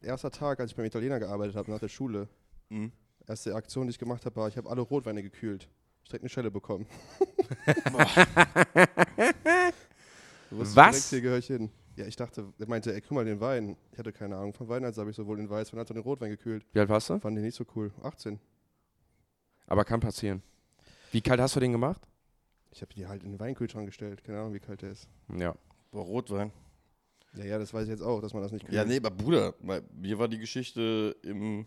erster Tag, als ich beim Italiener gearbeitet habe, nach der Schule. Mhm. Erste Aktion, die ich gemacht habe, war, ich habe alle Rotweine gekühlt. Ich direkt eine Schelle bekommen. Du wusstest Was? Direkt, hier gehöre ich hin. Ja, ich dachte, er meinte, ey, guck mal den Wein. Ich hatte keine Ahnung von Wein, also habe ich sowohl den Weißwein als auch den Rotwein gekühlt. Wie alt warst du? Fand ich nicht so cool. 18. Aber kann passieren. Wie kalt hast du den gemacht? Ich habe die halt in den Weinkühlschrank gestellt. Keine Ahnung, wie kalt der ist. Ja. Boah, Rotwein. Ja, ja, das weiß ich jetzt auch, dass man das nicht kühlt. Ja, nee, aber Bruder, bei mir war die Geschichte im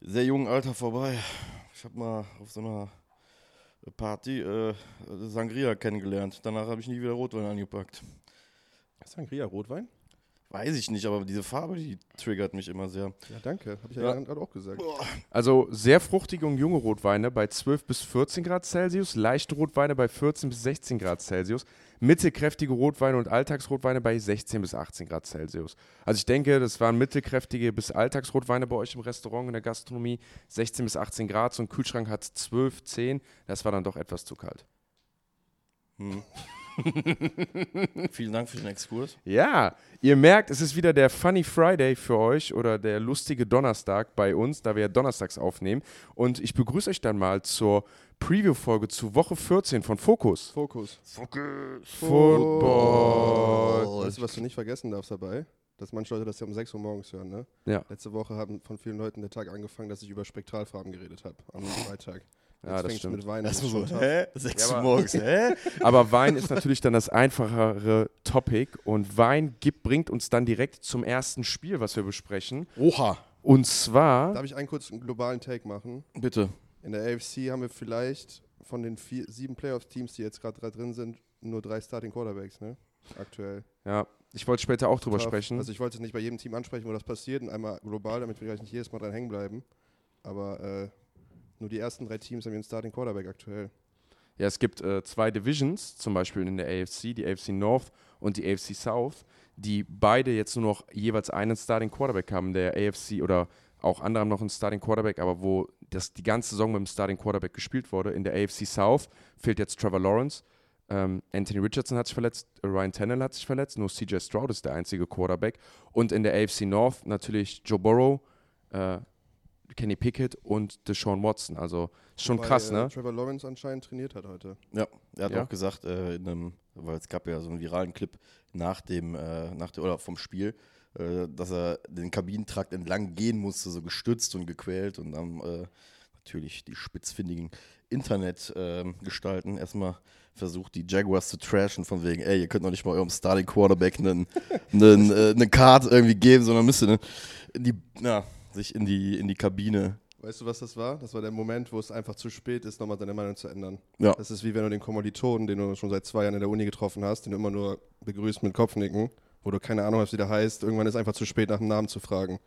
sehr jungen Alter vorbei. Ich habe mal auf so einer Party äh, Sangria kennengelernt. Danach habe ich nie wieder Rotwein angepackt. Sangria, Rotwein? Weiß ich nicht, aber diese Farbe, die triggert mich immer sehr. Ja, danke. Habe ich Ja. ja, gerade auch gesagt. Also sehr fruchtige und junge Rotweine bei 12 bis 14 Grad Celsius, leichte Rotweine bei 14 bis 16 Grad Celsius, mittelkräftige Rotweine und Alltagsrotweine bei 16 bis 18 Grad Celsius. Also ich denke, das waren mittelkräftige bis Alltagsrotweine bei euch im Restaurant, in der Gastronomie, 16 bis 18 Grad. So ein Kühlschrank hat 12, 10. Das war dann doch etwas zu kalt. Hm. Vielen Dank für den Exkurs. Ja, ihr merkt, es ist wieder der Funny Friday für euch oder der lustige Donnerstag bei uns, da wir ja donnerstags aufnehmen. Und ich begrüße euch dann mal zur Preview-Folge zu Woche 14 von Fokus. Fokus. Football. Weißt du, was du nicht vergessen darfst dabei? Dass manche Leute das ja um 6 Uhr morgens hören, ne? Ja. Letzte Woche haben von vielen Leuten der Tag angefangen, dass ich über Spektralfarben geredet habe. Am Freitag. Ja, das stimmt. mit Wein an. Das so, tough. hä? Sechs Ja, Uhr aber- morgens, hä? Aber Wein ist natürlich dann das einfachere Topic und Wein gibt, bringt uns dann direkt zum ersten Spiel, was wir besprechen. Oha. Und zwar, Darf ich einen kurzen globalen Take machen? Bitte. In der AFC haben wir vielleicht von den vier, sieben Playoff-Teams, die jetzt gerade drin sind, nur drei Starting Quarterbacks, ne? Aktuell. ja, ich wollte später auch drüber Tough. sprechen. Also ich wollte es nicht bei jedem Team ansprechen, wo das passiert und einmal global, damit wir gleich nicht jedes Mal dran hängen bleiben. Aber äh, nur die ersten drei Teams haben einen Starting Quarterback aktuell. Ja, es gibt äh, zwei Divisions, zum Beispiel in der AFC, die AFC North und die AFC South, die beide jetzt nur noch jeweils einen Starting Quarterback haben. Der AFC oder auch andere haben noch einen Starting Quarterback, aber wo das die ganze Saison mit dem Starting Quarterback gespielt wurde. In der AFC South fehlt jetzt Trevor Lawrence. Ähm, Anthony Richardson hat sich verletzt, Ryan Tannehill hat sich verletzt, nur CJ Stroud ist der einzige Quarterback. Und in der AFC North natürlich Joe Burrow, äh, Kenny Pickett und Deshaun Watson. Also ist schon Wobei, krass, äh, ne? Trevor Lawrence anscheinend trainiert hat heute. Ja, er hat Ja? auch gesagt, äh, in einem, weil es gab ja so einen viralen Clip nach dem, äh, nach der, oder vom Spiel, äh, dass er den Kabinentrakt entlang gehen musste, so gestützt und gequält und dann äh, natürlich die spitzfindigen Internetgestalten erstmal versucht, die Jaguars zu trashen, von wegen, ey, ihr könnt doch nicht mal eurem Starting Quarterback einen, einen, äh, eine Card irgendwie geben, sondern müsst ihr ne, in die, ja, sich in die, in die Kabine. Weißt du, was das war? Das war der Moment, wo es einfach zu spät ist, nochmal deine Meinung zu ändern. Ja. Das ist wie wenn du den Kommilitonen, den du schon seit zwei Jahren in der Uni getroffen hast, den du immer nur begrüßt mit Kopfnicken, wo du keine Ahnung hast, wie der heißt. Irgendwann ist einfach zu spät, nach dem Namen zu fragen.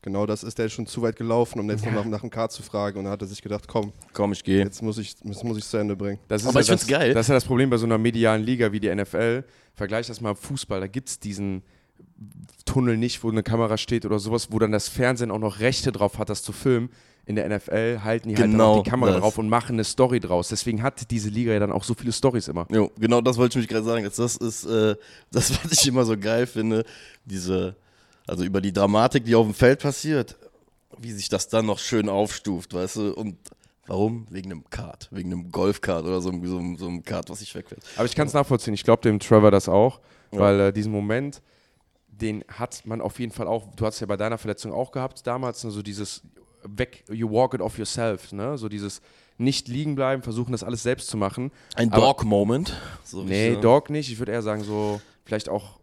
Genau das ist der schon zu weit gelaufen, um jetzt noch nach, dem Card zu fragen. Und dann hat er sich gedacht, komm, Komm, ich gehe. jetzt muss ich es muss zu Ende bringen. Das ist Aber ja ich find's das, geil. Das ist ja das Problem bei so einer medialen Liga wie die NFL. Vergleich das mal Fußball. Da gibt es diesen Tunnel nicht, wo eine Kamera steht oder sowas, wo dann das Fernsehen auch noch Rechte drauf hat, das zu filmen. In der NFL halten die halt Genau auch die Kamera das. drauf und machen eine Story draus. Deswegen hat diese Liga ja dann auch so viele Stories immer. Jo, genau das wollte ich mich gerade sagen. Das das ist äh, das, was ich immer so geil finde. Diese, also über die Dramatik, die auf dem Feld passiert, wie sich das dann noch schön aufstuft, weißt du? Und warum? Wegen einem Kart, wegen einem Golfkart oder so, einem- so, so einem Kart, was sich wegfährt. Aber ich kann es nachvollziehen. Ich glaube dem Trevor das auch, Ja. weil äh, diesen Moment, den hat man auf jeden Fall auch. Du hast ja bei deiner Verletzung auch gehabt damals, ne, so dieses weg, you walk it off yourself, ne? So dieses nicht liegen bleiben, versuchen das alles selbst zu machen. Ein Dog-Moment. So Nee, richtig, Dog nicht. Ich würde eher sagen, so vielleicht auch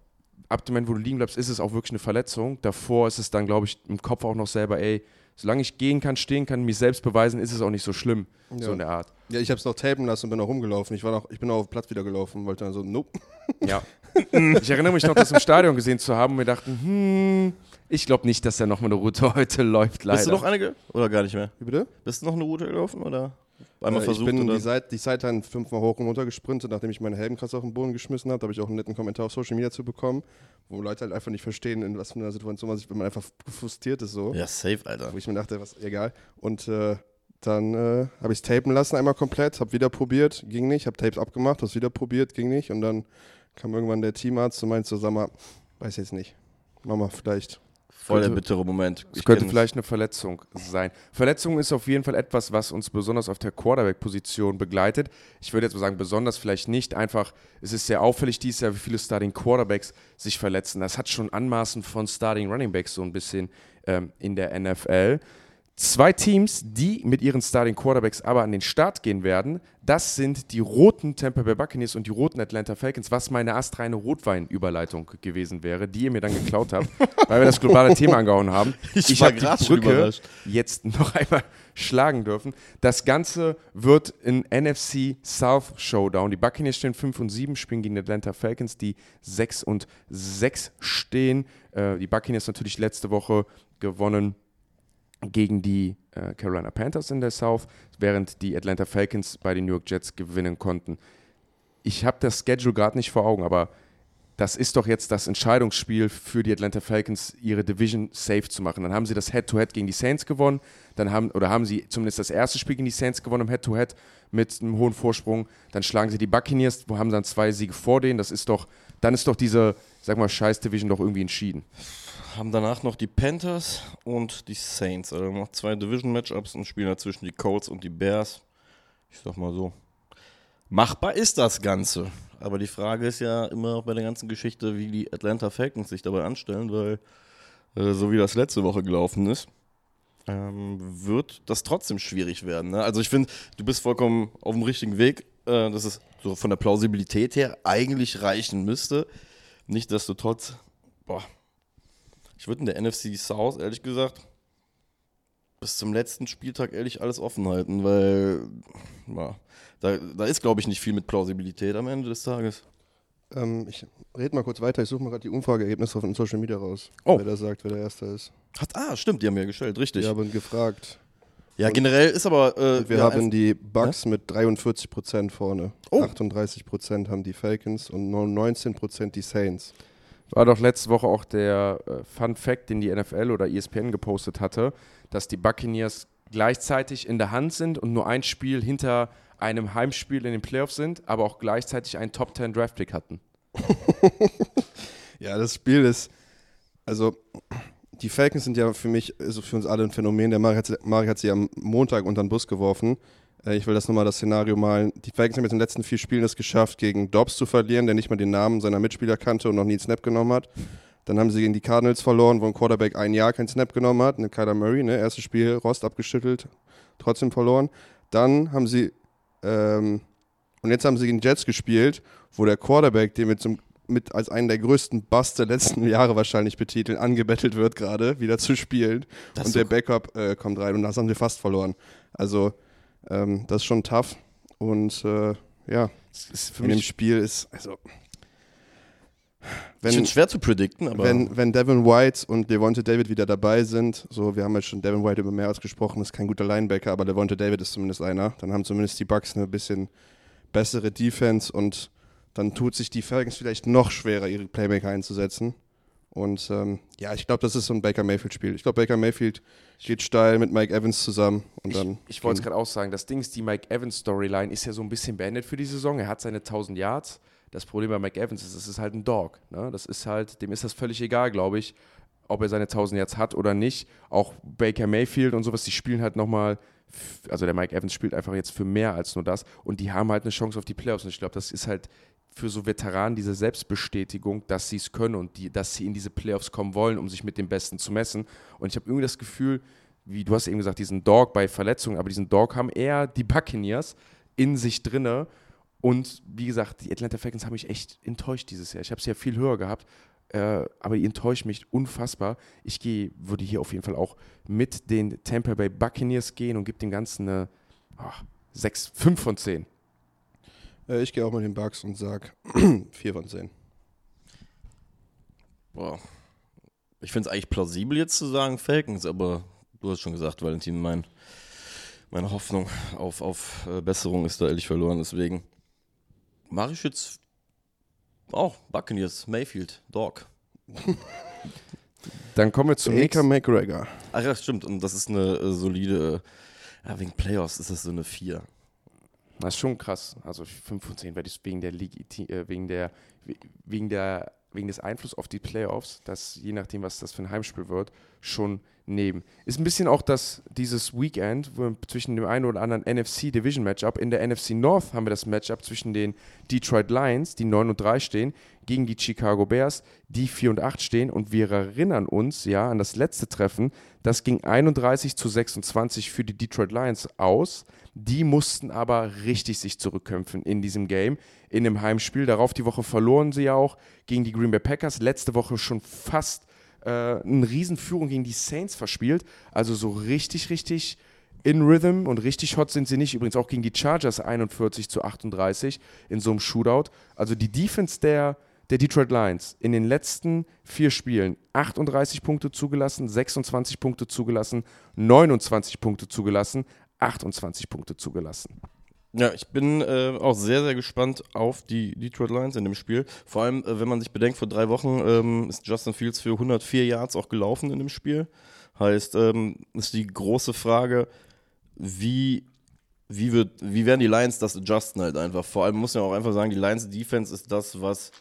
ab dem Moment, wo du liegen bleibst, ist es auch wirklich eine Verletzung. Davor ist es dann, glaube ich, im Kopf auch noch selber, ey, solange ich gehen kann, stehen kann, mich selbst beweisen, ist es auch nicht so schlimm. So Ja. in der Art. Ja, ich habe es noch tapen lassen und bin auch rumgelaufen. Ich, war noch, ich bin auch auf Platz wieder gelaufen, wollte dann so, nope. Ja. ich erinnere mich noch, das im Stadion gesehen zu haben und wir dachten, hm, ich glaube nicht, dass da noch mal eine Route heute läuft, leider. Bist du noch einige? Oder gar nicht mehr? Wie bitte? Bist du noch eine Route gelaufen? Oder einmal Äh, versucht? ich bin oder? die, Seit, die Seite fünfmal hoch und runter gesprintet, nachdem ich meinen Helm krass auf den Boden geschmissen habe. Da habe ich auch einen netten Kommentar auf Social Media zu bekommen, wo Leute halt einfach nicht verstehen, in was für einer Situation man sich, wenn man einfach frustriert ist so. ja, safe, Alter. Wo ich mir dachte, was, egal. Und äh, dann äh, habe ich es tapen lassen einmal komplett, habe wieder probiert, ging nicht, habe Tapes abgemacht, habe es wieder probiert, ging nicht. Und dann kam irgendwann der Teamarzt und meinte so, sag mal, weiß jetzt nicht, mach mal vielleicht Voll der bittere Moment. Es könnte vielleicht eine Verletzung sein. Verletzung ist auf jeden Fall etwas, was uns besonders auf der Quarterback-Position begleitet. Ich würde jetzt mal sagen, besonders vielleicht nicht. Einfach, es ist sehr auffällig dieses Jahr, wie viele Starting Quarterbacks sich verletzen. Das hat schon Anmaßen von Starting Running Backs so ein bisschen ähm, in der NFL. Zwei Teams, die mit ihren Starting Quarterbacks aber an den Start gehen werden, das sind die roten Tampa Bay Buccaneers und die roten Atlanta Falcons, was meine astreine Rotwein-Überleitung gewesen wäre, die ihr mir dann geklaut habt, weil wir das globale Thema angehauen haben. Ich war hab grad schon überrascht. jetzt noch einmal schlagen dürfen. Das Ganze wird in NFC South Showdown. Die Buccaneers stehen 5 und 7, spielen gegen die Atlanta Falcons, die 6 und 6 stehen. Äh, die Buccaneers natürlich letzte Woche gewonnen gegen die äh, Carolina Panthers in der South, während die Atlanta Falcons bei den New York Jets gewinnen konnten. Ich habe das Schedule gerade nicht vor Augen, aber das ist doch jetzt das Entscheidungsspiel für die Atlanta Falcons, ihre Division safe zu machen. Dann haben sie das Head-to-Head gegen die Saints gewonnen, dann haben, oder haben sie zumindest das erste Spiel gegen die Saints gewonnen im Head-to-Head mit einem hohen Vorsprung. Dann schlagen sie die Buccaneers, wo haben sie dann zwei Siege vor denen. Das ist doch, dann ist doch diese, sag mal, Scheiß-Division doch irgendwie entschieden. Haben danach noch die Panthers und die Saints. Also noch zwei Division-Matchups und spielen dazwischen die Colts und die Bears. Ich sag mal so. Machbar ist das Ganze. Aber die Frage ist ja immer bei der ganzen Geschichte, wie die Atlanta Falcons sich dabei anstellen, weil äh, so wie das letzte Woche gelaufen ist, ähm, wird das trotzdem schwierig werden. Ne? Also ich finde, du bist vollkommen auf dem richtigen Weg, äh, dass es so von der Plausibilität her eigentlich reichen müsste. Nichtsdestotrotz, boah, ich würde in der NFC South, ehrlich gesagt, bis zum letzten Spieltag ehrlich alles offen halten, weil ja, da, da ist, glaube ich, nicht viel mit Plausibilität am Ende des Tages. Ähm, ich rede mal kurz weiter. Ich suche mal gerade die Umfrageergebnisse von Social Media raus. Oh. Wer da sagt, wer der Erste ist. Hat, ah, stimmt, die haben ja gestellt, richtig. Wir Ja, haben gefragt. generell ist aber. Äh, Und wir ja, haben die Bucks mit 43% vorne. Oh. 38% haben die Falcons und nur 19% die Saints. War doch letzte Woche auch der äh, Fun Fact, den die NFL oder ESPN gepostet hatte, dass die Buccaneers gleichzeitig in der Hand sind und nur ein Spiel hinter einem Heimspiel in den Playoffs sind, aber auch gleichzeitig einen Top 10 Draftpick hatten. Ja, das Spiel ist, also die Falcons sind ja für mich, also für uns alle ein Phänomen. Der Marek hat, Marek hat sie am Montag unter den Bus geworfen. Äh, Ich will das nochmal das Szenario malen. Die Falcons haben jetzt in den letzten vier Spielen es geschafft, gegen Dobbs zu verlieren, der nicht mal den Namen seiner Mitspieler kannte und noch nie einen Snap genommen hat. Dann haben sie gegen die Cardinals verloren, wo ein Quarterback ein Jahr keinen Snap genommen hat. Ne, Kyler Murray, ne, erstes Spiel, Rost abgeschüttelt, trotzdem verloren. Dann haben sie, ähm, und jetzt haben sie gegen Jets gespielt, wo der Quarterback, den mit, zum, mit als einen der größten Busts der letzten Jahre wahrscheinlich betiteln, angebettelt wird gerade, wieder zu spielen. Das und der Backup äh, kommt rein und das haben sie fast verloren. Also, ähm, das ist schon tough. Und äh, ja, ist in dem Spiel ist, also, wenn, es schwer zu predikten, aber. wenn, wenn Devin White und Devonte David wieder dabei sind, so, wir haben ja schon Devin White über mehr ausgesprochen, ist kein guter Linebacker, aber Devonte David ist zumindest einer. Dann haben zumindest die Bucks eine bisschen bessere Defense und dann tut sich die Falcons vielleicht noch schwerer, ihre Playmaker einzusetzen. Und ähm, ja, ich glaube, das ist so ein Baker Mayfield-Spiel. Ich glaube, Baker Mayfield geht steil mit Mike Evans zusammen und dann. Ich, ich wollte es gerade auch sagen, das Ding ist, die Mike Evans Storyline ist ja so ein bisschen beendet für die Saison. Er hat seine 1000 Yards. Das Problem bei Mike Evans ist, es ist halt ein Dog. Ne? Das ist halt, dem ist das völlig egal, glaube ich, ob er seine 1000 Yards hat oder nicht. Auch Baker Mayfield und sowas, die spielen halt nochmal, also der Mike Evans spielt einfach jetzt für mehr als nur das und die haben halt eine Chance auf die Playoffs. Und ich glaube, das ist halt für so Veteranen diese Selbstbestätigung, dass sie es können und die, dass sie in diese Playoffs kommen wollen, um sich mit dem Besten zu messen. Und ich habe irgendwie das Gefühl, wie du hast eben gesagt, diesen Dog bei Verletzungen, aber diesen Dog haben eher die Buccaneers in sich drinne. Und wie gesagt, die Atlanta Falcons haben mich echt enttäuscht dieses Jahr. Ich habe sie ja viel höher gehabt, äh, aber die enttäuscht mich unfassbar. Ich gehe, würde hier auf jeden Fall auch mit den Tampa Bay Buccaneers gehen und gebe dem Ganzen eine ach, 6, 5 von 10. Äh, ich gehe auch mit den Bucks und sag 4 von 10. Boah. Ich finde es eigentlich plausibel jetzt zu sagen Falcons, aber du hast schon gesagt, Valentin, mein, meine Hoffnung auf, auf äh, Besserung ist da ehrlich verloren. Deswegen mache ich jetzt auch Buccaneers, Mayfield, Dog. Dann kommen wir zum Baker. McGregor. Ach ja, stimmt. Und das ist eine äh, solide, äh, wegen Playoffs ist das so eine 4. Das ist schon krass. Also 5 von 10 werde ich wegen der, äh, wegen der, wegen der wegen des Einflusses auf die Playoffs, das je nachdem, was das für ein Heimspiel wird, schon nehmen. Ist ein bisschen auch das, dieses Weekend zwischen dem einen oder anderen NFC Division Matchup. In der NFC North haben wir das Matchup zwischen den Detroit Lions, die 9 und 3 stehen, gegen die Chicago Bears, die 4 und 8 stehen. Und wir erinnern uns ja an das letzte Treffen. Das ging 31 zu 26 für die Detroit Lions aus. Die mussten aber richtig sich zurückkämpfen in diesem Game, in dem Heimspiel. Darauf die Woche verloren sie ja auch gegen die Green Bay Packers. Letzte Woche schon fast äh, eine Riesenführung gegen die Saints verspielt. Also so richtig, richtig in Rhythm und richtig hot sind sie nicht. Übrigens auch gegen die Chargers 41 zu 38 in so einem Shootout. Also die Defense der, der Detroit Lions in den letzten vier Spielen 38 Punkte zugelassen, 26 Punkte zugelassen, 29 Punkte zugelassen, 28 Punkte zugelassen. Ja, ich bin äh, auch sehr, sehr gespannt auf die Detroit Lions in dem Spiel. Vor allem, äh, wenn man sich bedenkt, vor drei Wochen ähm, ist Justin Fields für 104 Yards auch gelaufen in dem Spiel. Heißt, ähm, ist die große Frage, wie, wie, wird, wie werden die Lions das adjusten halt einfach. Vor allem muss man auch einfach sagen, die Lions Defense ist das, was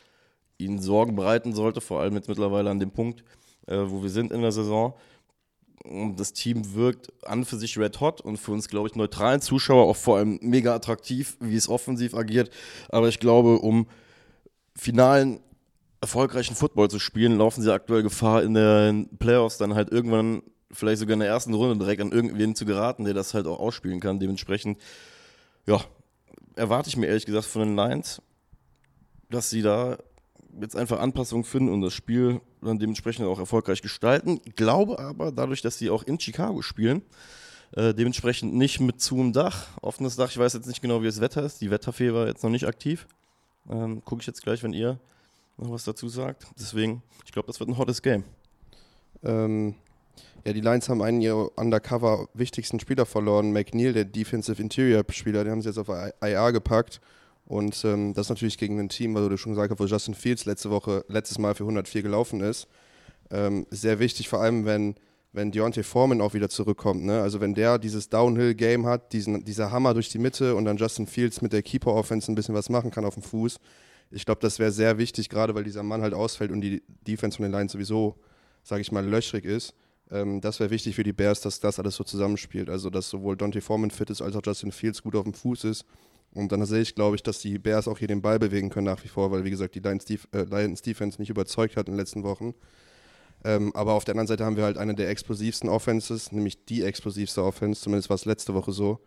ihnen Sorgen bereiten sollte, vor allem jetzt mittlerweile an dem Punkt, äh, wo wir sind in der Saison das Team wirkt an für sich red hot und für uns, glaube ich, neutralen Zuschauer auch vor allem mega attraktiv, wie es offensiv agiert. Aber ich glaube, um finalen erfolgreichen Football zu spielen, laufen sie aktuell Gefahr, in den Playoffs dann halt irgendwann, vielleicht sogar in der ersten Runde direkt an irgendwen zu geraten, der das halt auch ausspielen kann. Dementsprechend, ja, erwarte ich mir ehrlich gesagt von den Lions, dass sie da jetzt einfach Anpassungen finden und das Spiel dann dementsprechend auch erfolgreich gestalten. Glaube aber, dadurch, dass sie auch in Chicago spielen, äh, dementsprechend nicht mit zu einem Dach, offenes Dach. Ich weiß jetzt nicht genau, wie das Wetter ist. Die Wetterfee war jetzt noch nicht aktiv. Ähm, Gucke ich jetzt gleich, wenn ihr noch was dazu sagt. Deswegen, ich glaube, das wird ein hottes Game. Ähm, ja, die Lions haben einen ihrer undercover wichtigsten Spieler verloren, McNeil, der Defensive Interior Spieler. Den haben sie jetzt auf IR gepackt. Und ähm, das natürlich gegen ein Team, weil du schon gesagt hast, wo Justin Fields letzte Woche, letztes Mal für 104 gelaufen ist. Ähm, sehr wichtig, vor allem wenn, wenn Deontay Foreman auch wieder zurückkommt. Ne? Also wenn der dieses Downhill-Game hat, diesen, dieser Hammer durch die Mitte und dann Justin Fields mit der Keeper-Offense ein bisschen was machen kann auf dem Fuß. Ich glaube, das wäre sehr wichtig, gerade weil dieser Mann halt ausfällt und die Defense von den Lions sowieso, sage ich mal, löchrig ist. Ähm, das wäre wichtig für die Bears, dass das alles so zusammenspielt. Also dass sowohl Dante Foreman fit ist, als auch Justin Fields gut auf dem Fuß ist und dann sehe ich, glaube ich, dass die Bears auch hier den Ball bewegen können nach wie vor, weil, wie gesagt, die Lions, Def äh, Lions Defense nicht überzeugt hat in den letzten Wochen. Ähm, aber auf der anderen Seite haben wir halt eine der explosivsten Offenses, nämlich die explosivste Offense, zumindest war es letzte Woche so,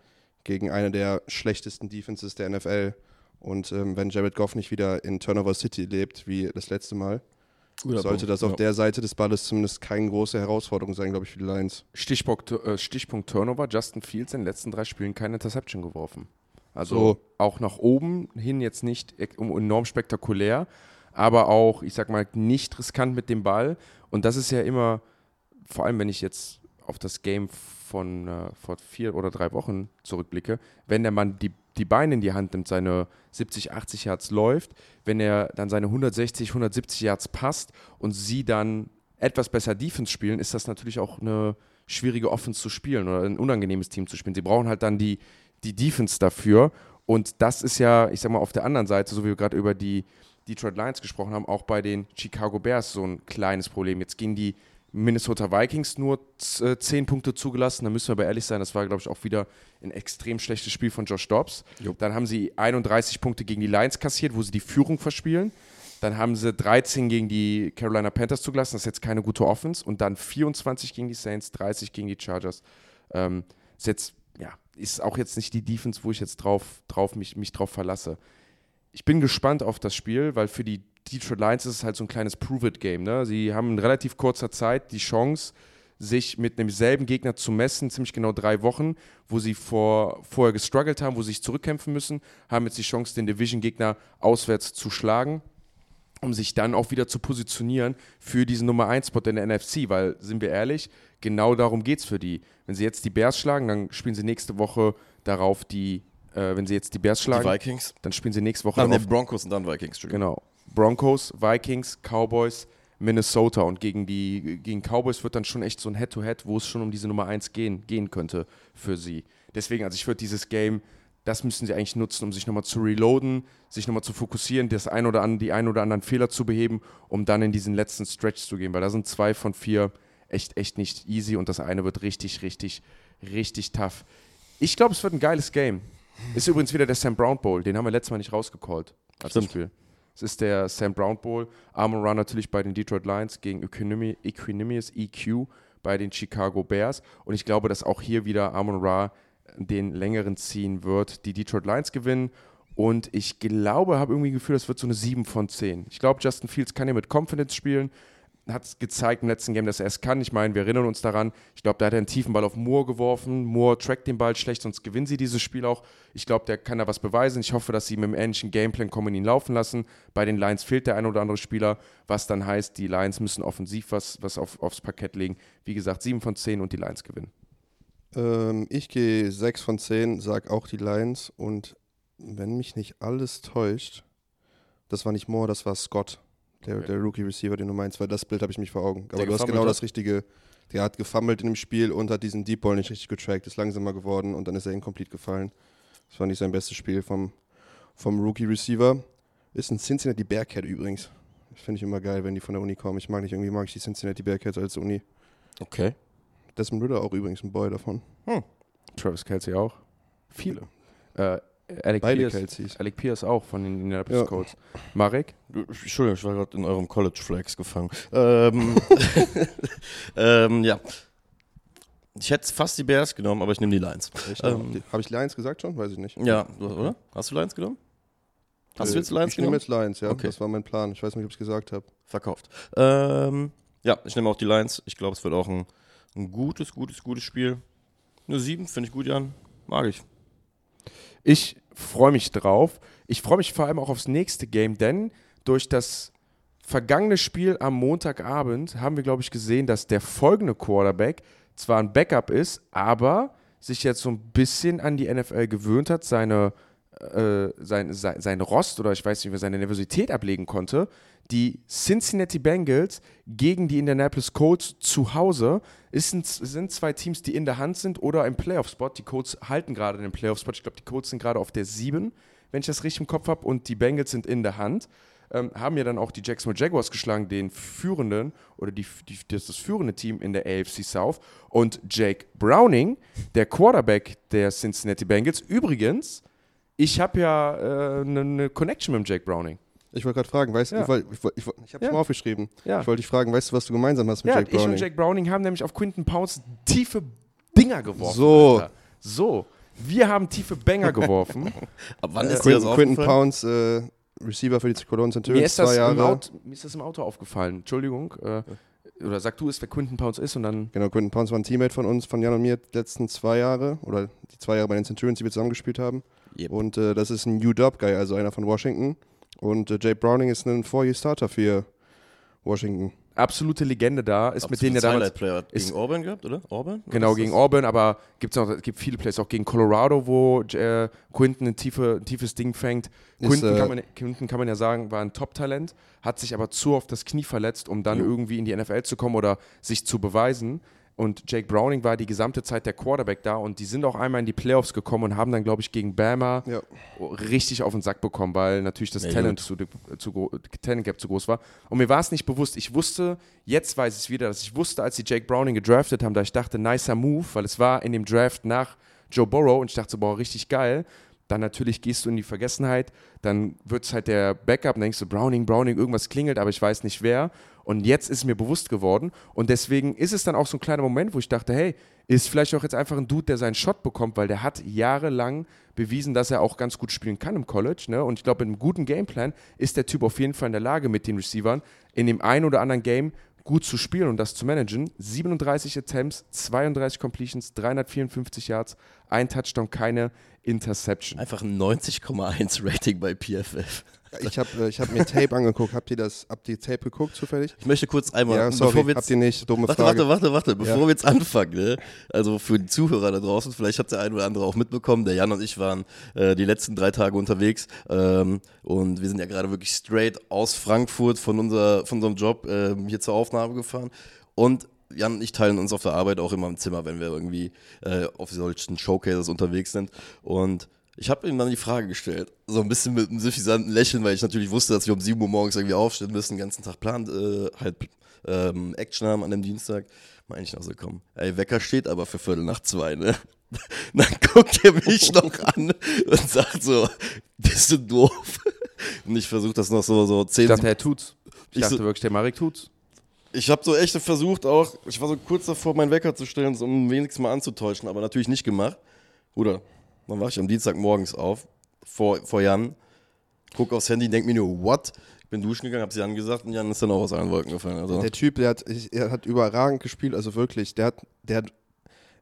gegen eine der schlechtesten Defenses der NFL. Und ähm, wenn Jared Goff nicht wieder in Turnover City lebt, wie das letzte Mal, Guter sollte Punkt. das auf ja. der Seite des Balles zumindest keine große Herausforderung sein, glaube ich, für die Lions. Stichpunkt, äh, Stichpunkt Turnover, Justin Fields in den letzten drei Spielen keine Interception geworfen. Also so. auch nach oben hin jetzt nicht enorm spektakulär, aber auch, ich sag mal, nicht riskant mit dem Ball. Und das ist ja immer, vor allem wenn ich jetzt auf das Game von äh, vor vier oder drei Wochen zurückblicke, wenn der Mann die, die Beine in die Hand nimmt, seine 70, 80 Yards läuft, wenn er dann seine 160, 170 Yards passt und sie dann etwas besser Defense spielen, ist das natürlich auch eine schwierige Offense zu spielen oder ein unangenehmes Team zu spielen. Sie brauchen halt dann die, die Defense dafür. Und das ist ja, ich sag mal, auf der anderen Seite, so wie wir gerade über die Detroit Lions gesprochen haben, auch bei den Chicago Bears so ein kleines Problem. Jetzt gehen die Minnesota Vikings nur 10 äh, Punkte zugelassen. Da müssen wir aber ehrlich sein, das war, glaube ich, auch wieder ein extrem schlechtes Spiel von Josh Dobbs. Jo. Dann haben sie 31 Punkte gegen die Lions kassiert, wo sie die Führung verspielen. Dann haben sie 13 gegen die Carolina Panthers zugelassen. Das ist jetzt keine gute Offense. Und dann 24 gegen die Saints, 30 gegen die Chargers. Ähm, ist jetzt ist auch jetzt nicht die Defense, wo ich jetzt drauf, drauf mich, mich drauf verlasse. Ich bin gespannt auf das Spiel, weil für die Detroit Lions ist es halt so ein kleines Prove-It-Game. Ne? Sie haben in relativ kurzer Zeit die Chance, sich mit demselben Gegner zu messen, ziemlich genau drei Wochen, wo sie vor, vorher gestruggelt haben, wo sie sich zurückkämpfen müssen, haben jetzt die Chance, den Division-Gegner auswärts zu schlagen, um sich dann auch wieder zu positionieren für diesen Nummer 1-Spot in der NFC, weil, sind wir ehrlich, genau darum geht es für die. Wenn sie jetzt die Bears schlagen, dann spielen sie nächste Woche darauf die, äh, wenn sie jetzt die Bears schlagen, die Vikings. dann spielen sie nächste Woche Nein, auf, Broncos und dann Vikings. Genau. Broncos, Vikings, Cowboys, Minnesota und gegen die gegen Cowboys wird dann schon echt so ein Head-to-Head, -Head, wo es schon um diese Nummer 1 gehen, gehen könnte für sie. Deswegen, also ich würde dieses Game das müssen sie eigentlich nutzen, um sich nochmal zu reloaden, sich nochmal zu fokussieren, das ein oder an, die ein oder anderen Fehler zu beheben, um dann in diesen letzten Stretch zu gehen, weil da sind zwei von vier echt, echt nicht easy und das eine wird richtig, richtig, richtig tough. Ich glaube, es wird ein geiles Game. Ist übrigens wieder der Sam Brown Bowl, den haben wir letztes Mal nicht rausgecallt als Stimmt. Spiel. Es ist der Sam Brown Bowl. Armor Run natürlich bei den Detroit Lions gegen Equinemi- Equinemius EQ bei den Chicago Bears. Und ich glaube, dass auch hier wieder Amon Ra den längeren ziehen wird. Die Detroit Lions gewinnen. Und ich glaube, habe irgendwie ein Gefühl, das wird so eine 7 von 10. Ich glaube, Justin Fields kann hier mit Confidence spielen. Hat es gezeigt im letzten Game, dass er es kann. Ich meine, wir erinnern uns daran. Ich glaube, da hat er einen tiefen Ball auf Moore geworfen. Moore trackt den Ball schlecht, sonst gewinnen sie dieses Spiel auch. Ich glaube, der kann da was beweisen. Ich hoffe, dass sie mit dem ähnlichen Gameplan kommen und ihn laufen lassen. Bei den Lions fehlt der ein oder andere Spieler, was dann heißt, die Lions müssen offensiv was, was auf, aufs Parkett legen. Wie gesagt, 7 von 10 und die Lions gewinnen. Ähm, ich gehe 6 von 10, sag auch die Lions. Und wenn mich nicht alles täuscht, das war nicht Moore, das war Scott, der, Okay. der Rookie-Receiver, den du meinst, weil das Bild habe ich mich vor Augen. Aber Der du hast genau hat? das Richtige. Der hat gefummelt in dem Spiel und hat diesen Deep Ball nicht richtig getrackt, ist langsamer geworden und dann ist er incomplete gefallen. Das war nicht sein bestes Spiel vom, vom Rookie-Receiver. Ist ein Cincinnati Bearcat übrigens. Das finde ich immer geil, wenn die von der Uni kommen. Ich mag nicht, irgendwie mag ich die Cincinnati Bearcats als Uni. Okay. Desmond Ritter auch übrigens ein Boy davon. Travis Kelsey auch. Viele. Äh, Alec, Beide Pierce, Kelseys. Alec Pierce auch von den Indianapolis Ja. Colts. Marek? Entschuldigung, ich war gerade in eurem College Flags gefangen. Ähm, ähm, ja. Ich hätte fast die Bears genommen, aber ich nehme die Lions. Ähm, Habe ich Lions gesagt schon? Weiß ich nicht. Ja, oder? Hast du Lions genommen? Hast du Äh, jetzt Lions Ich nehme genommen? jetzt Lions, ja. Okay. Das war mein Plan. Ich weiß nicht, ob ich es gesagt habe. Verkauft. Ähm, ja, ich nehme auch die Lions. Ich glaube, es wird auch ein, ein gutes, gutes, gutes Spiel. Eine 7, finde ich gut, Jan. Mag ich. Ich freue mich drauf. Ich freue mich vor allem auch aufs nächste Game, denn durch das vergangene Spiel am Montagabend haben wir, glaube ich, gesehen, dass der folgende Quarterback zwar ein Backup ist, aber sich jetzt so ein bisschen an die NFL gewöhnt hat, seine, äh, sein, sein, Rost oder ich weiß nicht, seine Nervosität ablegen konnte. Die Cincinnati Bengals gegen die Indianapolis Colts zu Hause ist sind zwei Teams, die in der Hand sind oder im Playoff-Spot. Die Colts halten gerade den Playoff-Spot. Ich glaube, die Colts sind gerade auf der 7, wenn ich das richtig im Kopf habe, und die Bengals sind in der Hand. Ähm, haben ja dann auch die Jacksonville Jaguars geschlagen, den führenden oder die, die, das, das führende Team in der AFC South. Und Jake Browning, der Quarterback der Cincinnati Bengals. Übrigens, ich habe ja eine ne Connection mit dem Jake Browning. Ich wollte gerade fragen, weißt du, Ja. ich, wollt- ich, wollt- ich, wollt- ich habe Ja. schon mal aufgeschrieben. Ja. Ich wollte dich fragen, weißt du, was du gemeinsam hast mit Ja, Jake ich und Browning? Jake Browning haben nämlich auf Quinton Pounds tiefe Dinger geworfen. So. Alter. So. Wir haben tiefe Banger geworfen. Ab wann Äh, ist das Quinton, Quinton aufgefallen? Pounds, äh, Receiver für die Cologne Centurions, mir, ist das zwei im Jahre. Auto, mir ist das im Auto aufgefallen. Entschuldigung. Äh, oder sag du es, wer Quinton Pounds ist und dann. Genau, Quinton Pounds war ein Teammate von uns, von Jan und mir, die letzten zwei Jahre oder die zwei Jahre bei den Centurions, die wir zusammengespielt haben. Yep. Und äh, das ist ein New-Dub-Guy, also einer von Washington. Und äh, Jake Browning ist ein Four-Year-Starter für Washington. Absolute Legende da, ist mit denen ja damals. Highlight-Player ist- gegen Auburn gehabt, oder? Auburn? Genau, ist gegen das? Auburn, aber gibt's noch, es gibt viele Plays, auch gegen Colorado, wo äh, Quinton ein, tiefe, ein tiefes Ding fängt. Ist, Quinton, äh, kann man, Quinton kann man ja sagen, war ein Top-Talent, hat sich aber zu oft das Knie verletzt, um dann Jo. irgendwie in die NFL zu kommen oder sich zu beweisen. Und Jake Browning war die gesamte Zeit der Quarterback da und die sind auch einmal in die Playoffs gekommen und haben dann, glaube ich, gegen Bama Ja. richtig auf den Sack bekommen, weil natürlich das Ja, Talent, zu, zu, Talent Gap zu groß war. Und mir war es nicht bewusst. Ich wusste, jetzt weiß ich es wieder, dass ich wusste, als sie Jake Browning gedraftet haben, da ich dachte, nicer Move, weil es war in dem Draft nach Joe Burrow und ich dachte so, boah, richtig geil. Dann natürlich gehst du in die Vergessenheit, dann wird es halt der Backup, dann denkst du, Browning, Browning, irgendwas klingelt, aber ich weiß nicht wer. Und jetzt ist mir bewusst geworden und deswegen ist es dann auch so ein kleiner Moment, wo ich dachte, hey, ist vielleicht auch jetzt einfach ein Dude, der seinen Shot bekommt, weil der hat jahrelang bewiesen, dass er auch ganz gut spielen kann im College. Ne? Und ich glaube, mit einem guten Gameplan ist der Typ auf jeden Fall in der Lage, mit den Receivern in dem einen oder anderen Game gut zu spielen und das zu managen. 37 Attempts, 32 Completions, 354 Yards, ein Touchdown, keine Interception. Einfach ein 90,1 Rating bei PFF. Ich habe äh, ich hab mir Tape angeguckt. Habt ihr das, habt ihr Tape geguckt zufällig? Ich möchte kurz einmal, ja, sorry, bevor wir habt jetzt ihr nicht. Dumme Warte, Frage. warte, warte, warte. Bevor Ja. wir jetzt anfangen, ne? also für die Zuhörer da draußen, vielleicht hat der ein oder andere auch mitbekommen, der Jan und ich waren äh, die letzten drei Tage unterwegs ähm, und wir sind ja gerade wirklich straight aus Frankfurt von, unser, von unserem Job ähm, hier zur Aufnahme gefahren und Jan und ich teilen uns auf der Arbeit auch immer im Zimmer, wenn wir irgendwie äh, auf solchen Showcases unterwegs sind und Ich habe ihm dann die Frage gestellt, so ein bisschen mit einem suffisanten Lächeln, weil ich natürlich wusste, dass wir um 7 Uhr morgens irgendwie aufstehen müssen, den ganzen Tag Plan, äh, halt ähm, Action haben an dem Dienstag. Meine ich noch so, komm, ey, Wecker steht aber für Viertel nach zwei, ne? Dann guckt er mich noch an und sagt so, bist du doof? Und ich versuche das noch so, so zehn Ich dachte, er tut's. Ich, Ich dachte so- wirklich, der Marek tut's. Ich habe so echt versucht auch, ich war so kurz davor, meinen Wecker zu stellen, so um wenigstens mal anzutäuschen, aber natürlich nicht gemacht. Oder, dann wache ich am Dienstag morgens auf, vor, vor Jan, guck aufs Handy, denk mir nur, what? Ich bin duschen gegangen, hab's Jan gesagt und Jan ist dann auch aus allen Wolken gefallen. Also, Der Typ, der hat, er hat überragend gespielt, also wirklich. Der hat, der hat,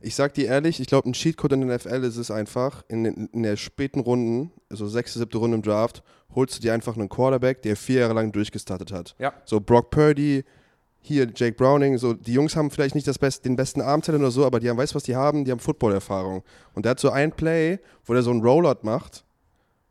ich sag dir ehrlich, ich glaube, ein Cheatcode in der NFL ist es einfach, in, den, in der späten Runden, also sechste, siebte Runde im Draft, holst du dir einfach einen Quarterback, der vier Jahre lang durchgestartet hat. Ja. So Brock Purdy, hier Jake Browning, so die Jungs haben vielleicht nicht das Best, den besten Armtalent oder so, aber die haben, weißt du, was die haben? Die haben Football-Erfahrung. Und der hat so ein Play, wo der so einen Rollout macht,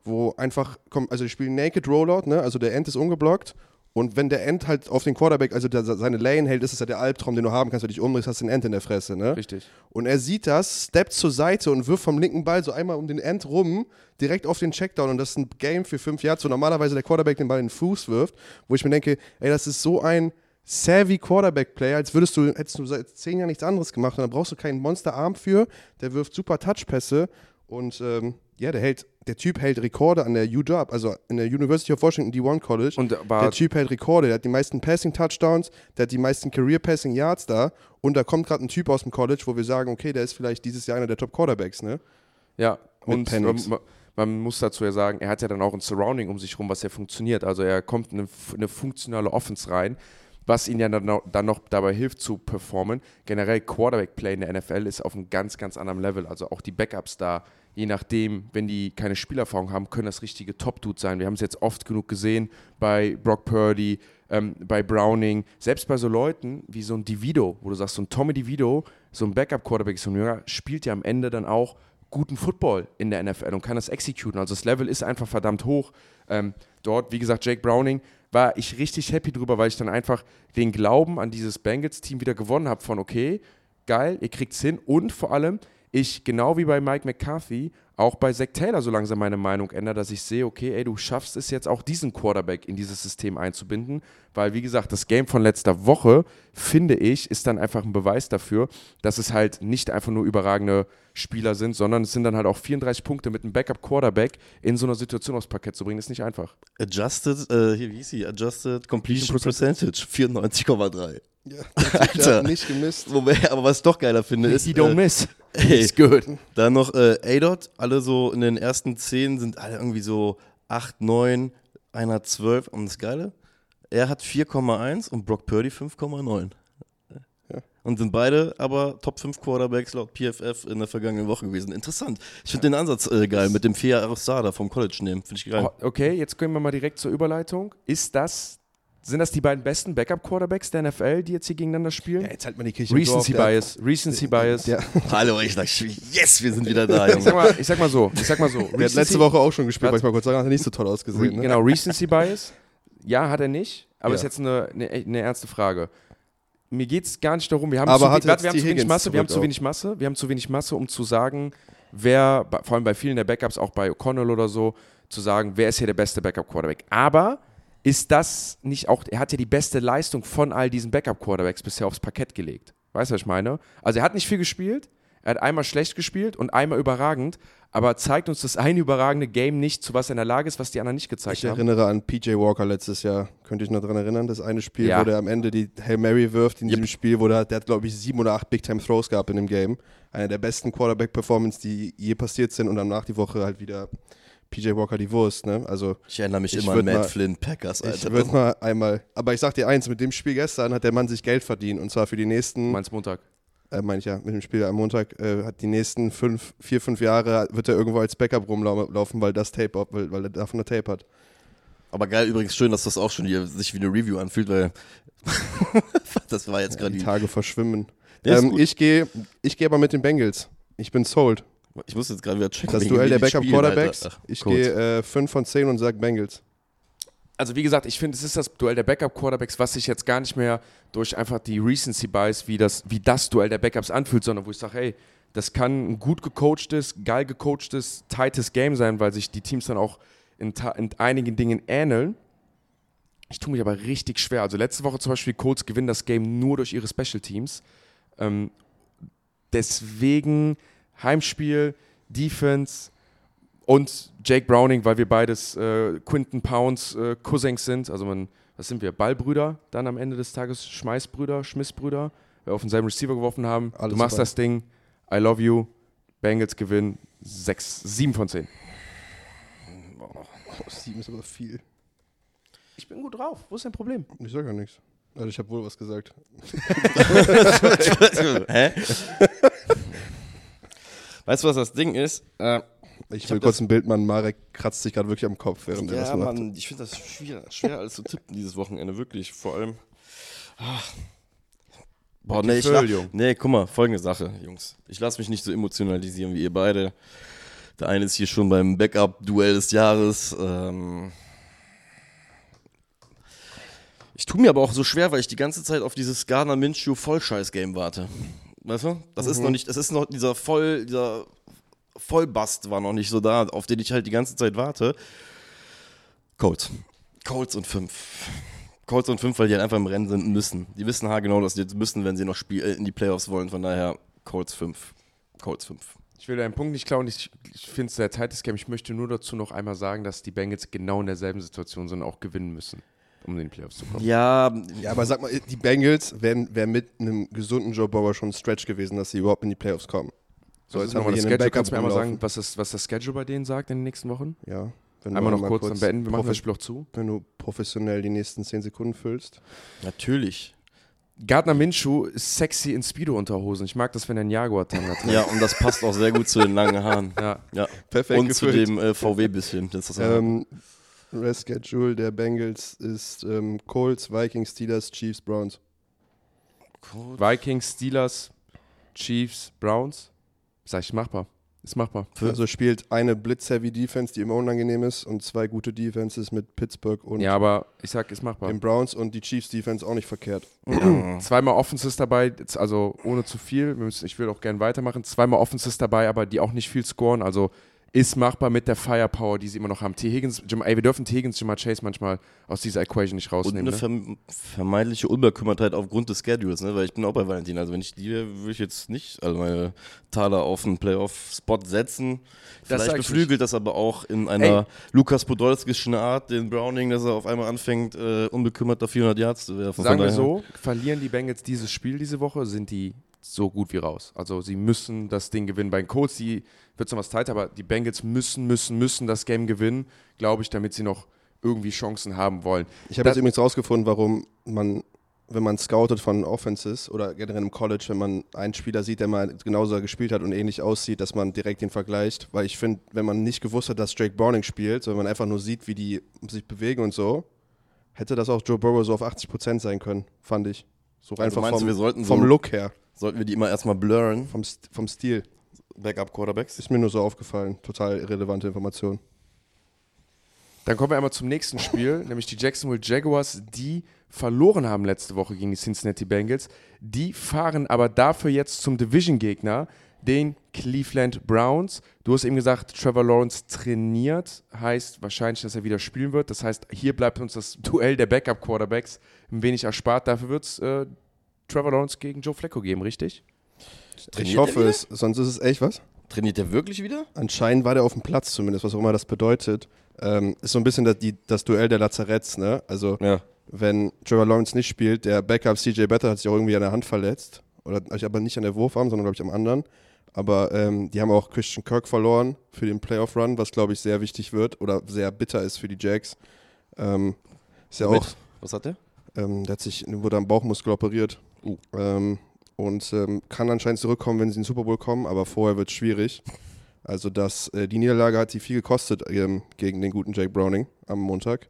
wo einfach, komm, also die spielen Naked Rollout, ne? Also der End ist ungeblockt und wenn der End halt auf den Quarterback, also der, seine Lane hält, ist es ja der Albtraum, den du haben kannst, wenn du dich umdrehst, hast du den End in der Fresse, ne? Richtig. Und er sieht das, steppt zur Seite und wirft vom linken Ball so einmal um den End rum, direkt auf den Checkdown. Und das ist ein Game für fünf Yards, wo normalerweise der Quarterback den Ball in den Fuß wirft, wo ich mir denke, ey, das ist so ein savvy Quarterback-Player, als würdest du, hättest du seit zehn Jahren nichts anderes gemacht. Und da brauchst du keinen Monsterarm für, der wirft super Touchpässe und ähm, ja, der hält, der Typ hält Rekorde an der UW, also in der University of Washington D1 College. Und war Der Typ hält Rekorde, der hat die meisten Passing-Touchdowns, der hat die meisten Career-Passing-Yards da und da kommt gerade ein Typ aus dem College, wo wir sagen, okay, der ist vielleicht dieses Jahr einer der Top-Quarterbacks, ne? Ja, Mit und Penix. man, man muss dazu ja sagen, er hat ja dann auch ein Surrounding um sich rum, was ja funktioniert. Also er kommt in eine, eine funktionale Offense rein, was ihn ja dann noch, dabei hilft zu performen. Generell Quarterback-Play in der NFL ist auf einem ganz, ganz anderen Level. Also auch die Backups da, je nachdem, wenn die keine Spielerfahrung haben, können das richtige Top-Dudes sein. Wir haben es jetzt oft genug gesehen bei Brock Purdy, ähm, bei Browning, selbst bei so Leuten wie so ein Divido, wo du sagst, so ein Tommy Divido, so ein Backup-Quarterback, so ein Jünger, spielt ja am Ende dann auch guten Football in der NFL und kann das executen. Also das Level ist einfach verdammt hoch. Ähm, dort, wie gesagt, Jake Browning, war ich richtig happy drüber, weil ich dann einfach den Glauben an dieses Bengals-Team wieder gewonnen habe von, okay, geil, ihr kriegt's hin. Und vor allem, ich, genau wie bei Mike McCarthy, auch bei Zach Taylor so langsam meine Meinung ändere, dass ich sehe, okay, ey, du schaffst es jetzt auch diesen Quarterback in dieses System einzubinden, weil wie gesagt, das Game von letzter Woche, finde ich, ist dann einfach ein Beweis dafür, dass es halt nicht einfach nur überragende Spieler sind, sondern es sind dann halt auch 34 Punkte mit einem Backup-Quarterback in so einer Situation aufs Parkett zu bringen, ist nicht einfach. Adjusted, äh, hier, wie hieß sie? Adjusted Completion Percentage. Percentage, 94,3. Ja, Alter. nicht gemisst. Wobei, aber was ich doch geiler finde, ist. He don't äh, miss. ey, Ist good. Dann noch äh, A-Dot, alle so in den ersten 10 sind alle irgendwie so 8, 9, einer 12. Und das Geile, er hat 4,1 und Brock Purdy 5,9. Ja. Und sind beide aber Top 5 Quarterbacks laut PFF in der vergangenen Woche gewesen. Interessant. Ich finde den Ansatz äh, geil, mit dem 4 Jahre Star da vom College nehmen. Finde ich geil. Oh, okay, jetzt können wir mal direkt zur Überleitung. Ist das, sind das die beiden besten Backup-Quarterbacks der NFL, die jetzt hier gegeneinander spielen? Ja, jetzt halt mal die Kirche im Dorf, Recency der- Bias. Recency Bias. Der, Hallo, ich sag, yes, wir sind wieder da, Ich sag, Junge. mal, ich sag mal so, ich sag mal so. der hat letzte Woche auch schon gespielt, wollte ich mal kurz sagen, hat er nicht so toll Re ausgesehen. Ne? Genau, Recency Bias. Ja, hat er nicht. Aber Ja. ist jetzt eine, eine, eine ernste Frage. Mir geht es gar nicht darum, wir haben, zu, jetzt wir haben zu wenig Masse, wir haben zu wenig Masse, wir haben zu wenig Masse, um zu sagen, wer, vor allem bei vielen der Backups, auch bei O'Connell oder so, zu sagen, wer ist hier der beste Backup-Quarterback. Aber ist das nicht auch, er hat ja die beste Leistung von all diesen Backup-Quarterbacks bisher aufs Parkett gelegt. Weißt du, was ich meine? Also er hat nicht viel gespielt, er hat einmal schlecht gespielt und einmal überragend, aber zeigt uns das eine überragende Game nicht, zu was er in der Lage ist, was die anderen nicht gezeigt Ich haben. erinnere an PJ Walker letztes Jahr. Könnte ich noch daran erinnern? Das eine Spiel, Ja. wo der am Ende die Hail Mary wirft in Yep. diesem Spiel, wo der, der hat, glaube ich, sieben oder acht Big-Time-Throws gehabt in dem Game. Eine der besten Quarterback-Performance, die je passiert sind und danach die Woche halt wieder PJ Walker die Wurst. Ne? Also Ich erinnere mich Ich immer an Matt mal- Flynn Packers, ich Alter. würde mal einmal, aber ich sag dir eins, mit dem Spiel gestern hat der Mann sich Geld verdient und zwar für die nächsten, Meinst Montag? äh, meine ich ja, mit dem Spiel am Montag, äh, hat die nächsten fünf, vier, fünf Jahre wird er irgendwo als Backup rumlaufen, weil das Tape, weil, weil er davon eine Tape hat. Aber geil, übrigens schön, dass das auch schon hier sich wie eine Review anfühlt, weil das war jetzt Ja, gerade die. Tage verschwimmen. Ähm, ich gehe ich geh aber mit den Bengals. Ich bin sold. Ich muss jetzt gerade wieder checken. Das Duell wie der Backup-Quarterbacks. Ich gut. gehe äh, 5 von 10 und sage Bengals. Also wie gesagt, ich finde, es ist das Duell der Backup-Quarterbacks, was sich jetzt gar nicht mehr durch einfach die Recency Bias, wie das, wie das Duell der Backups anfühlt, sondern wo ich sage, hey, Das kann ein gut gecoachtes, geil gecoachtes, tightes Game sein, weil sich die Teams dann auch in, in einigen Dingen ähneln. Ich tue mich aber richtig schwer. Also letzte Woche zum Beispiel, Colts gewinnen das Game nur durch ihre Special Teams. Ähm, deswegen Heimspiel, Defense und Jake Browning, weil wir beides äh, Quinton Pounds äh, Cousins sind. Also man, was sind wir? Ballbrüder dann am Ende des Tages, Schmeißbrüder, Schmissbrüder, weil wir auf denselben Receiver geworfen haben. Alles du machst dabei. das Ding. I love you. Bengals gewinnen 6, 7 von 10. Oh, sieben ist aber viel. Ich bin gut drauf. Wo ist dein Problem? Ich sag ja nichts. Also ich habe wohl was gesagt. Hä? Weißt du, was das Ding ist? Äh, Ich, Ich will kurz ein Bild machen. Marek kratzt sich gerade wirklich am Kopf, während er das ja, macht. Mann, ich finde das schwer, schwer alles zu tippen dieses Wochenende, wirklich. Vor allem. Ach. Boah, nee, ich la- Füll, nee, guck mal, folgende Sache, Jungs. Ich lasse mich nicht so emotionalisieren wie ihr beide. Der eine ist hier schon beim Backup-Duell des Jahres. Ähm ich tue mir aber auch so schwer, weil ich die ganze Zeit auf dieses Gardner Minshew Vollscheiß-Game warte. Weißt du? Das ist noch nicht, das ist noch dieser voll, dieser Vollbast war noch nicht so da, auf den ich halt die ganze Zeit warte. Colts. Colts und 5. Colts und 5, weil die halt einfach im Rennen sind müssen. Die wissen haargenau, dass die jetzt müssen, wenn sie noch Spiel, äh, in die Playoffs wollen. Von daher Colts 5. Colts 5. Ich will deinen Punkt nicht klauen. Ich, ich finde es sehr tightes Game. Ich möchte nur dazu noch einmal sagen, dass die Bengals genau in derselben Situation sind und auch gewinnen müssen, um in die Playoffs zu kommen. Ja, Ja, aber sag mal, die Bengals wären wär mit einem gesunden Joe Burrow schon ein Stretch gewesen, dass sie überhaupt in die Playoffs kommen. So, So, jetzt jetzt haben wir das Schedule. Kannst du mir einmal sagen, was das, was das Schedule bei denen sagt in den nächsten Wochen? Ja. Wenn Einmal du noch mal kurz, dann beenden. Wir machen das Spiel auch zu. Wenn du professionell die nächsten 10 Sekunden füllst. natürlich. Gardner Minshew ist sexy in Speedo-Unterhosen. Ich mag das, wenn er einen Jaguar-Tanga trägt. Ja, und das passt auch sehr gut zu den langen Haaren. Ja. Ja. Perfekt und zu gefüllt. dem äh, VW-bisschen. Das das Ähm, Rest Schedule der Bengals ist ähm, Colts, Vikings, Steelers, Chiefs, Browns. Vikings, Steelers, Chiefs, Browns. Sag ich, machbar. Ist machbar. Also spielt eine Blitz-Heavy Defense, die immer unangenehm ist, und zwei gute Defenses mit Pittsburgh und Ja, aber ich sag, ist machbar. den Browns und die Chiefs Defense auch nicht verkehrt. Zweimal Offenses dabei, also ohne zu viel. Müssen, ich will auch gerne weitermachen. Zweimal Offenses dabei, aber die auch nicht viel scoren. Also ist machbar mit der Firepower, die sie immer noch haben. T. Higgins, Jam ey, wir dürfen T. Higgins, Jamar Chase manchmal aus dieser Equation nicht Und rausnehmen. eine Ne? verm vermeintliche Unbekümmertheit aufgrund des Schedules, ne? weil ich bin auch bei Valentin. Also wenn ich die wäre, würde ich jetzt nicht alle meine Taler auf einen Playoff-Spot setzen. Das Vielleicht beflügelt das aber auch in einer Lukas Podolskischen Art den Browning, dass er auf einmal anfängt, äh, unbekümmert auf 400 Yards zu werfen. Sagen wir so, verlieren die Bengals dieses Spiel diese Woche, sind die so gut wie raus. Also sie müssen das Ding gewinnen. Bei den Colts, die wird es noch was tighter, aber die Bengals müssen, müssen, müssen das Game gewinnen, glaube ich, damit sie noch irgendwie Chancen haben wollen. Ich habe jetzt übrigens rausgefunden, warum man, wenn man scoutet von Offenses oder generell im College, wenn man einen Spieler sieht, der mal genauso gespielt hat und ähnlich aussieht, dass man direkt den vergleicht. Weil ich finde, wenn man nicht gewusst hat, dass Drake Browning spielt, sondern man einfach nur sieht, wie die sich bewegen und so, hätte das auch Joe Burrow so auf 80% sein können, fand ich. So Also einfach meinst du, vom, wir sollten vom so- Look her, Sollten wir die immer erstmal blurren? vom, St- vom Stil. Backup-Quarterbacks? Ist mir nur so aufgefallen. Total irrelevante Information. Dann kommen wir einmal zum nächsten Spiel, nämlich die Jacksonville Jaguars, die verloren haben letzte Woche gegen die Cincinnati Bengals. Die fahren aber dafür jetzt zum Division-Gegner, den Cleveland Browns. Du hast eben gesagt, Trevor Lawrence trainiert, heißt wahrscheinlich, dass er wieder spielen wird. Das heißt, hier bleibt uns das Duell der Backup-Quarterbacks ein wenig erspart. Dafür wird es äh, Trevor Lawrence gegen Joe Flacco geben, richtig? Ich Trainiert hoffe er es, sonst ist es echt was? Trainiert der wirklich wieder? Anscheinend war der auf dem Platz zumindest, was auch immer das bedeutet. Ähm, ist so ein bisschen das, die, das Duell der Lazaretts, ne? Also, Ja. wenn Trevor Lawrence nicht spielt, der Backup CJ Better hat sich auch irgendwie an der Hand verletzt. Oder aber nicht an der Wurfarm, sondern glaube ich am anderen. Aber ähm, die haben auch Christian Kirk verloren für den Playoff-Run, was glaube ich sehr wichtig wird oder sehr bitter ist für die Jacks. Ähm, ist ja auch, Mit? Was hat der? ähm, der hat sich, wurde am Bauchmuskel operiert. Uh. Ähm, und ähm, kann anscheinend zurückkommen, wenn sie in den Super Bowl kommen, aber vorher wird es schwierig. Also das, äh, die Niederlage hat sie viel gekostet ähm, gegen den guten Jake Browning am Montag.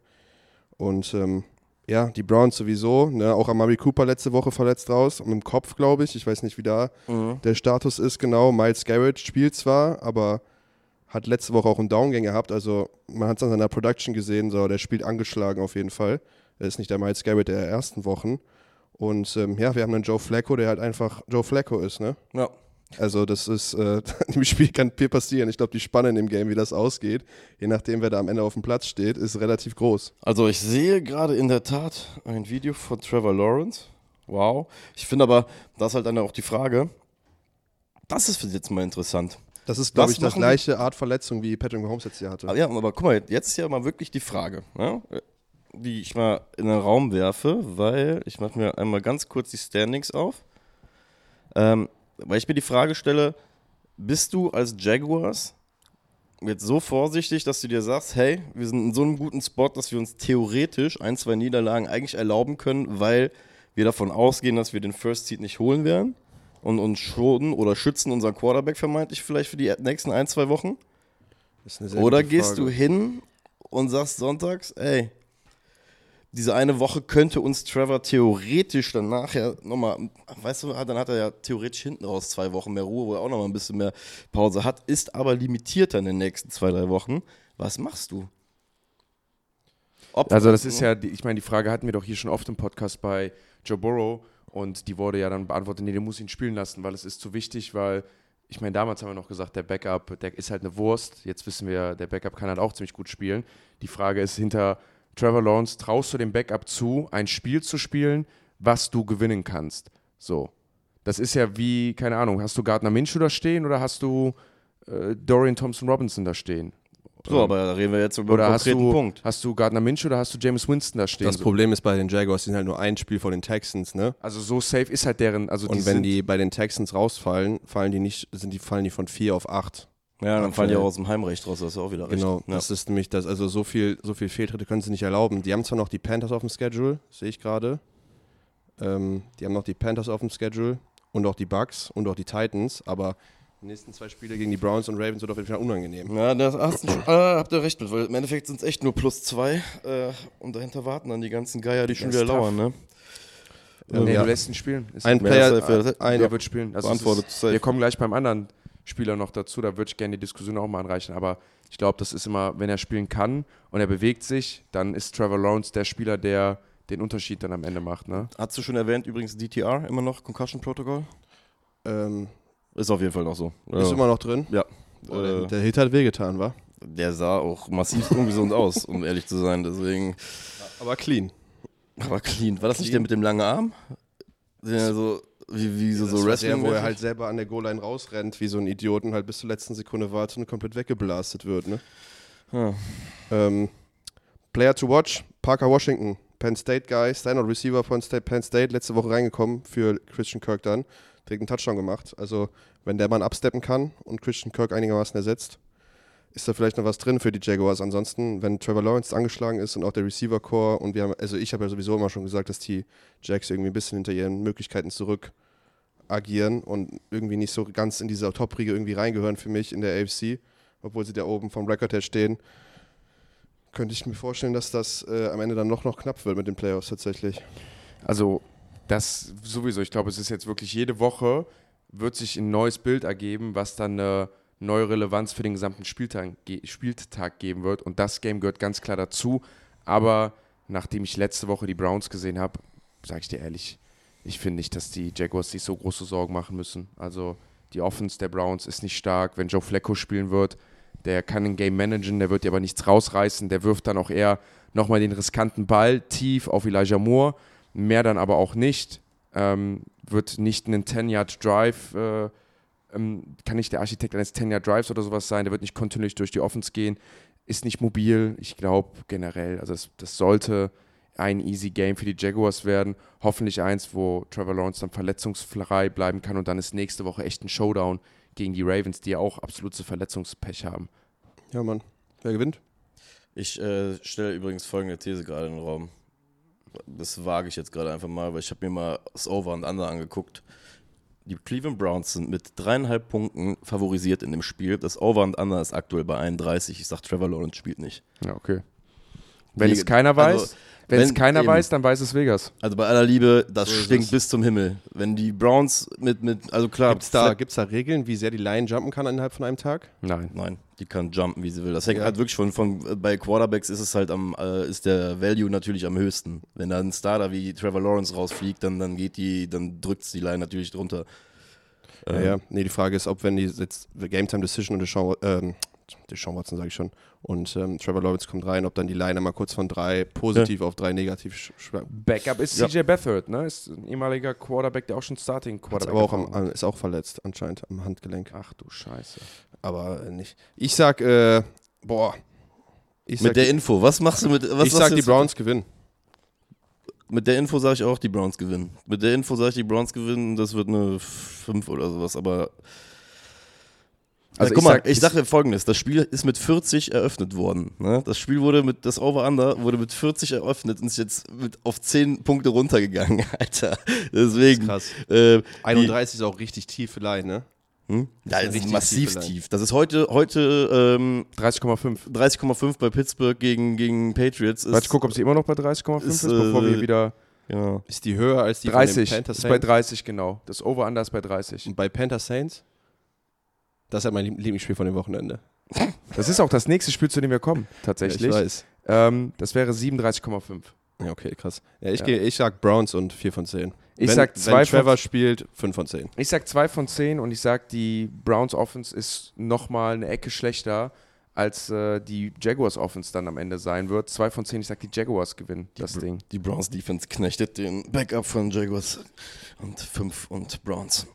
Und ähm, ja, die Browns sowieso, ne, auch Amari Cooper letzte Woche verletzt raus, mit dem Kopf, glaube ich. Ich weiß nicht, wie da Mhm. der Status ist genau. Miles Garrett spielt zwar, aber hat letzte Woche auch einen Downgang gehabt. Also man hat es an seiner Production gesehen, so, der spielt angeschlagen auf jeden Fall. Er ist nicht der Miles Garrett der ersten Wochen. Und ähm, ja, wir haben einen Joe Flacco, der halt einfach Joe Flacco ist, ne? Ja. Also das ist, äh, im Spiel kann viel passieren. Ich glaube, die Spanne in dem Game, wie das ausgeht, je nachdem, wer da am Ende auf dem Platz steht, ist relativ groß. Also ich sehe gerade in der Tat ein Video von Trevor Lawrence. Wow. Ich finde aber, das ist halt dann auch die Frage, das ist jetzt mal interessant. Das ist, glaube ich, das gleiche Art Verletzung, wie Patrick Mahomes jetzt hier hatte. Ah, Ja, aber guck mal, jetzt ist ja mal wirklich die Frage, ne? Die ich mal in den Raum werfe, weil ich mache mir einmal ganz kurz die Standings auf. Ähm, weil ich mir die Frage stelle, bist du als Jaguars jetzt so vorsichtig, dass du dir sagst, hey, wir sind in so einem guten Spot, dass wir uns theoretisch ein, zwei Niederlagen eigentlich erlauben können, weil wir davon ausgehen, dass wir den First Seed nicht holen werden und uns schonen oder schützen unseren Quarterback vermeintlich vielleicht für die nächsten ein, zwei Wochen? Oder gehst du hin und sagst sonntags, ey, diese eine Woche könnte uns Trevor theoretisch dann nachher nochmal, weißt du, dann hat er ja theoretisch hinten raus zwei Wochen mehr Ruhe, wo er auch nochmal ein bisschen mehr Pause hat, ist aber limitierter in den nächsten zwei, drei Wochen. Was machst du? Ob- Also das ist ja, ich meine, die Frage hatten wir doch hier schon oft im Podcast bei Joe Burrow und die wurde ja dann beantwortet, nee, der muss ihn spielen lassen, weil es ist zu wichtig, weil ich meine, damals haben wir noch gesagt, der Backup, der ist halt eine Wurst. Jetzt wissen wir, der Backup kann halt auch ziemlich gut spielen. Die Frage ist hinter Trevor Lawrence, traust du dem Backup zu, ein Spiel zu spielen, was du gewinnen kannst? So. Das ist ja wie, keine Ahnung, hast du Gardner Minshew da stehen oder hast du äh, Dorian Thompson Robinson da stehen? so, aber da reden wir jetzt über Oder einen hast konkreten du, Punkt. hast du Gardner Minshew oder hast du James Winston da stehen? Das So. Problem ist bei den Jaguars, die sind halt nur ein Spiel vor den Texans, ne? Also so safe ist halt deren, also Und die wenn sind, die bei den Texans rausfallen, fallen die nicht, sind die, fallen die von vier auf acht. Ja, dann fallen die auch aus dem Heimrecht raus, das ist ja auch wieder recht. Genau, Ja. das ist nämlich das, also so viel, so viel Fehltritte können sie nicht erlauben. Die haben zwar noch die Panthers auf dem Schedule, sehe ich gerade. Ähm, die haben noch die Panthers auf dem Schedule und auch die Bucks und auch die Titans, aber die nächsten zwei Spiele gegen die Browns und Ravens wird auf jeden Fall unangenehm. Ja, das hast, äh, habt ihr recht mit, weil im Endeffekt sind es echt nur plus zwei äh, und dahinter warten dann die ganzen Geier, die schon wieder lauern, ne? nee, ja. du lässt ihn spielen. Ist Ein Ja, Player, ja- ein, der wird spielen. Also beantwortet, ist, wir kommen gleich beim anderen Spieler noch dazu, da würde ich gerne die Diskussion auch mal anreichen, aber ich glaube, das ist immer, wenn er spielen kann und er bewegt sich, dann ist Trevor Lawrence der Spieler, der den Unterschied dann am Ende macht. Ne? Hast du schon erwähnt, übrigens DTR immer noch, Concussion Protocol? ähm, Ist auf jeden Fall noch so. ist immer noch drin. Ja. Oh, der, Äh, der Hit hat wehgetan, wa? der sah auch massiv ungesund aus, um ehrlich zu sein. Deswegen. Aber clean. Aber clean. War das nicht der mit dem langen Arm? Der so, wie, wie so, Das so Wrestling. wo er halt selber an der Goal-Line rausrennt, wie so ein Idioten, halt bis zur letzten Sekunde wartet und komplett weggeblastet wird, ne? Ja. Ähm, Player to watch, Parker Washington, Penn State Guy, Standard Receiver von State, Penn State, letzte Woche reingekommen für Christian Kirk dann, direkt einen Touchdown gemacht. Also, wenn der Mann absteppen kann und Christian Kirk einigermaßen ersetzt, ist da vielleicht noch was drin für die Jaguars. Ansonsten, wenn Trevor Lawrence angeschlagen ist und auch der Receiver Core und wir haben, also ich habe ja sowieso immer schon gesagt, dass die Jacks irgendwie ein bisschen hinter ihren Möglichkeiten zurück agieren und irgendwie nicht so ganz in dieser Top-Riege irgendwie reingehören für mich in der AFC, obwohl sie da oben vom Record her stehen könnte ich mir vorstellen, dass das äh, am Ende dann noch, noch knapp wird mit den Playoffs tatsächlich. Also das sowieso, ich glaube, es ist jetzt wirklich jede Woche wird sich ein neues Bild ergeben, was dann eine neue Relevanz für den gesamten Spieltag, Spieltag geben wird. Und das Game gehört ganz klar dazu. Aber nachdem ich letzte Woche die Browns gesehen habe, sage ich dir ehrlich, ich finde nicht, dass die Jaguars sich so große Sorgen machen müssen. Also die Offense der Browns ist nicht stark. Wenn Joe Flacco spielen wird, der kann ein Game managen, der wird dir aber nichts rausreißen. Der wirft dann auch eher nochmal den riskanten Ball tief auf Elijah Moore. Mehr dann aber auch nicht. Ähm, wird nicht einen 10-Yard-Drive, äh, ähm, kann nicht der Architekt eines 10-Yard-Drives oder sowas sein. Der wird nicht kontinuierlich durch die Offense gehen. Ist nicht mobil. Ich glaube generell, also das, das sollte ein easy Game für die Jaguars werden. Hoffentlich eins, wo Trevor Lawrence dann verletzungsfrei bleiben kann und dann ist nächste Woche echt ein Showdown gegen die Ravens, die ja auch absolutes Verletzungspech haben. Ja, Mann. Wer gewinnt? Ich äh, stelle übrigens folgende These gerade in den Raum. Das wage ich jetzt gerade einfach mal, weil ich habe mir mal das Over und Under angeguckt. Die Cleveland Browns sind mit dreieinhalb Punkten favorisiert in dem Spiel. Das Over und Under ist aktuell bei 31. Ich sag, Trevor Lawrence spielt nicht. Ja, okay. Wenn Wie- es keiner weiß, also, wenn es keiner eben. weiß, dann weiß es Vegas. Also bei aller Liebe, das So stinkt es. bis zum Himmel. Wenn die Browns mit, mit also klar, Gibt es da, gibt's da Regeln, wie sehr die Line jumpen kann innerhalb von einem Tag? Nein. Nein, die kann jumpen, wie sie will. Das hängt Ja. halt wirklich von, von bei Quarterbacks ist es halt am äh, ist der Value natürlich am höchsten. Wenn da ein Starter wie Trevor Lawrence rausfliegt, dann dann geht die, dann drückt die Line natürlich drunter. Ja, ja. Nee, die Frage ist, ob wenn die jetzt Game Time Decision und ähm, Deshaun Watson sage ich schon, und ähm, Trevor Lawrence kommt rein, ob dann die Line mal kurz von drei positiv auf drei negativ sch- sch- Backup ist Ja. CJ Beathard, ne? Ist ein ehemaliger Quarterback, der auch schon Starting Hat's Quarterback aber auch am, hat. ist auch verletzt anscheinend am Handgelenk. Ach du Scheiße. Aber äh, nicht. Ich sag, äh, boah. Ich sag, Mit der Info, was machst du mit. Was ich sagst sag du die? Browns gewinnen. Mit der Info sage ich auch, die Browns gewinnen. Mit der Info sage ich, die Browns gewinnen. Das wird eine 5 oder sowas. Aber Also guck ich mal, sag- ich sage folgendes: Das Spiel ist mit 40 eröffnet worden. Ne? Das Spiel wurde mit, das Over-Under wurde mit 40 eröffnet und ist jetzt mit, auf 10 Punkte runtergegangen, Alter. Deswegen. Krass. Äh, die, 31 ist auch richtig tiefe Line, ne? hm? Ja, das ist richtig massiv tief. Das ist heute, heute ähm, 30,5. 30,5 bei Pittsburgh gegen, gegen Patriots. Ist, Warte, ich gucke, ob sie immer noch bei 30,5 ist, ist, bevor äh, wir wieder. Genau. Ist die höher als die 30. von den Panthers Ist bei Saints? 30, genau. Das Over-Under ist bei 30. Und bei Panthers Saints? Das ist ja mein Lieb- Lieblingsspiel von dem Wochenende. Das ist auch das nächste Spiel, zu dem wir kommen, Ja, tatsächlich. ich weiß. ähm, das wäre 37,5. Ja, okay, krass. Ja, ich, Ja. Gehe, ich sag Browns und 4 von 10. Ich wenn, sag zwei wenn von- Trevor spielt, 5 von 10. Ich sag 2 von 10 und ich sag, die Browns Offense ist nochmal eine Ecke schlechter, als äh, die Jaguars Offense dann am Ende sein wird. 2 von 10, ich sag, die Jaguars gewinnen das Ding. Die Browns Defense knechtet den Backup von Jaguars und 5 und Browns.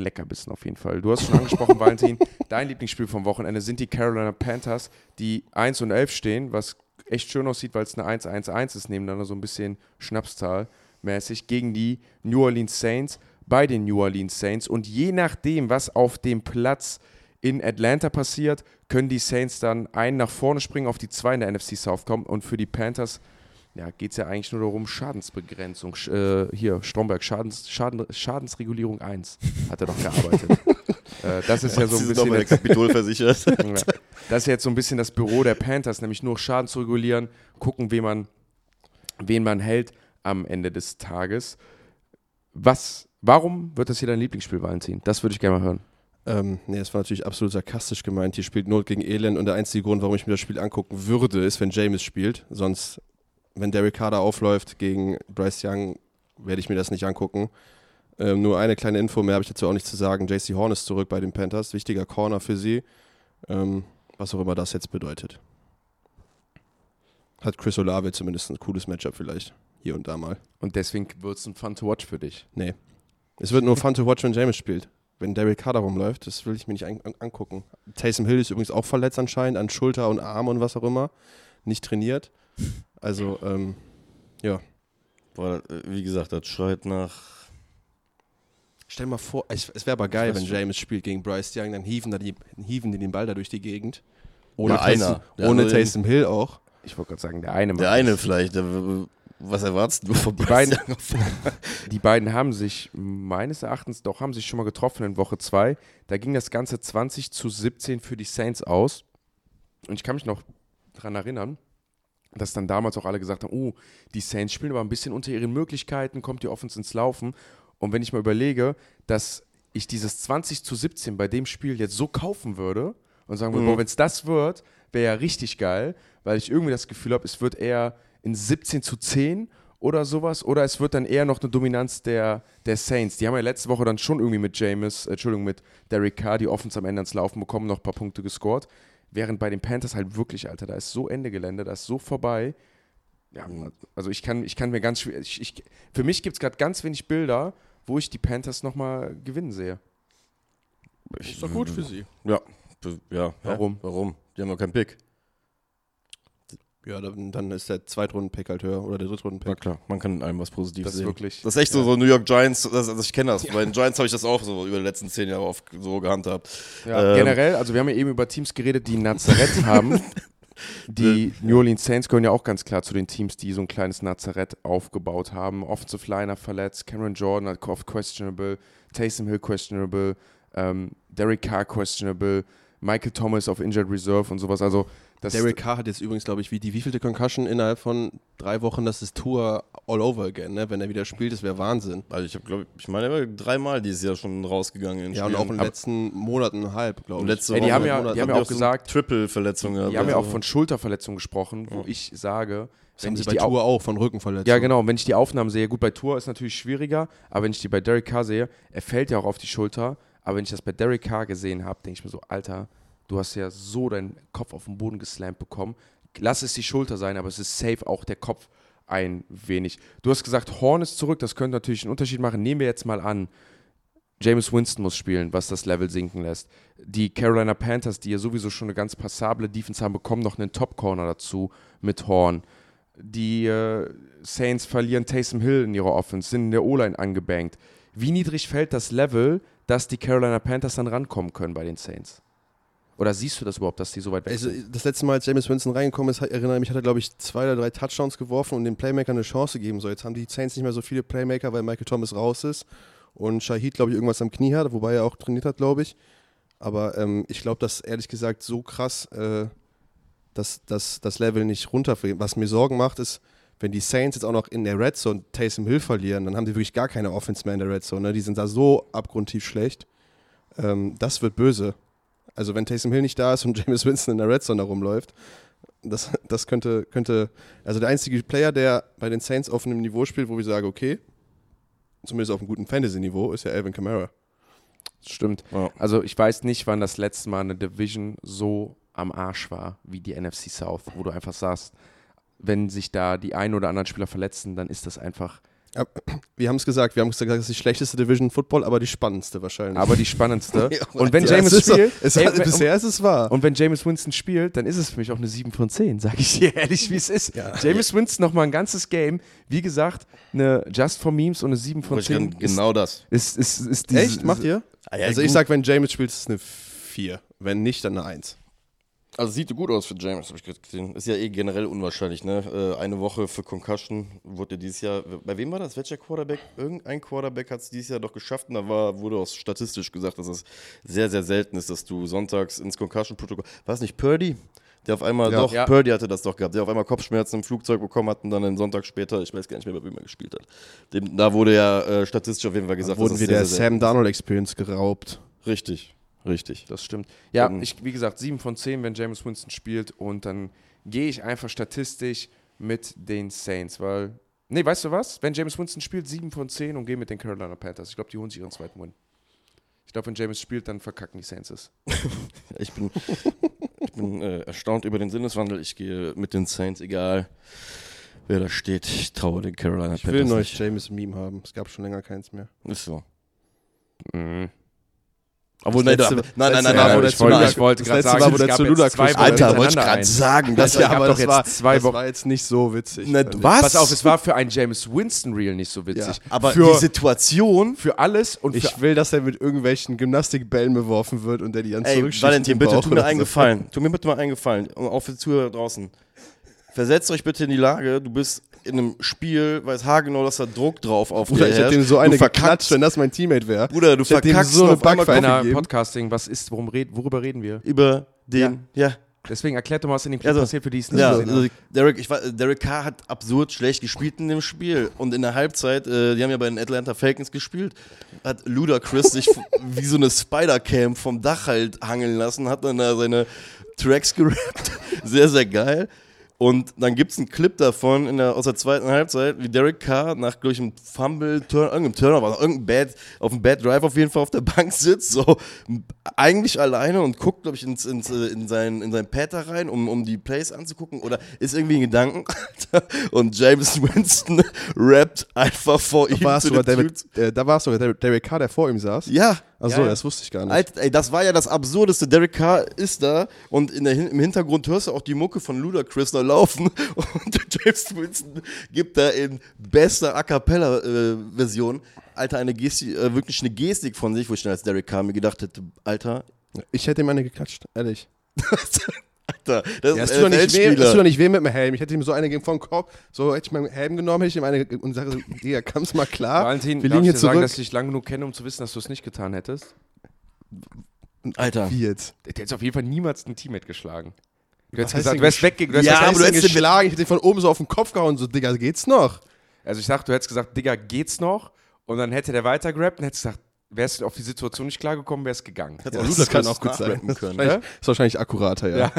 Leckerbissen auf jeden Fall. Du hast schon angesprochen, Valentin, dein Lieblingsspiel vom Wochenende sind die Carolina Panthers, die 1 und 11 stehen, was echt schön aussieht, weil es eine 1-1-1 ist, nebeneinander so ein bisschen Schnapszahl mäßig, gegen die New Orleans Saints, bei den New Orleans Saints. Und je nachdem, was auf dem Platz in Atlanta passiert, können die Saints dann einen nach vorne springen, auf die zwei in der NFC South kommen. Und für die Panthers ja, geht es ja eigentlich nur darum, Schadensbegrenzung. Sch- Äh, hier, Stromberg, Schadens, Schaden, Schadensregulierung 1 hat er doch gearbeitet. äh, das ist ja so ein bisschen. der Kapitol versichert. Ja. Das ist jetzt so ein bisschen das Büro der Panthers, nämlich nur Schaden zu regulieren, gucken, wen man, wen man hält am Ende des Tages. Was, warum wird das hier dein Lieblingsspiel, Valentin? Das würde ich gerne mal hören. Ähm, nee, das war natürlich absolut sarkastisch gemeint. Hier spielt Not gegen Elend und der einzige Grund, warum ich mir das Spiel angucken würde, ist, wenn James spielt. Sonst, wenn Derek Carter aufläuft gegen Bryce Young, werde ich mir das nicht angucken. Ähm, nur eine kleine Info, mehr habe ich dazu auch nicht zu sagen. JC Horn ist zurück bei den Panthers, wichtiger Corner für sie. Ähm, was auch immer das jetzt bedeutet. Hat Chris Olave zumindest ein cooles Matchup vielleicht. Hier und da mal. Und deswegen wird es ein Fun to Watch für dich. Nee. Es wird nur fun to watch, wenn James spielt. Wenn Derek Carter rumläuft, das will ich mir nicht an an angucken. Taysom Hill ist übrigens auch verletzt anscheinend an Schulter und Arm und was auch immer. Nicht trainiert. Also, ähm, Boah, äh, wie gesagt, das schreit nach. stell mal vor, es, es wäre aber geil, wenn. James spielt gegen Bryce Young, dann hieven, da die, hieven die den Ball da durch die Gegend. Ohne, Ja, Taysom, einer. Ohne Taysom Hill auch. Ich wollte gerade sagen, der eine. Der eine das. vielleicht. Der, was erwartest du von Die beiden, die beiden haben sich meines Erachtens doch, haben sich schon mal getroffen in Woche 2. Da ging das Ganze 20 zu 17 für die Saints aus. Und ich kann mich noch daran erinnern, dass dann damals auch alle gesagt haben, oh, die Saints spielen aber ein bisschen unter ihren Möglichkeiten, kommt die Offense ins Laufen. Und wenn ich mal überlege, dass ich dieses 20 zu 17 bei dem Spiel jetzt so kaufen würde und sagen würde, Mhm. boah, wenn es das wird, wäre ja richtig geil, weil ich irgendwie das Gefühl habe, es wird eher in 17 zu 10 oder sowas, oder es wird dann eher noch eine Dominanz der, der Saints. Die haben ja letzte Woche dann schon irgendwie mit James, äh, Entschuldigung, mit Derek Carr die Offense am Ende ans Laufen bekommen, noch ein paar Punkte gescored. Während bei den Panthers halt wirklich, Alter, da ist so Ende Gelände, da ist so vorbei. Ja, also ich kann, ich kann mir ganz schwer, ich, ich, für mich gibt es gerade ganz wenig Bilder, wo ich die Panthers nochmal gewinnen sehe. Ist doch gut für sie. Ja, ja. Warum? Warum? Die haben doch keinen Pick. Ja, dann, dann ist der Zweitrunden-Pick halt höher oder der Na Drittrunden-Pick. klar, man kann in allem was Positives Das ist sehen. wirklich. Das ist echt so, so New York Giants, das, also ich kenne das. Bei den Giants habe ich das auch so über die letzten zehn Jahre oft so gehandhabt. Ja, Ähm, generell, also wir haben ja eben über Teams geredet, die Nazareth haben. Die New Orleans Saints gehören ja auch ganz klar zu den Teams, die so ein kleines Nazareth aufgebaut haben. Offensive Liner verletzt, Cameron Jordan hat oft questionable, Taysom Hill questionable, ähm, Derek Carr questionable, Michael Thomas auf Injured Reserve und sowas. Also Das Derek Carr hat jetzt übrigens, glaube ich, wie die wievielte Concussion innerhalb von drei Wochen, das ist Tour all over again, ne? Wenn er wieder spielt, das wäre Wahnsinn. Also ich habe, glaube ich, meine, er war dreimal dieses Jahr schon rausgegangen in Ja, und Spielen. auch in den letzten Monaten halb, glaube Und ich. letzte Ey, die Woche haben ja- Monat die haben ja die auch so gesagt- Triple-Verletzungen gehabt. Die haben ja auch Also- von Schulterverletzungen gesprochen, wo ich sage, das wenn haben sie ich bei die Tour auch von Rückenverletzungen. Ja, genau. Wenn ich die Aufnahmen sehe, gut, bei Tour ist natürlich schwieriger, aber wenn ich die bei Derek Carr sehe, er fällt ja auch auf die Schulter. Aber wenn ich das bei Derek Carr gesehen habe, denke ich mir so, Alter, du hast ja so deinen Kopf auf den Boden geslampt bekommen. Lass es die Schulter sein, aber es ist safe auch der Kopf ein wenig. Du hast gesagt, Horn ist zurück, das könnte natürlich einen Unterschied machen. Nehmen wir jetzt mal an, James Winston muss spielen, was das Level sinken lässt. Die Carolina Panthers, die ja sowieso schon eine ganz passable Defense haben, bekommen noch einen Top-Corner dazu mit Horn. Die äh, Saints verlieren Taysom Hill in ihrer Offense, sind in der O-Line angebankt. Wie niedrig fällt das Level, dass die Carolina Panthers dann rankommen können bei den Saints? Oder siehst du das überhaupt, dass die so weit weg Also, sind? das letzte Mal, als James Winston reingekommen ist, erinnere ich mich, hat er, glaube ich, zwei oder drei Touchdowns geworfen und den Playmaker eine Chance gegeben. So, jetzt haben die Saints nicht mehr so viele Playmaker, weil Michael Thomas raus ist und Shahid, glaube ich, irgendwas am Knie hat, wobei er auch trainiert hat, glaube ich. Aber ähm, ich glaube, dass ehrlich gesagt so krass äh, dass, dass das Level nicht runterfällt. Was mir Sorgen macht, ist, wenn die Saints jetzt auch noch in der Red Zone Taysom Hill verlieren, dann haben die wirklich gar keine Offense mehr in der Red Zone. Ne? Die sind da so abgrundtief schlecht. Ähm, das wird böse. Also wenn Taysom Hill nicht da ist und James Winston in der Red Zone da rumläuft, das, das könnte, könnte, also der einzige Player, der bei den Saints auf einem Niveau spielt, wo ich sage, okay, zumindest auf einem guten Fantasy-Niveau, ist ja Alvin Kamara. Stimmt. Ja. Also ich weiß nicht, wann das letzte Mal eine Division so am Arsch war wie die NFC South, wo du einfach sagst, wenn sich da die ein oder anderen Spieler verletzen, dann ist das einfach Ja, wir haben es gesagt, wir haben gesagt, das ist die schlechteste Division Football, aber die spannendste wahrscheinlich. aber die spannendste. und wenn Ja, James ist spielt, es ey, wenn- bisher ist es wahr. und wenn James Winston spielt, dann ist es für mich auch eine 7 von 10, sage ich dir ehrlich, wie es ist. Ja. James Winston nochmal ein ganzes Game, wie gesagt, eine Just for Memes und eine 7 von Aber ich kann 10 ist, genau das. ist, ist, ist diese, Echt? Macht ihr? Ah, ja, also gut. ich sag, wenn James spielt, ist es eine 4. Wenn nicht, dann eine 1. Also sieht gut aus für James, habe ich gerade gesehen. Ist ja eh generell unwahrscheinlich, ne? Äh, eine Woche für Concussion wurde dieses Jahr. Bei wem war das? Welcher Quarterback? Irgendein Quarterback hat es dieses Jahr doch geschafft und da war, wurde auch statistisch gesagt, dass es sehr, sehr selten ist, dass du sonntags ins Concussion-Protokoll. War es nicht Purdy? Der auf einmal Ja. doch, Ja. Purdy hatte das doch gehabt, der auf einmal Kopfschmerzen im Flugzeug bekommen hat und dann einen Sonntag später, ich weiß gar nicht mehr, bei wem er gespielt hat. Dem, da wurde ja äh, statistisch auf jeden Fall gesagt, Wurden dass wir es sehr, der sehr Sam Darnold Experience geraubt. Richtig, richtig. Das stimmt. Ja, Dann- ich, wie gesagt, 7 von 10, wenn James Winston spielt. Und dann gehe ich einfach statistisch mit den Saints, weil. Nee, weißt du was? Wenn James Winston spielt, 7 von 10 und gehe mit den Carolina Panthers. Ich glaube, die holen sich ihren zweiten Win. Ich glaube, wenn James spielt, dann verkacken die Saints es. Ich bin, ich bin äh, erstaunt über den Sinneswandel. Ich gehe mit den Saints, egal wer da steht. Ich traue den Carolina Ich will ein Panthers neues. James-Meme haben. Es gab schon länger keins mehr. Ist so. Mhm. Obwohl, Das nein, letzte- nein, nein, letzte nein, nein, nein, der ich wollte, ich wollte gerade sagen, es gab zu jetzt zwei Alter, wollte ich gerade sagen. Das ja, aber doch jetzt war, zwei das war jetzt nicht so witzig. Ne, fand ich. was? Pass auf, es war für ein James Winston Reel nicht so witzig. Aber für, die Situation. für alles und Ich will, dass er mit irgendwelchen Gymnastikbällen beworfen wird und der die dann zurückschießt. Valentin, bitte, tu mir einen. Gefallen. Tu mir bitte mal einen Gefallen. Auch für die Zuhörer draußen. Versetzt euch bitte in die Lage, du bist in einem Spiel, weiß haargenau, dass da Druck drauf auf Bruder, dir ich hätte dem so eine geklatscht, wenn das mein Teammate wäre. Bruder, du Ich verkackst so eine auf einmal Backpfeife. Podcasting, was ist, worum red, worüber reden wir? über den, ja, Deswegen erklärt doch mal, was in dem Clip Also, passiert, für die es nicht Ja, gesehen also Derek, ich, war- Derek Carr hat absurd schlecht gespielt in dem Spiel. Und in der Halbzeit, äh, die haben ja bei den Atlanta Falcons gespielt, hat Ludacris sich wie so eine Spider-Cam vom Dach halt hangeln lassen, hat dann da seine Tracks gerappt. Sehr, sehr geil. Und dann gibt es einen Clip davon in der, aus der zweiten Halbzeit, wie Derek Carr nach, glaube ich, einem Fumble, Turn, irgendeinem Turnover, irgendein Bad, auf einem Bad Drive auf jeden Fall auf der Bank sitzt, so eigentlich alleine und guckt, glaube ich, ins, ins, äh, in, sein, in sein Pad da rein, um, um die Plays anzugucken oder ist irgendwie in Gedanken. Und James Winston rappt einfach vor ihm. War sogar David, äh, da war es sogar Derek Carr, der vor ihm saß. Ja, Achso, Ja, das wusste ich gar nicht. Alter, ey, das war ja das Absurdeste. Derek Carr ist da und in der, im Hintergrund hörst du auch die Mucke von Ludacris da laufen und James Winston gibt da in bester A Cappella-Version, Alter, eine Gestik, äh, wirklich eine Gestik von sich, wo ich dann als Derek Carr mir gedacht hätte, Alter, Ich hätte ihm eine geklatscht, ehrlich. Alter, das Ja, es ist ein nicht weh, es tut doch nicht weh mit dem Helm. Ich hätte ihm so eine gegeben vom Kopf. So hätte ich meinen Helm genommen, hätte ich ihm eine und sage, Digga, kannst mal klar. Valentin, wir darf liegen ich hier dir sagen, zurück. dass ich dich lang genug kenne, um zu wissen, dass du es nicht getan hättest? Alter, Wie jetzt? Der hätte auf jeden Fall niemals einen Teammate geschlagen. Du hättest gesagt, du wärst weggegangen. Du hättest Ja, aber du hättest ihn geschlagen, ich hätte ihn von oben so auf den Kopf gehauen, so, Digga, geht's noch? Also ich sag, du hättest gesagt, Digga, geht's noch? Und dann hätte der weitergerappt und hättest gesagt, wärst du auf die Situation nicht klargekommen, wärst gegangen. Hätte Ja, auch das Ludacris kann auch gut sein. nachrappen Das ist können. wahrscheinlich, ist wahrscheinlich akkurater, ja. Ja.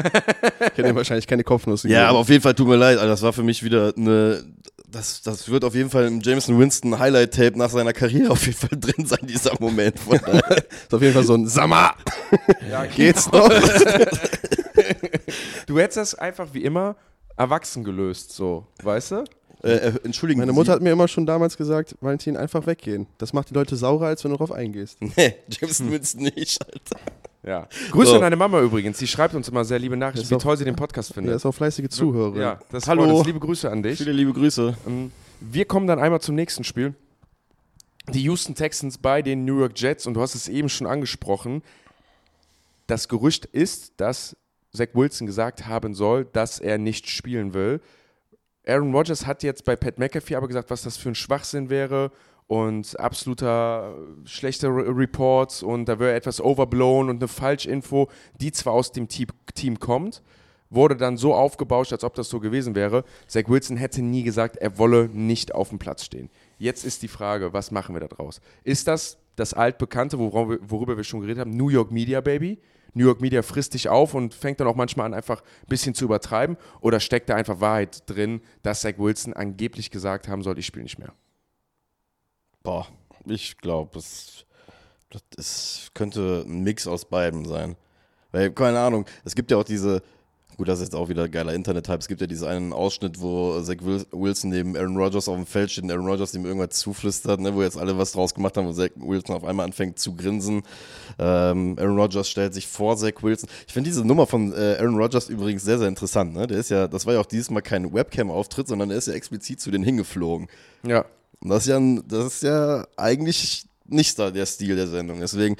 Ich hätte wahrscheinlich keine Kopfnuss Ja, gegeben. aber auf jeden Fall tut mir leid, Alter, das war für mich wieder eine. Das, das wird auf jeden Fall im Jameson Winston Highlight-Tape nach seiner Karriere auf jeden Fall drin sein, dieser Moment. Von daher. ist auf jeden Fall so ein Sammer. Ja, Geht's noch? Du hättest das einfach wie immer erwachsen gelöst, so, weißt du? Äh, äh, entschuldigen Meine Sie. Mutter hat mir immer schon damals gesagt, Valentin, einfach weggehen. Das macht die Leute saurer, als wenn du darauf eingehst. Nee, Jameson Winston nicht, Alter. Ja. Grüße So. an deine Mama übrigens. Die schreibt uns immer sehr liebe Nachrichten, Ist wie auch- toll sie den Podcast Der findet. ist auch fleißige Zuhörer. Ja, das Hallo. Hallo. Das liebe Grüße an dich. Viele liebe Grüße. Ähm, Wir kommen dann einmal zum nächsten Spiel. Die Houston Texans bei den New York Jets und du hast es eben schon angesprochen. Das Gerücht ist, dass Zach Wilson gesagt haben soll, dass er nicht spielen will. Aaron Rodgers hat jetzt bei Pat McAfee aber gesagt, was das für ein Schwachsinn wäre und absoluter äh, schlechter Re Reports und da wäre etwas overblown und eine Falschinfo, die zwar aus dem Team, kommt, wurde dann so aufgebauscht, als ob das so gewesen wäre. Zach Wilson hätte nie gesagt, er wolle nicht auf dem Platz stehen. Jetzt ist die Frage, was machen wir da draus? Ist das das altbekannte, worüber wir schon geredet haben, New York Media Baby? New York Media frisst dich auf und fängt dann auch manchmal an, einfach ein bisschen zu übertreiben? Oder steckt da einfach Wahrheit drin, dass Zach Wilson angeblich gesagt haben soll, ich spiele nicht mehr? Boah, ich glaube, das, das könnte ein Mix aus beiden sein. Weil, keine Ahnung, es gibt ja auch diese, gut, das ist jetzt auch wieder geiler Internet-Hype, es gibt ja diesen einen Ausschnitt, wo Zach Wil- Wilson neben Aaron Rodgers auf dem Feld steht und Aaron Rodgers ihm irgendwas zuflüstert, ne, wo jetzt alle was draus gemacht haben, wo Zach Wilson auf einmal anfängt zu grinsen. Ähm, Aaron Rodgers stellt sich vor Zach Wilson. Ich finde diese Nummer von äh, Aaron Rodgers übrigens sehr, sehr interessant. Ne? Der ist ja, das war ja auch dieses Mal kein Webcam-Auftritt, sondern er ist ja explizit zu denen hingeflogen. Ja. Und das ist ja, das ist ja eigentlich nicht der Stil der Sendung. Deswegen,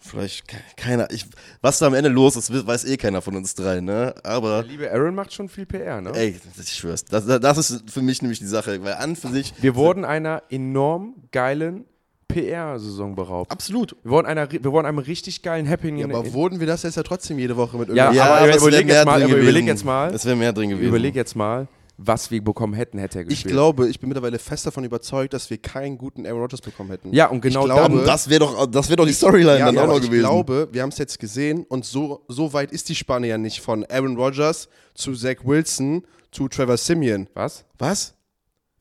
vielleicht ke- keiner. Ich, was da am Ende los ist, weiß eh keiner von uns drei, ne? Der Aber, liebe Aaron macht schon viel PR, ne? ey, ich schwör's. Das, das ist für mich nämlich die Sache, weil an für sich. Wir wurden einer enorm geilen PR-Saison beraubt. Absolut. Wir wurden, einer, wir wurden einem richtig geilen Happening. Ja, aber wurden wir das jetzt ja trotzdem jede Woche mit Ja, irgendwas? aber wär überleg jetzt mal, aber gewesen. überleg jetzt mal. Es wäre mehr drin gewesen. Überleg jetzt mal, was wir bekommen hätten, hätte er Ich gespielt. glaube, ich bin mittlerweile fest davon überzeugt, dass wir keinen guten Aaron Rodgers bekommen hätten. Ja, und genau ich glaube, Aber das wäre doch, das wär doch die Storyline ja, dann ja, auch noch ich gewesen. glaube, wir haben es jetzt gesehen und so, so weit ist die Spanne ja nicht von Aaron Rodgers zu Zach Wilson zu Trevor Simeon. Was? Was?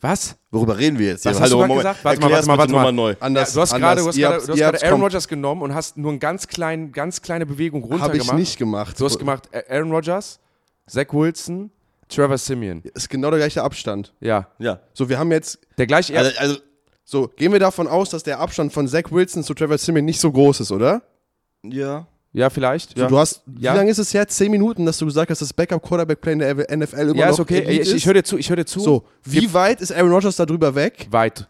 Was? Worüber reden wir jetzt? Was hier? hast du Moment. gesagt? Warte mal, Erklär's warte mal, warte nochmal neu. Anders, ja, du hast anders. gerade, Aaron Rodgers genommen und hast nur eine ganz, klein, ganz kleine Bewegung runter Habe ich nicht gemacht. Du hast gemacht Aaron Rodgers, Zach Wilson, Trevor Simeon. Ist genau der gleiche Abstand. Ja, Ja. So, wir haben jetzt, der gleiche. Also, also so, gehen wir davon aus, dass der Abstand von Zach Wilson zu Trevor Simeon nicht so groß ist, oder? ja. ja, vielleicht. So, du hast, Ja. wie lange ist es her? Zehn Minuten, dass du gesagt hast, das Backup-Quarterback-Play in der NFL immer Ja, noch ist okay. Elite Ich, ich ist? höre dir zu. Ich höre dir zu. So, wie weit ist Aaron Rodgers da drüber weg? Weit.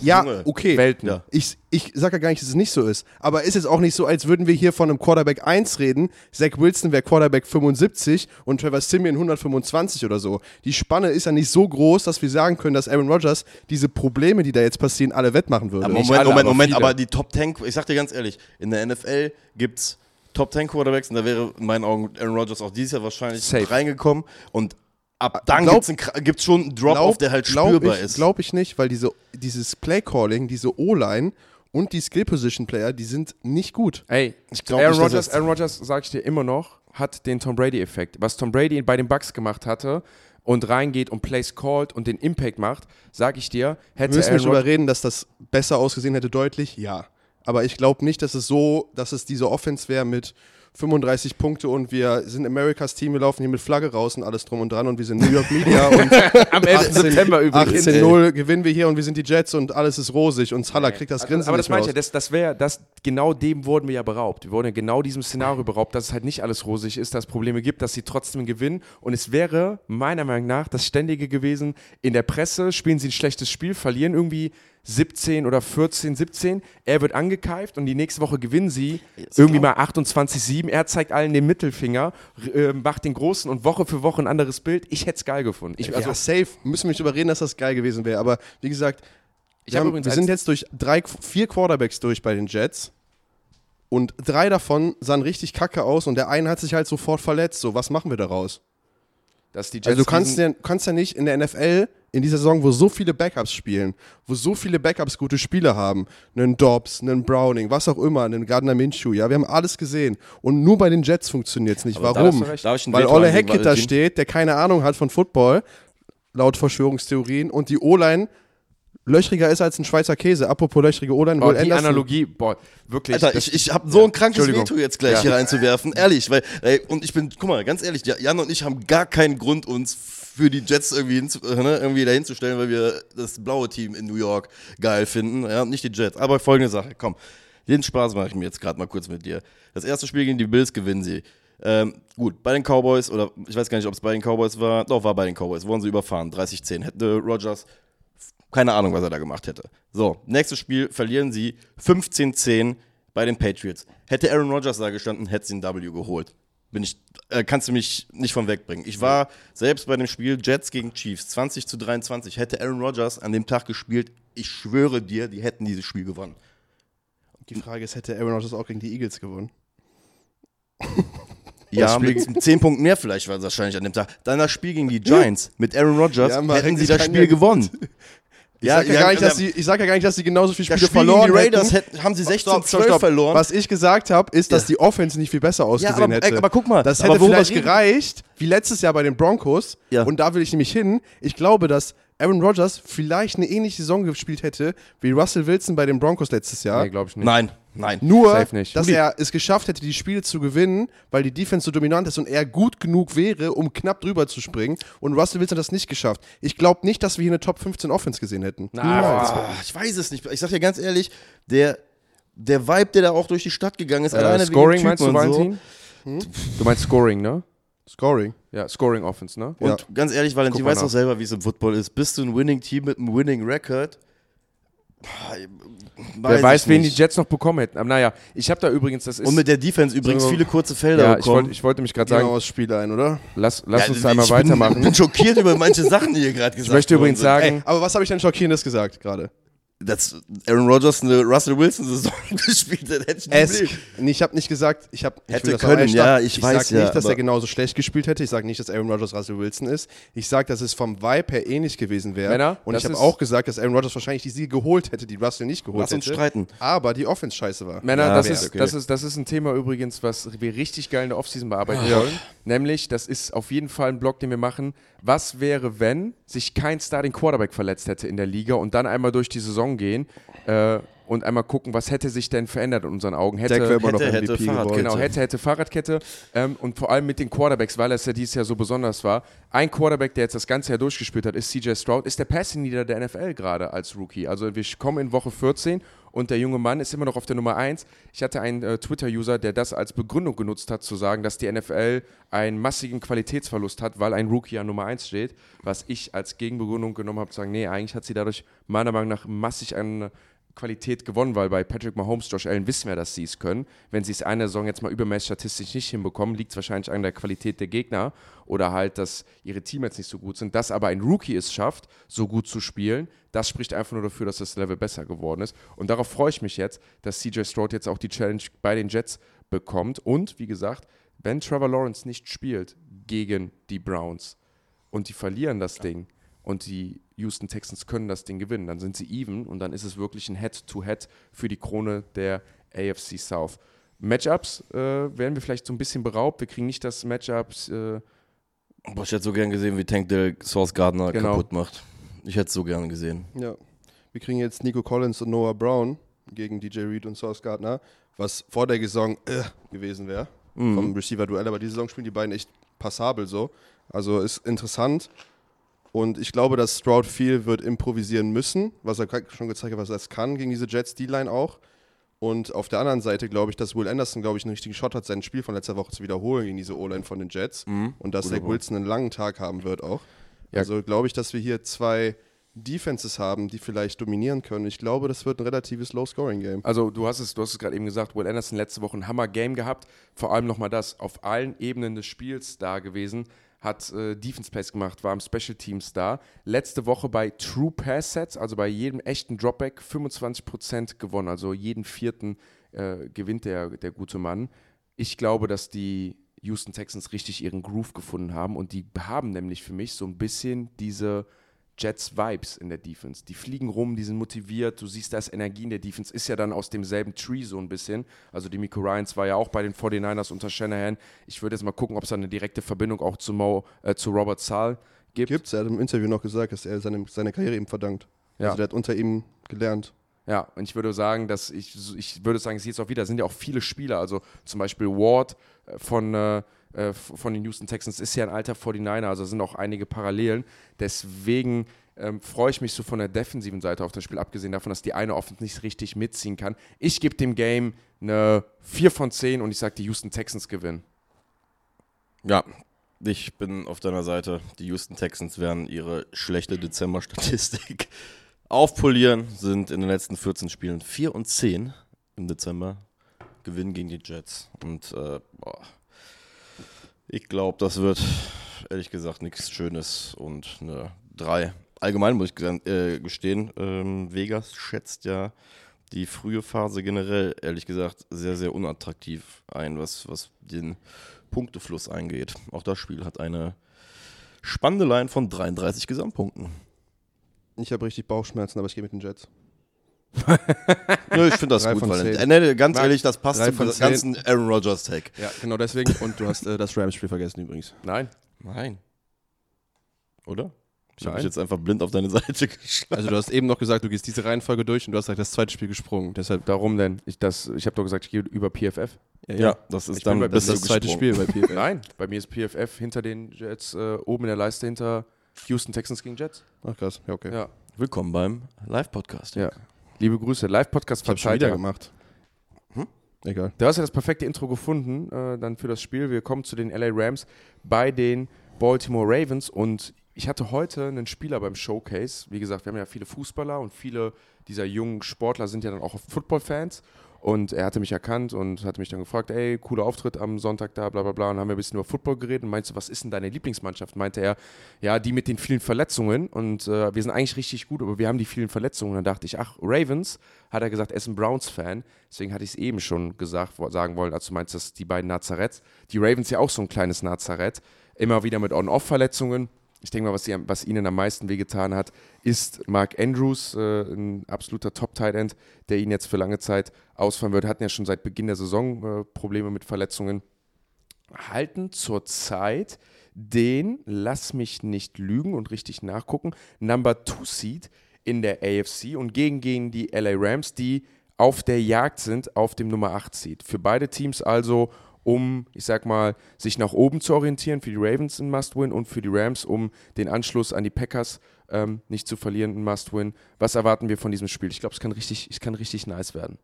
Ja, okay. Welten. Ja. Ich, ich sag ja gar nicht, dass es nicht so ist. Aber ist jetzt auch nicht so, als würden wir hier von einem Quarterback 1 reden. Zach Wilson wäre Quarterback 75 und Trevor Simeon 125 oder so. Die Spanne ist ja nicht so groß, dass wir sagen können, dass Aaron Rodgers diese Probleme, die da jetzt passieren, alle wettmachen würde. Aber Moment, alle, Moment, aber Moment, viele. aber die Top 10, ich sag dir ganz ehrlich, in der NFL gibt's Top 10 Quarterbacks und da wäre in meinen Augen Aaron Rodgers auch dieses Jahr wahrscheinlich Safe. reingekommen und ab dann Glaub- kra- gibt's schon einen Drop-Off, der halt glaub spürbar ich, ist. Glaube ich nicht, weil diese, dieses Play-Calling, diese O-Line und die Skill-Position-Player, die sind nicht gut. Ey, Ich glaub Aaron Rodgers, Aaron Rodgers, sag ich dir immer noch, hat den Tom Brady-Effekt. Was Tom Brady bei den Bucks gemacht hatte und reingeht und Plays called und den Impact macht, sag ich dir, Wir hätte müssen Aaron nicht drüber reden, dass das besser ausgesehen hätte, deutlich, ja. Aber ich glaube nicht, dass es so, dass es diese Offense wäre mit 35 Punkte und wir sind Amerikas Team, wir laufen hier mit Flagge raus und alles drum und dran und wir sind New York Media und Am 11. September übrigens. 18-0 gewinnen wir hier und wir sind die Jets und alles ist rosig und Salah kriegt das Grinsen Aber das meine ich ja, das, das wäre, das, genau dem wurden wir ja beraubt. Wir wurden ja genau diesem Szenario beraubt, dass es halt nicht alles rosig ist, dass es Probleme gibt, dass sie trotzdem gewinnen. Und es wäre meiner Meinung nach das Ständige gewesen, in der Presse spielen sie ein schlechtes Spiel, verlieren irgendwie 17 oder 14, 17. Er wird angekeift und die nächste Woche gewinnen sie irgendwie mal 28-7. Er zeigt allen den Mittelfinger, äh, macht den großen und Woche für Woche ein anderes Bild. Ich hätte es geil gefunden. Ich, also, ja, safe. Müssen wir nicht überreden, dass das geil gewesen wäre. Aber wie gesagt, wir, hab haben, wir sind jetzt durch drei, vier Quarterbacks durch bei den Jets. Und drei davon sahen richtig kacke aus und der eine hat sich halt sofort verletzt. So, was machen wir daraus? Dass die Jets Also du kannst ja, kannst ja nicht in der NFL in dieser Saison, wo so viele Backups spielen, wo so viele Backups gute Spieler haben, einen Dobbs, einen Browning, was auch immer, einen Gardner Minshew, ja, wir haben alles gesehen. Und nur bei den Jets funktioniert es nicht. Aber Warum? Weil anlegen, Hackett da steht, der keine Ahnung hat von Football, laut Verschwörungstheorien, und die O-Line löchriger ist als ein Schweizer Käse. Apropos löchrige O-Line, Will die Anderson- Analogie, boah, wirklich. Alter, ich, ich habe so ein krankes. Veto jetzt gleich Ja. hier reinzuwerfen, ehrlich, weil, ey, und ich bin, guck mal, ganz ehrlich, ja- Jan und ich haben gar keinen Grund, uns für die Jets irgendwie, hinzu, äh, ne, irgendwie dahin zu stellen, weil wir das blaue Team in New York geil finden, ja, nicht die Jets. Aber folgende Sache, komm, den Spaß mache ich mir jetzt gerade mal kurz mit dir. Das erste Spiel gegen die Bills gewinnen sie. Ähm, gut, bei den Cowboys, oder ich weiß gar nicht, ob es bei den Cowboys war, doch, war bei den Cowboys, wurden sie überfahren, 30-10. Hätte Rogers keine Ahnung, was er da gemacht hätte. So, nächstes Spiel verlieren sie 15-10 bei den Patriots. Hätte Aaron Rodgers da gestanden, hätte sie ein W geholt. Bin ich, äh, kannst du mich nicht von wegbringen. Ich war selbst bei dem Spiel Jets gegen Chiefs 20 zu 23. Hätte Aaron Rodgers an dem Tag gespielt, ich schwöre dir, die hätten dieses Spiel gewonnen. Die Frage ist, hätte Aaron Rodgers auch gegen die Eagles gewonnen? Ja, mit 10 Punkten mehr vielleicht war es wahrscheinlich an dem Tag. Dann das Spiel gegen die Giants mit Aaron Rodgers Ja, Mann, hätten sie das Spiel ja- gewonnen. Ich sag ja, gar nicht, dass sie, ich sag ja gar nicht, dass sie genauso viele das Spiele Spiel verloren die Raiders hätten. haben sie Stopp, 16 stopp, 12 stopp. verloren. Was ich gesagt habe, ist, dass Ja. die Offense nicht viel besser ausgesehen aber- hätte. aber guck mal, das hätte vielleicht gereicht, wie letztes Jahr bei den Broncos. Ja. Und da will ich nämlich hin. Ich glaube, dass Aaron Rodgers vielleicht eine ähnliche Saison gespielt hätte wie Russell Wilson bei den Broncos letztes Jahr. nee, glaube ich nicht. Nein, nein. Nur, Safe nicht. dass er es geschafft hätte, die Spiele zu gewinnen, weil die Defense so dominant ist und er gut genug wäre, um knapp drüber zu springen. Und Russell Wilson hat das nicht geschafft. Ich glaube nicht, dass wir hier eine Top 15 Offense gesehen hätten. Ah, ich weiß es nicht. Ich sag dir ganz ehrlich, der, der Vibe, der da auch durch die Stadt gegangen ist, Äh, alleine Scoring wegen meinst du, und so. Valentin? Du meinst Scoring, ne? Scoring. Ja, Scoring Offense, ne? Ja. Und ganz ehrlich, Valentin, mal weißt doch selber, wie es im Football ist. Bist du ein Winning-Team mit einem Winning-Record? Wer weiß, ich wen die nicht. Jets noch bekommen hätten. Aber naja, ich habe da übrigens, das ist. Und mit der Defense übrigens So. viele kurze Felder ja, ich bekommen. wollte ich wollte mich gerade sagen, mal aufs Spiel ein, oder? lass, lass Ja, uns da einmal ich weitermachen. Bin, bin schockiert über manche Sachen, die hier gerade gesagt Ich möchte übrigens sagen, Aber was habe ich denn Schockierendes gesagt gerade? Dass Aaron Rodgers eine Russell Wilson-Saison gespielt hat, hätte ich Es, Leben. nee, ich habe nicht gesagt, ich habe Hätte können, ja, ich weiß sag ja, nicht, dass er genauso schlecht gespielt hätte. Ich sage nicht, dass Aaron Rodgers Russell Wilson ist. Ich sage, dass es vom Vibe her ähnlich gewesen wäre. Männer, Und ich habe auch gesagt, dass Aaron Rodgers wahrscheinlich die Siege geholt hätte, die Russell nicht geholt Lass uns hätte. streiten. Aber die Offense scheiße war. Männer, Ja, das, ist, okay. das, ist, das ist ein Thema übrigens, was wir richtig geil in der Offseason bearbeiten wollen. Nämlich, das ist auf jeden Fall ein Blog, den wir machen. Was wäre, wenn sich kein Starting Quarterback verletzt hätte in der Liga und dann einmal durch die Saison gehen äh, und einmal gucken, was hätte sich denn verändert in unseren Augen? Hätte, immer noch hätte, hätte MVP Fahrradkette. geworden. Genau, hätte, hätte Fahrradkette ähm, und vor allem mit den Quarterbacks, weil es ja dieses Jahr so besonders war. Ein Quarterback, der jetzt das ganze Jahr durchgespielt hat, ist CJ Stroud, ist der Passing Leader der NFL gerade als Rookie. Also wir kommen in Woche 14 und der junge Mann ist immer noch auf der Nummer 1. Ich hatte einen äh, Twitter-User, der das als Begründung genutzt hat, zu sagen, dass die NFL einen massigen Qualitätsverlust hat, weil ein Rookie an Nummer 1 steht. Was ich als Gegenbegründung genommen habe, zu sagen, nee, eigentlich hat sie dadurch meiner Meinung nach massig an Qualität gewonnen, weil bei Patrick Mahomes, Josh Allen wissen wir, dass sie es können. Wenn sie es eine Saison jetzt mal übermäßig statistisch nicht hinbekommen, liegt es wahrscheinlich an der Qualität der Gegner oder halt, dass ihre Teammates nicht so gut sind. Dass aber ein Rookie es schafft, so gut zu spielen, das spricht einfach nur dafür, dass das Level besser geworden ist. Und darauf freue ich mich jetzt, dass CJ Stroud jetzt auch die Challenge bei den Jets bekommt. Und wie gesagt, wenn Trevor Lawrence nicht spielt gegen die Browns und die verlieren das Ding und die Houston Texans können das Ding gewinnen, dann sind sie even und dann ist es wirklich ein Head-to-Head für die Krone der AFC South. Matchups äh, werden wir vielleicht so ein bisschen beraubt. Wir kriegen nicht das Matchups. Äh, Boah, ich hätte so gern gesehen, wie Tank der Source Gardner Genau. kaputt macht. Ich hätte es so gern gesehen. Ja. Wir kriegen jetzt Nico Collins und Noah Brown gegen DJ Reed und Sauce Gardner, was vor der Saison äh, gewesen wäre. Vom Receiver-Duell, aber diese Saison spielen die beiden echt passabel so. Also ist interessant. Und ich glaube, dass Stroud viel wird improvisieren müssen, was er gerade schon gezeigt hat, was er kann gegen diese Jets D-Line auch. Und auf der anderen Seite glaube ich, dass Will Anderson, glaube ich, einen richtigen Shot hat, sein Spiel von letzter Woche zu wiederholen gegen diese O-Line von den Jets. Und dass Zach Wilson einen langen Tag haben wird auch. Ja. Also glaube ich, dass wir hier zwei Defenses haben, die vielleicht dominieren können. Ich glaube, das wird ein relatives Low-Scoring-Game. Also du hast es, du hast es gerade eben gesagt, Will Anderson letzte Woche ein Hammer-Game gehabt. Vor allem nochmal das, auf allen Ebenen des Spiels da gewesen, hat äh, Defense Plays gemacht, war am Special Teams da. Letzte Woche bei True Pass Sets, also bei jedem echten Dropback, 25% gewonnen, also jeden vierten äh, gewinnt der, der gute Mann. Ich glaube, dass die Houston Texans richtig ihren Groove gefunden haben und die haben nämlich für mich so ein bisschen diese Jets-Vibes in der Defense. Die fliegen rum, die sind motiviert, du siehst, da ist Energie in der Defense, ist ja dann aus demselben Tree so ein bisschen. Also die Miko Ryans war ja auch bei den 49ers unter Shanahan. Ich würde jetzt mal gucken, ob es da eine direkte Verbindung auch zu, Mo, äh, zu Robert Saal gibt. Gibt's, er hat im Interview noch gesagt, dass er seine, seine Karriere ihm verdankt. Ja. Also der hat unter ihm gelernt. Ja, und ich würde sagen, dass ich, ich würde sagen, es jetzt auch wieder, sind ja auch viele Spieler, also zum Beispiel Ward äh, von, äh, äh von den Houston Texans ist ja ein alter 49er, also sind auch einige Parallelen. Deswegen ähm, freue ich mich so von der defensiven Seite auf das Spiel, abgesehen davon, dass die eine Offense nicht richtig mitziehen kann. Ich gebe dem Game eine 4 von 10 und ich sage, die Houston Texans gewinnen. Ja, ich bin auf deiner Seite. Die Houston Texans werden ihre schlechte Dezember-Statistik aufpolieren, sind in den letzten 14 Spielen 4 und 10 im Dezember, gewinnen gegen die Jets. Und äh, ich glaube, das wird ehrlich gesagt nichts Schönes und eine 3. Allgemein muss ich äh, gestehen, ähm, Vegas schätzt ja die frühe Phase generell, ehrlich gesagt, sehr, sehr unattraktiv ein, was, was den Punktefluss eingeht. Auch das Spiel hat eine spannende Line von 33 Gesamtpunkten. Ich habe richtig Bauchschmerzen, aber ich gehe mit den Jets. Nö, ich finde das Drei gut, zehn. äh, nee, ganz ehrlich, das passt drei zum von zehn. ganzen Aaron Rodgers Tag. Ja, genau deswegen. Und du hast äh, das Rams-Spiel vergessen übrigens. Nein? Nein. Oder? Ich habe mich jetzt einfach blind auf deine Seite geschlagen. Also du hast eben noch gesagt, du gehst diese Reihenfolge durch und du hast gleich das zweite Spiel gesprungen. Deshalb, Darum denn? Ich, das- ich habe doch gesagt, ich gehe über PFF. Ja, das ist Ich dann bei, das, bist ist du das zweite. Spiel bei PFL. Nein, bei mir ist PFF hinter den Jets, äh, oben in der Leiste hinter Houston Texans gegen Jets. Ach krass, ja okay. Ja. Willkommen beim Live-Podcast. Ja. Liebe Grüße. Live-Podcast verzeiht wieder gemacht. Egal. Du hast ja das perfekte Intro gefunden, äh, dann für das Spiel. Wir kommen zu den LA Rams bei den Baltimore Ravens und ich hatte heute einen Spieler beim Showcase. Wie gesagt, wir haben ja viele Fußballer und viele dieser jungen Sportler sind ja dann auch Football-Fans. Und er hatte mich erkannt und hatte mich dann gefragt, ey, cooler Auftritt am Sonntag da, bla bla bla. Und haben wir ein bisschen über Football geredet und meinst du, was ist denn deine Lieblingsmannschaft? Meinte er, ja, die mit den vielen Verletzungen. Und äh, wir sind eigentlich richtig gut, aber wir haben die vielen Verletzungen. Und dann dachte ich, ach, Ravens, hat er gesagt, er ist ein Browns-Fan. Deswegen hatte ich es eben schon gesagt, sagen wollen, als du meinst, dass die beiden Nazareths, die Ravens ja auch so ein kleines Nazareth, immer wieder mit On-Off-Verletzungen. Ich denke mal, was, sie, was ihnen am meisten wehgetan hat, ist Mark Andrews, äh, ein absoluter Top-Tight-End, der ihnen jetzt für lange Zeit ausfallen wird. Hatten ja schon seit Beginn der Saison äh, Probleme mit Verletzungen. Halten zurzeit den, lass mich nicht lügen und richtig nachgucken, Number 2 Seed in der AFC und gegen, gegen die LA Rams, die auf der Jagd sind auf dem Nummer 8 Seed. Für beide Teams also, um, ich sag mal, sich nach oben zu orientieren, für die Ravens ein Must-Win und für die Rams, um den Anschluss an die Packers ähm, nicht zu verlieren, ein Must-Win. Was erwarten wir von diesem Spiel? Ich glaube, es kann richtig, es kann richtig nice werden.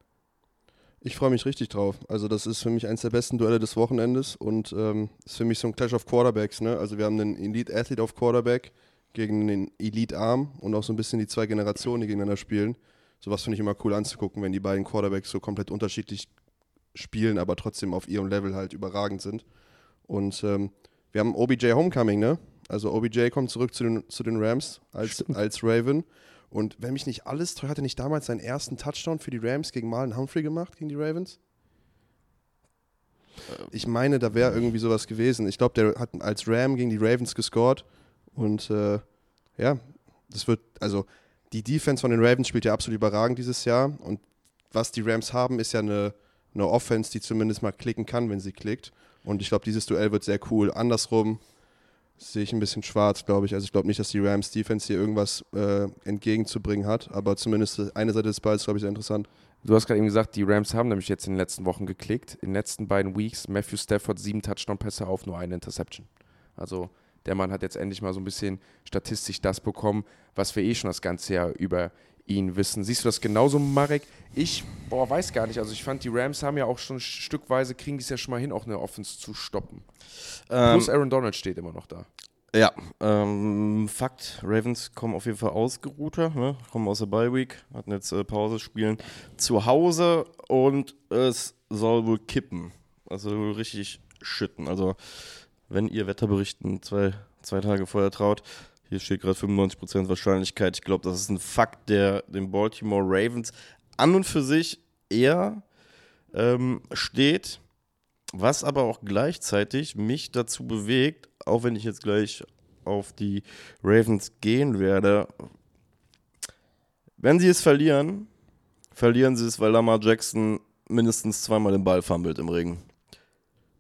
Ich freue mich richtig drauf. Also das ist für mich eines der besten Duelle des Wochenendes und ähm, ist für mich so ein Clash of Quarterbacks. Ne? Also wir haben einen Elite-Athlete auf Quarterback gegen den Elite-Arm und auch so ein bisschen die zwei Generationen, die gegeneinander spielen. Sowas finde ich immer cool anzugucken, wenn die beiden Quarterbacks so komplett unterschiedlich spielen, aber trotzdem auf ihrem Level halt überragend sind. Und ähm, wir haben OBJ Homecoming, ne? Also OBJ kommt zurück zu den, zu den Rams als, als Raven. Und wenn mich nicht alles hat er nicht damals seinen ersten Touchdown für die Rams gegen Marlon Humphrey gemacht, gegen die Ravens? Ich meine, da wäre irgendwie sowas gewesen. Ich glaube, der hat als Ram gegen die Ravens gescored. Und äh, ja, das wird, also die Defense von den Ravens spielt ja absolut überragend dieses Jahr. Und was die Rams haben, ist ja eine, eine Offense, die zumindest mal klicken kann, wenn sie klickt. Und ich glaube, dieses Duell wird sehr cool. Andersrum sehe ich ein bisschen schwarz, glaube ich. Also ich glaube nicht, dass die Rams Defense hier irgendwas äh, entgegenzubringen hat. Aber zumindest eine Seite des Balls, glaube ich, sehr interessant. Du hast gerade eben gesagt, die Rams haben nämlich jetzt in den letzten Wochen geklickt. In den letzten beiden Weeks Matthew Stafford sieben Touchdown-Pässe auf, nur eine Interception. Also der Mann hat jetzt endlich mal so ein bisschen statistisch das bekommen, was wir eh schon das ganze Jahr über ihn wissen. Siehst du das genauso, Marek? Ich, boah, weiß gar nicht. Also ich fand, die Rams haben ja auch schon stückweise, kriegen die es ja schon mal hin, auch eine Offense zu stoppen. Ähm, Plus Aaron Donald steht immer noch da. Ja, ähm, Fakt, Ravens kommen auf jeden Fall ausgeruhter, ne? kommen aus der Bye Week, hatten jetzt äh, Pause, spielen zu Hause und es soll wohl kippen, also richtig schütten. Also wenn ihr Wetterberichten zwei, zwei Tage vorher traut, hier steht gerade 95% Wahrscheinlichkeit, ich glaube, das ist ein Fakt, der den Baltimore Ravens an und für sich eher ähm, steht, was aber auch gleichzeitig mich dazu bewegt, auch wenn ich jetzt gleich auf die Ravens gehen werde, wenn sie es verlieren, verlieren sie es, weil Lamar Jackson mindestens zweimal den Ball fummelt im Regen.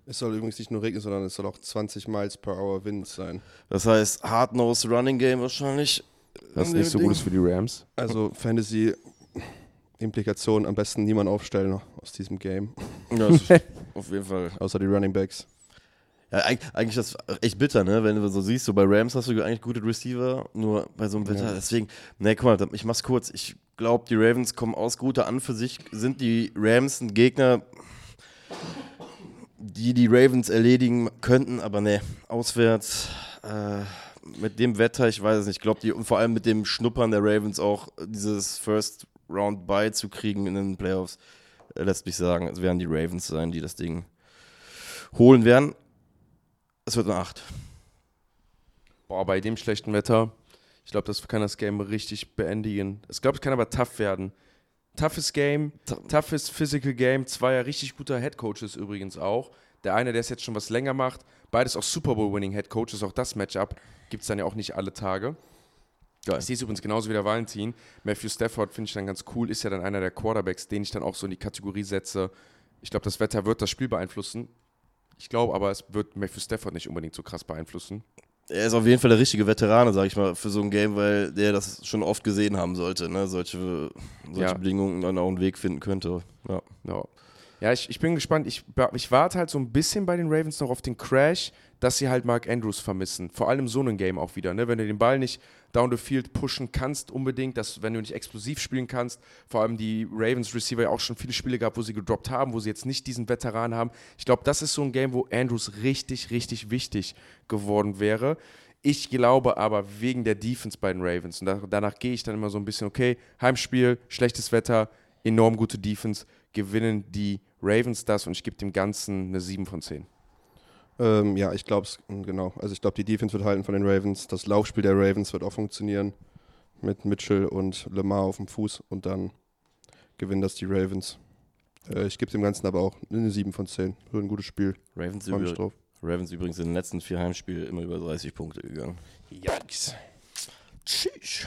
Es soll übrigens nicht nur regnen, sondern es soll auch 20 Miles per Hour Wind sein. Das heißt, Hard-Nose Running Game wahrscheinlich. Das ist nicht so gut ist für die Rams. Also Fantasy Implikationen am besten niemand aufstellen aus diesem Game. Ja, ist auf jeden Fall. außer die Running Backs. Ja, eig- eigentlich das echt bitter, ne? Wenn du so siehst, so bei Rams hast du eigentlich gute Receiver, nur bei so einem Wetter. Ja. Deswegen, ne, guck mal, ich mach's kurz. Ich glaube, die Ravens kommen aus guter an für sich. Sind die Rams ein Gegner, die die Ravens erledigen könnten, aber ne, auswärts. Äh, mit dem Wetter, ich weiß es nicht. Ich glaube, die und vor allem mit dem Schnuppern der Ravens auch dieses First Round Bye zu kriegen in den Playoffs, äh, lässt mich sagen, es werden die Ravens sein, die das Ding holen werden. Es wird eine 8. Boah, bei dem schlechten Wetter, ich glaube, das kann das Game richtig beendigen. Ich glaube, es kann aber tough werden. Toughes Game, toughes Physical Game. Zweier richtig guter Head Coaches übrigens auch. Der eine, der es jetzt schon was länger macht. Beides auch Super Bowl Winning Head Coaches. Auch das Matchup gibt es dann ja auch nicht alle Tage. Ich sehe es übrigens genauso wie der Valentin. Matthew Stafford finde ich dann ganz cool. Ist ja dann einer der Quarterbacks, den ich dann auch so in die Kategorie setze. Ich glaube, das Wetter wird das Spiel beeinflussen. Ich glaube aber, es wird Matthew Stafford nicht unbedingt so krass beeinflussen. Er ist auf jeden Fall der richtige Veterane, sag ich mal, für so ein Game, weil der das schon oft gesehen haben sollte, ne? Solche, solche Ja. Bedingungen dann auch einen Weg finden könnte. Ja. Ja, ja ich, ich bin gespannt. Ich, ich warte halt so ein bisschen bei den Ravens noch auf den Crash, dass sie halt Mark Andrews vermissen. Vor allem so ein Game auch wieder. Ne? Wenn du den Ball nicht down the field pushen kannst, unbedingt, dass, wenn du nicht explosiv spielen kannst, vor allem die Ravens Receiver ja auch schon viele Spiele gehabt, wo sie gedroppt haben, wo sie jetzt nicht diesen Veteran haben. Ich glaube, das ist so ein Game, wo Andrews richtig, richtig wichtig geworden wäre. Ich glaube aber wegen der Defense bei den Ravens, und da, danach gehe ich dann immer so ein bisschen, okay, Heimspiel, schlechtes Wetter, enorm gute Defense, gewinnen die Ravens das und ich gebe dem Ganzen eine 7 von 10. Ähm, ja, ich glaube es, genau. Also ich glaube, die Defense wird halten von den Ravens. Das Laufspiel der Ravens wird auch funktionieren. Mit Mitchell und Lamar auf dem Fuß und dann gewinnen das die Ravens. Äh, ich gebe dem Ganzen aber auch eine 7 von 10. Wird ein gutes Spiel. Ravens, über. Ravens übrigens in den letzten vier Heimspielen immer über 30 Punkte gegangen. Yikes. Tschüss.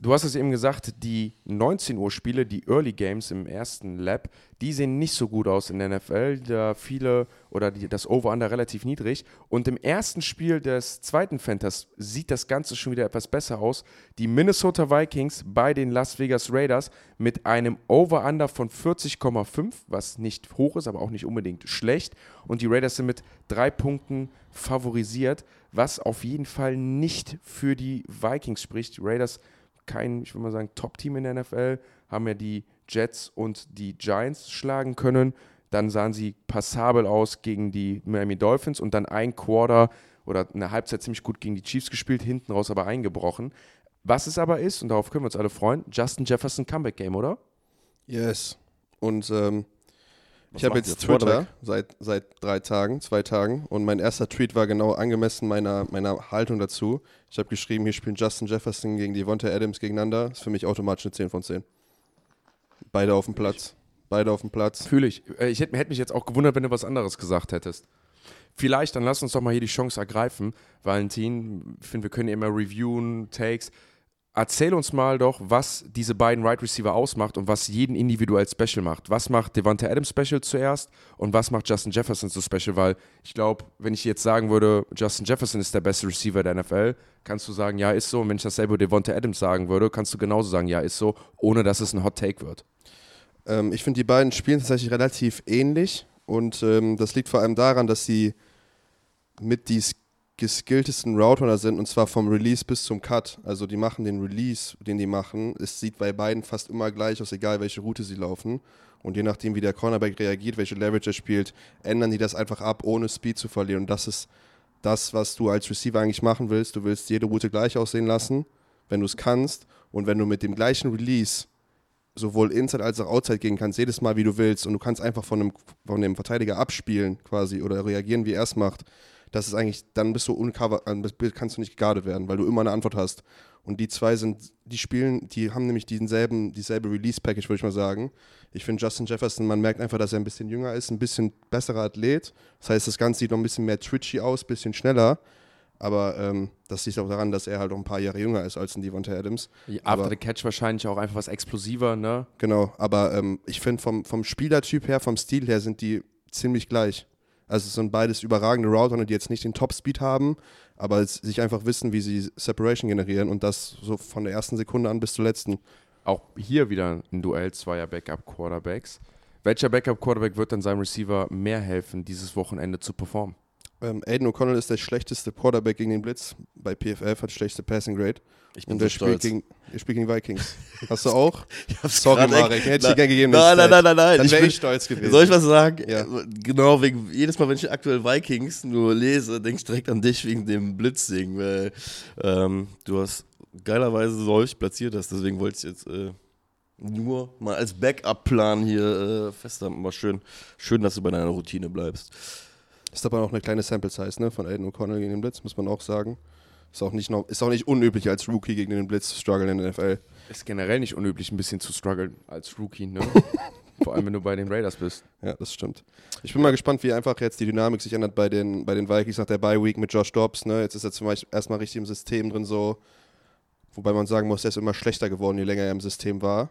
Du hast es eben gesagt, die 19 Uhr Spiele, die Early Games im ersten Lab, die sehen nicht so gut aus in der NFL, da viele oder die, das Over-Under relativ niedrig. Und im ersten Spiel des zweiten Fantas sieht das Ganze schon wieder etwas besser aus. Die Minnesota Vikings bei den Las Vegas Raiders mit einem Over-Under von 40,5, was nicht hoch ist, aber auch nicht unbedingt schlecht. Und die Raiders sind mit drei Punkten favorisiert, was auf jeden Fall nicht für die Vikings spricht. Raiders kein, ich würde mal sagen, Top-Team in der NFL, haben ja die Jets und die Giants schlagen können. Dann sahen sie passabel aus gegen die Miami Dolphins und dann ein Quarter oder eine Halbzeit ziemlich gut gegen die Chiefs gespielt, hinten raus aber eingebrochen. Was es aber ist, und darauf können wir uns alle freuen, Justin Jefferson Comeback Game, oder? Yes. Und ähm, Was ich habe jetzt? Twitter seit, seit drei Tagen, zwei Tagen. Und mein erster Tweet war genau angemessen meiner, meiner Haltung dazu. Ich habe geschrieben, hier spielen Justin Jefferson gegen Devonta Adams gegeneinander. ist für mich automatisch eine 10 von 10. Beide auf dem Platz. Beide auf dem Platz. Fühle ich. Äh, Ich hätte hätte mich jetzt auch gewundert, wenn du was anderes gesagt hättest. Vielleicht, dann lass uns doch mal hier die Chance ergreifen. Valentin, ich finde, wir können immer reviewen, Takes. Erzähl uns mal doch, was diese beiden Right Receiver ausmacht und was jeden individuell special macht. Was macht Devonta Adams special zuerst und was macht Justin Jefferson so special? Weil ich glaube, wenn ich jetzt sagen würde, Justin Jefferson ist der beste Receiver der NFL, kannst du sagen, ja, ist so. Und wenn ich dasselbe über Devonta Adams sagen würde, kannst du genauso sagen, ja, ist so, ohne dass es ein Hot Take wird. Ähm, ich finde, die beiden spielen tatsächlich relativ ähnlich. Und ähm, das liegt vor allem daran, dass sie mit die geskilltesten Route Runner sind und zwar vom Release bis zum Cut. Also die machen den Release, den die machen. Es sieht bei beiden fast immer gleich aus, egal welche Route sie laufen. Und je nachdem, wie der Cornerback reagiert, welche Leverage er spielt, ändern die das einfach ab, ohne Speed zu verlieren. Und das ist das, was du als Receiver eigentlich machen willst. Du willst jede Route gleich aussehen lassen, wenn du es kannst. Und wenn du mit dem gleichen Release sowohl Inside als auch Outside gehen kannst, jedes Mal, wie du willst, und du kannst einfach von dem, von dem Verteidiger abspielen quasi oder reagieren, wie er es macht, das ist eigentlich, dann bist du uncover, kannst du nicht geguardet werden, weil du immer eine Antwort hast. Und die zwei sind, die spielen, die haben nämlich denselben, dieselbe Release-Package, würde ich mal sagen. Ich finde Justin Jefferson, man merkt einfach, dass er ein bisschen jünger ist, ein bisschen besserer Athlet. Das heißt, das Ganze sieht noch ein bisschen mehr twitchy aus, ein bisschen schneller. Aber ähm, das liegt auch daran, dass er halt auch ein paar Jahre jünger ist als ein Devontae Adams. After Aber- the Catch wahrscheinlich auch einfach was explosiver, ne? Genau, aber ähm, ich finde vom, vom Spielertyp her, vom Stil her sind die ziemlich gleich. Also es sind beides überragende Router, die jetzt nicht den Top-Speed haben, aber sich einfach wissen, wie sie Separation generieren und das so von der ersten Sekunde an bis zur letzten. Auch hier wieder ein Duell zweier Backup-Quarterbacks. Welcher Backup-Quarterback wird dann seinem Receiver mehr helfen, dieses Wochenende zu performen? Ähm, Aiden O'Connell ist der schlechteste Quarterback gegen den Blitz bei PFF, hat schlechte Passing Grade. Ich bin Und so der spielt stolz. gegen, der spielt gegen Vikings. Hast du auch? Ich hab's Sorry, Marek, hätte ich dir Nein, gern gegeben. Nein, nein, nein, nein, nein. Dann ich wäre bin- ich stolz gewesen. Soll ich was sagen? Ja. Äh, Genau, wegen jedes Mal, wenn ich aktuell Vikings nur lese, denke ich direkt an dich wegen dem Blitzding, weil ähm, du hast geilerweise so häufig platziert hast, deswegen wollte ich jetzt äh, nur mal als Backup-Plan hier äh, festhalten. Aber schön, schön, dass du bei deiner Routine bleibst. Ist aber auch eine kleine Sample Size ne, von Aiden O'Connell gegen den Blitz, muss man auch sagen. Ist auch, nicht, noch- ist auch nicht unüblich als Rookie gegen den Blitz zu strugglen in der NFL. Ist generell nicht unüblich, ein bisschen zu strugglen als Rookie, ne? Vor allem, wenn du bei den Raiders bist. Ja, das stimmt. Ich bin mal gespannt, wie einfach jetzt die Dynamik sich ändert bei den, bei den Vikings nach der Bye Week mit Josh Dobbs. Ne? Jetzt ist er zum Beispiel erstmal richtig im System drin, so. Wobei man sagen muss, der ist immer schlechter geworden, je länger er im System war.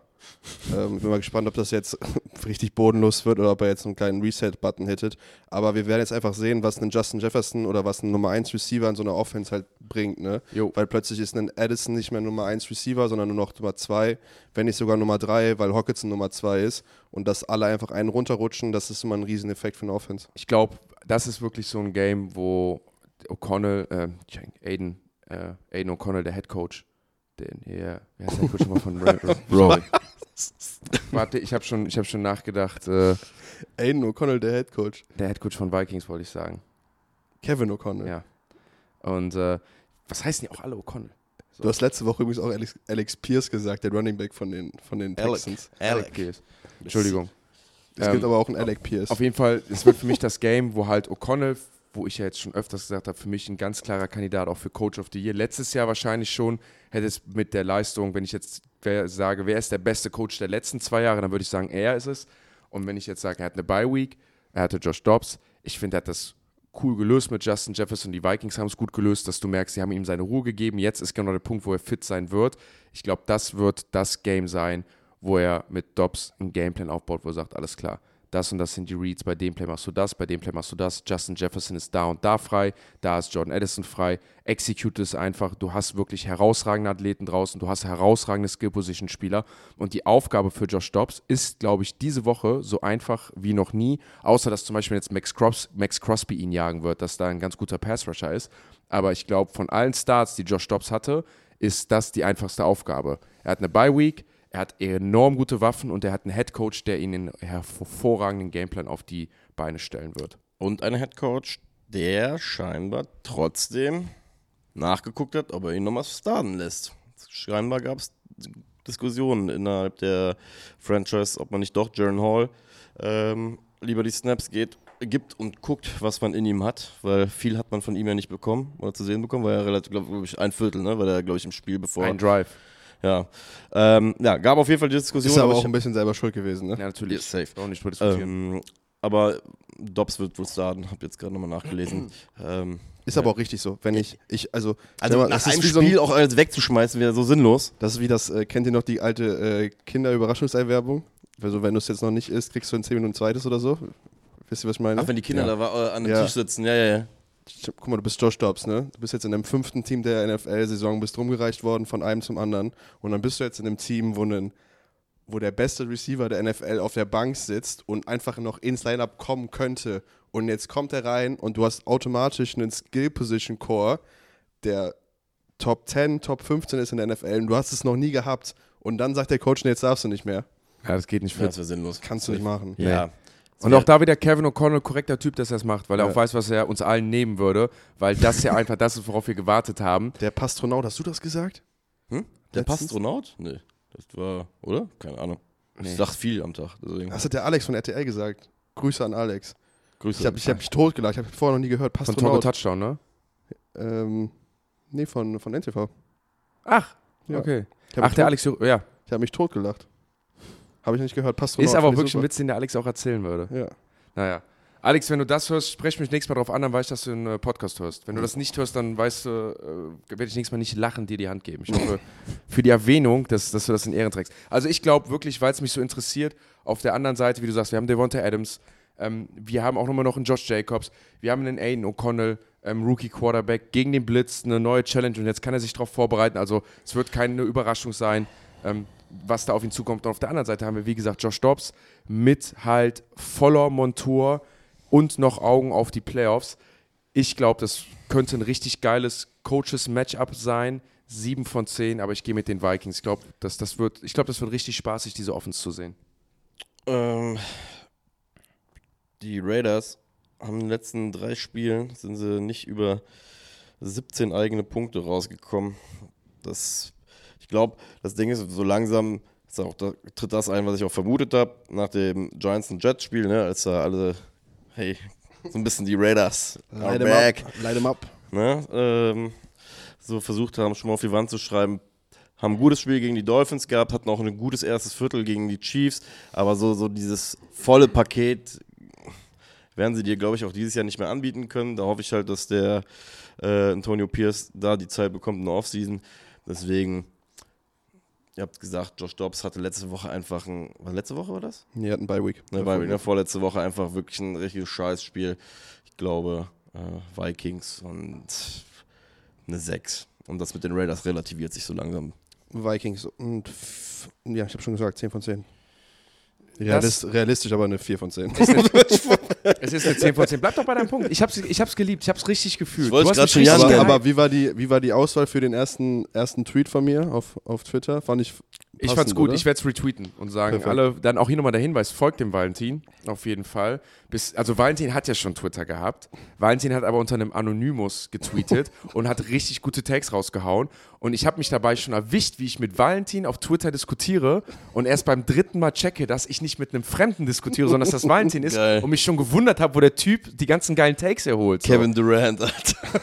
Ähm, ich bin mal gespannt, ob das jetzt richtig bodenlos wird oder ob er jetzt einen kleinen Reset-Button hittet. Aber wir werden jetzt einfach sehen, was ein Justin Jefferson oder was ein Nummer 1 Receiver in so einer Offense halt bringt. Ne? Jo. Weil plötzlich ist ein Addison nicht mehr Nummer 1 Receiver, sondern nur noch Nummer 2, wenn nicht sogar Nummer 3, weil Hawkinson Nummer 2 ist. Und dass alle einfach einen runterrutschen, das ist immer ein Rieseneffekt für eine Offense. Ich glaube, das ist wirklich so ein Game, wo O'Connell, äh, Aiden, äh, Aiden O'Connell, der Head Coach, den hier, wie heißt der Coach nochmal von Ra- Ra- Bro. Sorry. Warte, ich habe schon, ich hab schon nachgedacht. Äh, Aiden O'Connell, der Head Coach. der Head Coach von Vikings, wollte ich sagen. Kevin O'Connell. Ja. Und äh, was heißen die auch alle O'Connell? Du hast letzte Woche übrigens auch Alex, Alex Pierce gesagt, der Running Back von den, von den Alec. Texans. Alec. Pierce. Entschuldigung. Es Ähm, gibt aber auch einen Alec Pierce. Auf jeden Fall, es wird für mich das Game, wo halt O'Connell, wo ich ja jetzt schon öfters gesagt habe, für mich ein ganz klarer Kandidat auch für Coach of the Year. Letztes Jahr wahrscheinlich schon, hätte es mit der Leistung, wenn ich jetzt sage, wer ist der beste Coach der letzten zwei Jahre, dann würde ich sagen, er ist es. Und wenn ich jetzt sage, er hat eine Bye Week, er hatte Josh Dobbs, ich finde, er hat das cool gelöst mit Justin Jefferson. Die Vikings haben es gut gelöst, dass du merkst, sie haben ihm seine Ruhe gegeben. Jetzt ist genau der Punkt, wo er fit sein wird. Ich glaube, das wird das Game sein, wo er mit Dobbs einen Gameplan aufbaut, wo er sagt, alles klar, das und das sind die Reads, bei dem Play machst du das, bei dem Play machst du das. Justin Jefferson ist da und da frei, da ist Jordan Addison frei. Execute es einfach. Du hast wirklich herausragende Athleten draußen, du hast herausragende Skill-Position-Spieler. Und die Aufgabe für Josh Dobbs ist, glaube ich, diese Woche so einfach wie noch nie, außer dass zum Beispiel jetzt Max, Cros Max Crosby ihn jagen wird, dass da ein ganz guter Pass-Rusher ist. Aber ich glaube, von allen Starts, die Josh Dobbs hatte, ist das die einfachste Aufgabe. Er hat eine Bye-Week, er hat enorm gute Waffen und er hat einen Headcoach, der ihn einen hervorragenden Gameplan auf die Beine stellen wird. Und ein Headcoach, der scheinbar trotzdem nachgeguckt hat, ob er ihn nochmal starten lässt. Scheinbar gab es Diskussionen innerhalb der Franchise, ob man nicht doch Jaron Hall ähm, lieber die Snaps geht, gibt und guckt, was man in ihm hat, weil viel hat man von ihm ja nicht bekommen oder zu sehen bekommen, weil er relativ, glaube ich, ein Viertel, ne, weil er, glaube ich, im Spiel bevor. Ein Drive. Ja. Ähm, ja, gab auf jeden Fall die Diskussion. ist aber aber auch ich- ein bisschen selber schuld gewesen. Ne? Ja, natürlich. Ja, safe. Auch nicht mehr diskutieren. ähm, aber Dobbs wird wohl starten, hab jetzt gerade nochmal nachgelesen. ähm, Ist aber auch richtig so. Wenn ich, ich also, Also mal, nach das ist einem wie so ein- Spiel auch alles wegzuschmeißen, wäre so sinnlos. Das ist wie das, äh, kennt ihr noch die alte äh, Kinder-Überraschungsei-Werbung? Also, wenn du es jetzt noch nicht isst, kriegst du in 10 Minuten ein zweites oder so. Wisst ihr, was ich meine? Ach, wenn die Kinder ja. da äh, an dem Ja. Tisch sitzen, ja, ja, ja. Guck mal, du bist Josh Dobbs, ne? Du bist jetzt in dem fünften Team der NFL-Saison, bist rumgereicht worden von einem zum anderen. Und dann bist du jetzt in einem Team, wo, ein, wo der beste Receiver der NFL auf der Bank sitzt und einfach noch ins Lineup kommen könnte. Und jetzt kommt er rein und du hast automatisch einen Skill-Position-Core, der Top 10, Top 15 ist in der NFL. Und du hast es noch nie gehabt. Und dann sagt der Coach, nee, jetzt darfst du nicht mehr. ja, das geht nicht ja fit. das wäre sinnlos. Kannst du nicht machen. Ja. Und auch da wieder Kevin O'Connell, korrekter Typ, dass er es macht, weil er Ja. auch weiß, was er uns allen nehmen würde, weil das ja einfach das ist, worauf wir gewartet haben. Der Pastronaut, hast du das gesagt? Hm? Der Letztens? Pastronaut? Nee. Das war, oder? Keine Ahnung. Nee. Ich sag viel am Tag. Deswegen. Das hat der Alex von RTL gesagt. Grüße an Alex. Grüße. Ich habe ich hab mich totgelacht. Ich habe vorher noch nie gehört. Von Togo Pastronaut. Touchdown, ne? Ähm, nee, von, von NTV. Ach, Ja. okay. Ach, der Alex, ja. Ich habe mich totgelacht. Habe ich nicht gehört. Pastronaut. Ist aber auch wirklich ein super. Witz, den der Alex auch erzählen würde. Ja. Naja. Alex, wenn du das hörst, sprech mich nächstes Mal drauf an, dann weiß ich, dass du einen äh, Podcast hörst. Wenn du das nicht hörst, dann weißt du, äh, werde ich nächstes Mal nicht lachen, dir die Hand geben. Ich hoffe, für die Erwähnung, dass, dass du das in Ehren trägst. Also ich glaube wirklich, weil es mich so interessiert, auf der anderen Seite, wie du sagst, wir haben Devonta Adams, ähm, wir haben auch nochmal noch einen Josh Jacobs, wir haben einen Aiden O'Connell, ähm, Rookie Quarterback, gegen den Blitz, eine neue Challenge und jetzt kann er sich darauf vorbereiten. Also es wird keine Überraschung sein, ähm, was da auf ihn zukommt. Und auf der anderen Seite haben wir, wie gesagt, Josh Dobbs mit halt voller Montur und noch Augen auf die Playoffs. Ich glaube, das könnte ein richtig geiles Coaches-Matchup sein. Sieben von zehn, aber ich gehe mit den Vikings. Ich glaube, das, das, wird, glaub, das wird richtig spaßig, diese Offense zu sehen. Ähm, die Raiders haben in den letzten drei Spielen sind sie nicht über 17 eigene Punkte rausgekommen. Das, ich glaube, das Ding ist, so langsam ist auch, da tritt das ein, was ich auch vermutet habe, nach dem Giants und Jets Spiel, ne, als da alle, hey, so ein bisschen die Raiders Light 'em back, up. Light 'em up. ne, ähm, so versucht haben, schon mal auf die Wand zu schreiben, haben ein gutes Spiel gegen die Dolphins gehabt, hatten auch ein gutes erstes Viertel gegen die Chiefs, aber so, so dieses volle Paket werden sie dir, glaube ich, auch dieses Jahr nicht mehr anbieten können. Da hoffe ich halt, dass der äh, Antonio Pierce da die Zeit bekommt in der Offseason. Deswegen, ihr habt gesagt, Josh Dobbs hatte letzte Woche einfach ein, war letzte Woche war das? Die hatten Bye Week. Ne, weil in der vorletzte Woche einfach wirklich ein richtiges Scheißspiel. Ich glaube, äh, Vikings und eine 6. Und das mit den Raiders relativiert sich so langsam. Vikings und ja, ich habe schon gesagt, 10 von 10. Realist, realistisch, aber eine 4 von 10. Es ist eine 10 von 10. Bleib doch bei deinem Punkt. Ich hab's, ich hab's geliebt, ich hab's richtig gefühlt. Ich wollt's Du hast grad mich schon richtig Jan aber, wie, war die, wie war die Auswahl für den ersten, ersten Tweet von mir auf, auf Twitter? Fand ich Ich passend, fand's gut, oder? ich werde es retweeten und sagen, Perfekt. alle, dann auch hier nochmal der Hinweis, folgt dem Valentin, auf jeden Fall. Bis, also Valentin hat ja schon Twitter gehabt. Valentin hat aber unter einem Anonymous getweetet und hat richtig gute Tags rausgehauen. Und ich habe mich dabei schon erwischt, wie ich mit Valentin auf Twitter diskutiere und erst beim dritten Mal checke, dass ich nicht mit einem Fremden diskutiere, sondern dass das Valentin ist Geil. und mich schon gewundert habe, wo der Typ die ganzen geilen Takes erholt. So. Kevin Durant, Alter.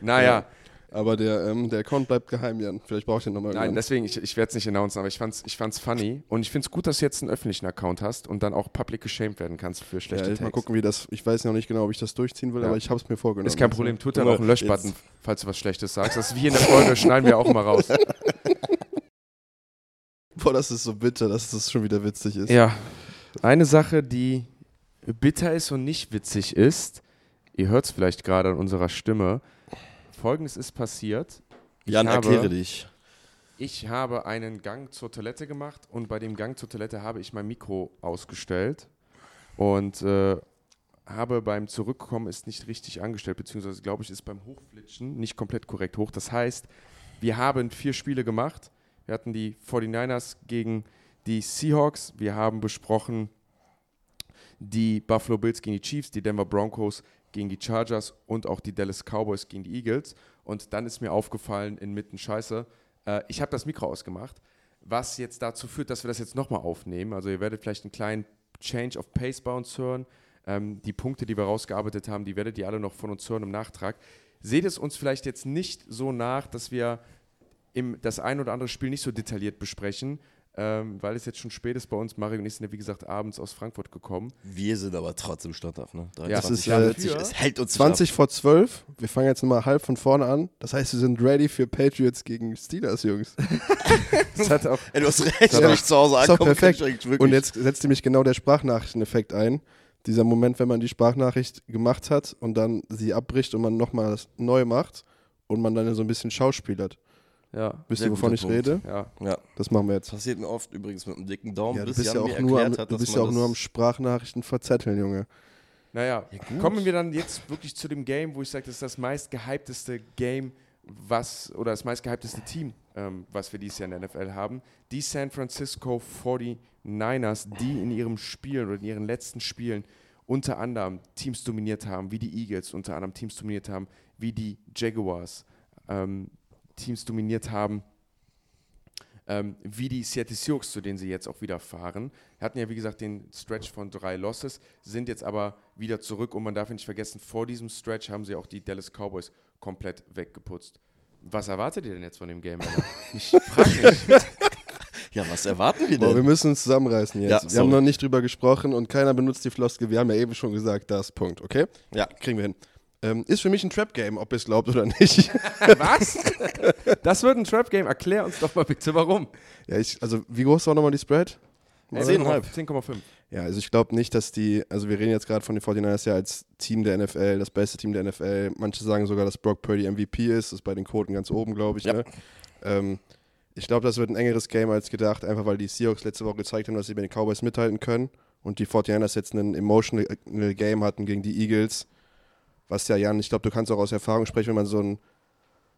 Naja, Aber der, ähm, der Account bleibt geheim, Jan. Vielleicht brauche ich den nochmal. Nein, deswegen, ich, ich werde es nicht announcen, aber ich fand's, ich fand's funny. Und ich find's gut, dass du jetzt einen öffentlichen Account hast und dann auch public geshamed werden kannst für ja, schlechte ich mal Tags. gucken, wie das. Ich weiß noch nicht genau, ob ich das durchziehen will, Ja. aber ich habe es mir vorgenommen. Ist kein Problem, Twitter hat Guck auch einen mal, Löschbutton, jetzt- falls du was Schlechtes sagst. Das ist wie in der Folge, schneiden wir auch mal raus. Boah, das ist so bitter, dass das schon wieder witzig ist. Ja, eine Sache, die bitter ist und nicht witzig ist, ihr hört es vielleicht gerade an unserer Stimme. Folgendes ist passiert. Ich Jan, habe- erkläre dich. Ich habe einen Gang zur Toilette gemacht und bei dem Gang zur Toilette habe ich mein Mikro ausgestellt und äh, habe beim Zurückkommen es nicht richtig angestellt, beziehungsweise glaube ich, ist beim Hochflitschen nicht komplett korrekt hoch. Das heißt, wir haben vier Spiele gemacht. Wir hatten die 49ers gegen die Seahawks. Wir haben besprochen die Buffalo Bills gegen die Chiefs, die Denver Broncos gegen die Chargers und auch die Dallas Cowboys gegen die Eagles. Und dann ist mir aufgefallen, inmitten Scheiße, äh, ich habe das Mikro ausgemacht, was jetzt dazu führt, dass wir das jetzt nochmal aufnehmen. Also ihr werdet vielleicht einen kleinen Change of Pace bei uns hören. Ähm, die Punkte, die wir rausgearbeitet haben, die werdet ihr alle noch von uns hören im Nachtrag. Seht es uns vielleicht jetzt nicht so nach, dass wir im, das ein oder andere Spiel nicht so detailliert besprechen, ähm, weil es jetzt schon spät ist bei uns. Mario und ich sind ja, wie gesagt, abends aus Frankfurt gekommen. Wir sind aber trotzdem standhaft, ne? Ja, das ist, 43, äh, es hält uns 20 vor 12. Wir fangen jetzt mal halb von vorne an. Das heißt, wir sind ready für Patriots gegen Steelers, Jungs. Das hat auch Ey, du hast recht, Ja, wenn ich zu Hause ist doch ankomme, perfekt. Und jetzt setzt nämlich genau der Sprachnachrichteneffekt ein. Dieser Moment, wenn man die Sprachnachricht gemacht hat und dann sie abbricht und man nochmal neu macht und man dann so ein bisschen schauspielert. Ja, Wisst ihr, wovon ich Punkt. rede? ja. Ja, Das machen wir jetzt. passiert mir oft übrigens mit einem dicken Daumen, Ja, du bis bist Jan ja auch mir nur am, hat, du bist ja auch nur am Sprachnachrichten verzetteln, Junge. Naja, gut. kommen wir dann jetzt wirklich zu dem Game, wo ich sage, das ist das meistgehypteste Game, was, oder das meistgehypteste Team, ähm, was wir dieses Jahr in der NFL haben. Die San Francisco 49ers, die in ihrem Spiel oder in ihren letzten Spielen unter anderem Teams dominiert haben, wie die Eagles unter anderem Teams dominiert haben, wie die Jaguars ähm, Teams dominiert haben, ähm, wie die Seattle Seahawks, zu denen sie jetzt auch wieder fahren. Hatten ja, wie gesagt, den Stretch von drei Losses, sind jetzt aber wieder zurück und man darf nicht vergessen, vor diesem Stretch haben sie auch die Dallas Cowboys komplett weggeputzt. Was erwartet ihr denn jetzt von dem Game? Ich frage mich. Ja, was erwarten wir Boah, wir denn? müssen uns zusammenreißen jetzt. Ja, wir sorry. haben noch nicht drüber gesprochen und keiner benutzt die Floskel. Wir haben ja eben schon gesagt, das Punkt, okay? Ja. Kriegen wir hin. Ähm, ist für mich ein Trap-Game, ob ihr es glaubt oder nicht. Was? Das wird ein Trap-Game. Erklär uns doch mal bitte, warum. ja, ich, also wie groß war nochmal die Spread? Ey, 10,5. 10,5. Ja, also ich glaube nicht, dass die, also wir reden jetzt gerade von den 49ers ja als Team der NFL, das beste Team der NFL. Manche sagen sogar, dass Brock Purdy MVP ist, das ist bei den Quoten ganz oben, glaube ich. Ja. Ne? Ähm, ich glaube, das wird ein engeres Game als gedacht, einfach weil die Seahawks letzte Woche gezeigt haben, dass sie bei den Cowboys mithalten können und die 49ers jetzt ein emotional Game hatten gegen die Eagles. Was ja, Jan, ich glaube, du kannst auch aus Erfahrung sprechen, wenn man so ein,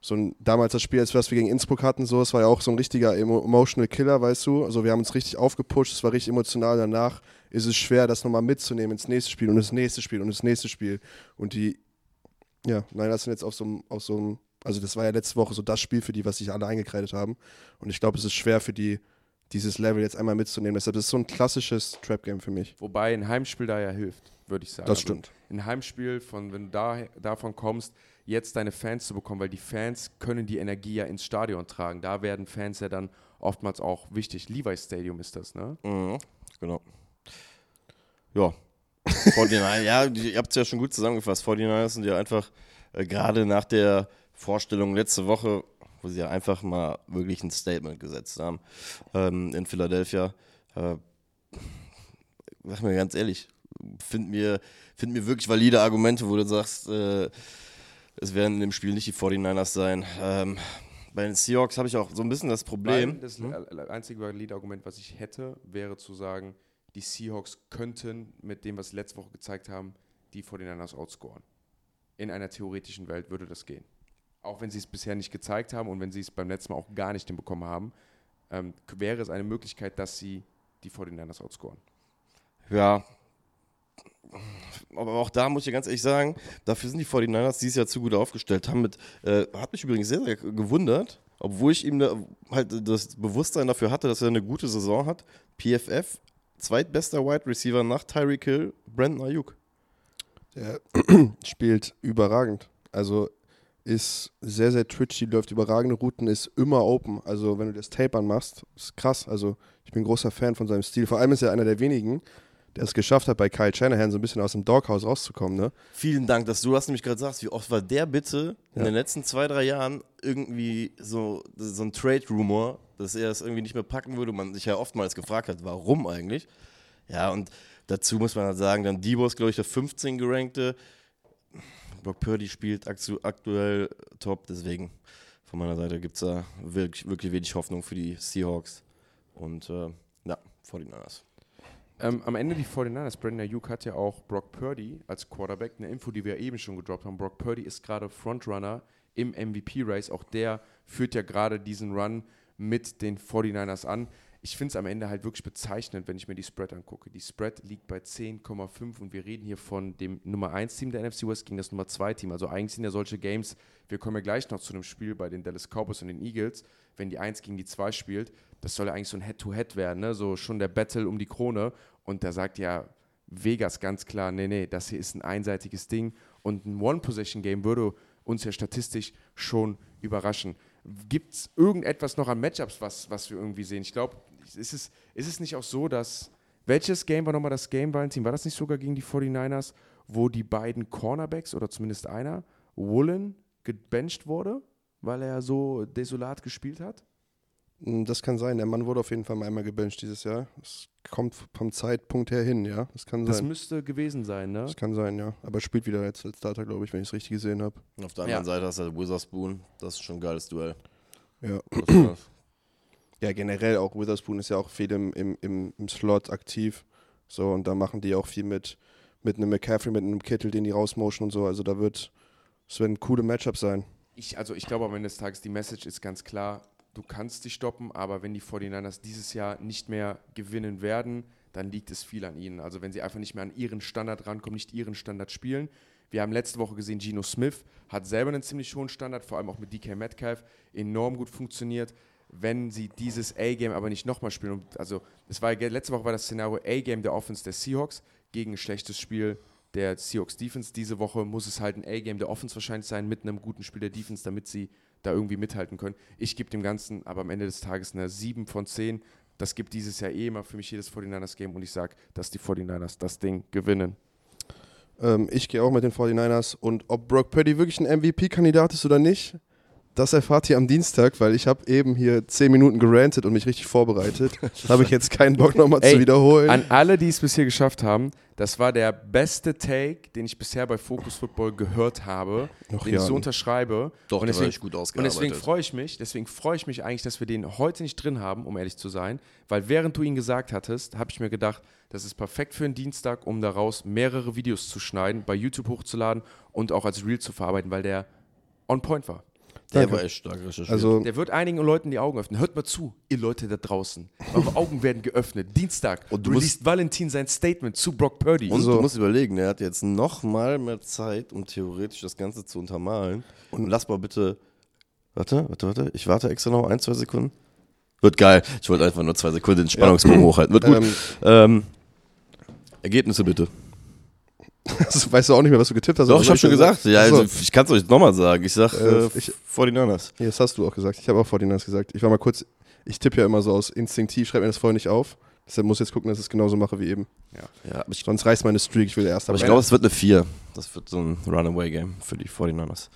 so ein, damals das Spiel, als wir das wir gegen Innsbruck hatten, so, es war ja auch so ein richtiger emo emotional Killer, weißt du. Also wir haben uns richtig aufgepusht, es war richtig emotional. Danach ist es schwer, das nochmal mitzunehmen ins nächste Spiel und das nächste Spiel und das nächste Spiel. Und die, ja, nein, das sind jetzt auf so einem, auf so einem, also das war ja letzte Woche so das Spiel für die, was sich alle eingekreidet haben. Und ich glaube, es ist schwer für die, dieses Level jetzt einmal mitzunehmen. Deshalb ist es so ein klassisches Trap-Game für mich. Wobei ein Heimspiel da ja hilft, würde ich sagen. Das Also stimmt. Ein Heimspiel, von, wenn du da, davon kommst, jetzt deine Fans zu bekommen, weil die Fans können die Energie ja ins Stadion tragen. Da werden Fans ja dann oftmals auch wichtig. Levi Stadium ist das, ne? Mhm, genau. Ja. 49, ja, ihr habt es ja schon gut zusammengefasst. 49ers sind ja einfach äh, gerade nach der Vorstellung letzte Woche, wo sie ja einfach mal wirklich ein Statement gesetzt haben ähm, in Philadelphia. Äh, sag mir ganz ehrlich, find mir, find mir wirklich valide Argumente, wo du sagst, äh, es werden in dem Spiel nicht die 49ers sein. Ähm, bei den Seahawks habe ich auch so ein bisschen das Problem. Das äh, einzige valide Argument, was ich hätte, wäre zu sagen, die Seahawks könnten mit dem, was sie letzte Woche gezeigt haben, die 49ers outscoren. In einer theoretischen Welt würde das gehen. Auch wenn sie es bisher nicht gezeigt haben und wenn sie es beim letzten Mal auch gar nicht hinbekommen haben, ähm, wäre es eine Möglichkeit, dass sie die 49ers outscoren. Ja. Aber auch da muss ich ganz ehrlich sagen, dafür sind die 49ers dieses Jahr zu gut aufgestellt. Haben mit, äh, hat mich übrigens sehr, sehr gewundert, obwohl ich ihm da halt das Bewusstsein dafür hatte, dass er eine gute Saison hat. PFF, zweitbester Wide Receiver nach Tyreek Hill, Brandon Ayuk. Der spielt überragend. Also ist sehr, sehr twitchy, läuft überragende Routen, ist immer open. Also wenn du das Tape anmachst, ist krass. Also ich bin großer Fan von seinem Stil. Vor allem ist er einer der wenigen, der es geschafft hat, bei Kyle Shanahan so ein bisschen aus dem Doghouse rauszukommen. Ne? Vielen Dank, dass du das nämlich gerade sagst. Wie oft war der bitte in Ja. den letzten zwei, drei Jahren irgendwie so, so ein Trade-Rumor, dass er es irgendwie nicht mehr packen würde und man sich ja oftmals gefragt hat, warum eigentlich? Ja, und dazu muss man halt sagen, dann Debo ist, glaube ich, der 15 gerankte. Brock Purdy spielt aktu aktuell top, deswegen von meiner Seite gibt es da wirklich, wirklich wenig Hoffnung für die Seahawks und äh, ja, 49ers. Ähm, am Ende die 49ers, Brandon Ayuk hat ja auch Brock Purdy als Quarterback, eine Info, die wir eben schon gedroppt haben. Brock Purdy ist gerade Frontrunner im MVP-Race. Auch der führt ja gerade diesen Run mit den 49ers an. Ich finde es am Ende halt wirklich bezeichnend, wenn ich mir die Spread angucke. Die Spread liegt bei 10,5 und wir reden hier von dem Nummer 1-Team der NFC West gegen das Nummer 2-Team. Also eigentlich sind ja solche Games, wir kommen ja gleich noch zu einem Spiel bei den Dallas Cowboys und den Eagles, wenn die 1 gegen die 2 spielt, das soll ja eigentlich so ein Head-to-Head werden, ne? so schon der Battle um die Krone. Und da sagt ja Vegas ganz klar, nee, nee, das hier ist ein einseitiges Ding und ein One-Possession-Game würde uns ja statistisch schon überraschen. Gibt es irgendetwas noch an Matchups, was, was wir irgendwie sehen? Ich glaube, ist es, ist es nicht auch so, dass. Welches Game war nochmal das Game, Valentin? War das nicht sogar gegen die 49ers, wo die beiden Cornerbacks oder zumindest einer, Woolen, gebencht wurde, weil er so desolat gespielt hat? Mm, Das kann sein. Der Mann wurde auf jeden Fall mal einmal gebencht dieses Jahr. Das kommt vom Zeitpunkt her hin, ja. Das kann Das sein. müsste gewesen sein, ne? Das kann sein, ja. Aber er spielt wieder jetzt als Starter, glaube ich, wenn ich es richtig gesehen habe. Auf der Ja. anderen Seite hast du halt Witherspoon, das ist schon ein geiles Duell. Ja. Ja, generell auch Witherspoon ist ja auch viel im, im, im, im Slot aktiv. So, und da machen die auch viel mit, mit einem McCaffrey, mit einem Kittel, den die rausmotion und so. Also da wird, es werden coole Matchups sein. Ich, also ich glaube am Ende des Tages, die Message ist ganz klar, du kannst dich stoppen, aber wenn die 49ers dieses Jahr nicht mehr gewinnen werden, dann liegt es viel an ihnen. Also wenn sie einfach nicht mehr an ihren Standard rankommen, nicht ihren Standard spielen. Wir haben letzte Woche gesehen, Geno Smith hat selber einen ziemlich hohen Standard, vor allem auch mit DK Metcalf, enorm gut funktioniert. Wenn sie dieses A-Game aber nicht nochmal spielen. Und also, es war letzte Woche war das Szenario A-Game der Offense der Seahawks gegen ein schlechtes Spiel der Seahawks Defense. Diese Woche muss es halt ein A-Game der Offense wahrscheinlich sein mit einem guten Spiel der Defense, damit sie da irgendwie mithalten können. Ich gebe dem Ganzen aber am Ende des Tages eine 7 von 10. Das gibt dieses Jahr eh immer für mich jedes 49ers-Game und ich sage, dass die 49ers das Ding gewinnen. Ähm, ich gehe auch mit den 49ers und ob Brock Purdy wirklich ein MVP-Kandidat ist oder nicht, das erfahrt ihr am Dienstag, weil ich habe eben hier 10 Minuten gerantet und mich richtig vorbereitet. habe ich jetzt keinen Bock nochmal zu wiederholen. An alle, die es bisher geschafft haben, das war der beste Take, den ich bisher bei Focus Football gehört habe, Noch den ich so unterschreibe. Doch, und deswegen, gut und ausgearbeitet. deswegen freue ich mich, deswegen freue ich mich eigentlich, dass wir den heute nicht drin haben, um ehrlich zu sein, weil während du ihn gesagt hattest, habe ich mir gedacht, das ist perfekt für einen Dienstag, um daraus mehrere Videos zu schneiden, bei YouTube hochzuladen und auch als Reel zu verarbeiten, weil der on point war. Der Danke. war echt stark recherchiert. Also, Der wird einigen Leuten die Augen öffnen. Hört mal zu, ihr Leute da draußen. Eure Augen werden geöffnet. Dienstag Und du released Valentin sein Statement zu Brock Purdy. und so. du musst überlegen, er hat jetzt noch mal mehr Zeit, um theoretisch das Ganze zu untermalen. Und lass mal bitte. Warte, warte, warte. Ich warte extra noch ein, zwei Sekunden. Wird geil. Ich wollte einfach nur zwei Sekunden den Spannungsbogen hochhalten. Wird gut. ähm, Ähm, Ergebnisse bitte. das weißt du auch nicht mehr, was du getippt hast. Doch, ich habe schon gesagt. Ja, also, ich kann es euch nochmal sagen. Ich sag Äh, äh, ich- 49ers. Ja, das hast du auch gesagt. Ich habe auch 49ers gesagt. Ich war mal kurz, ich tippe ja immer so aus instinktiv, schreibe mir das vorher nicht auf. Deshalb muss ich jetzt gucken, dass ich es genauso mache wie eben. Ja, aber ich, Sonst reißt meine Streak, ich will der Erste aber ich glaube, es wird eine 4. Das wird so ein Runaway-Game für die 49ers.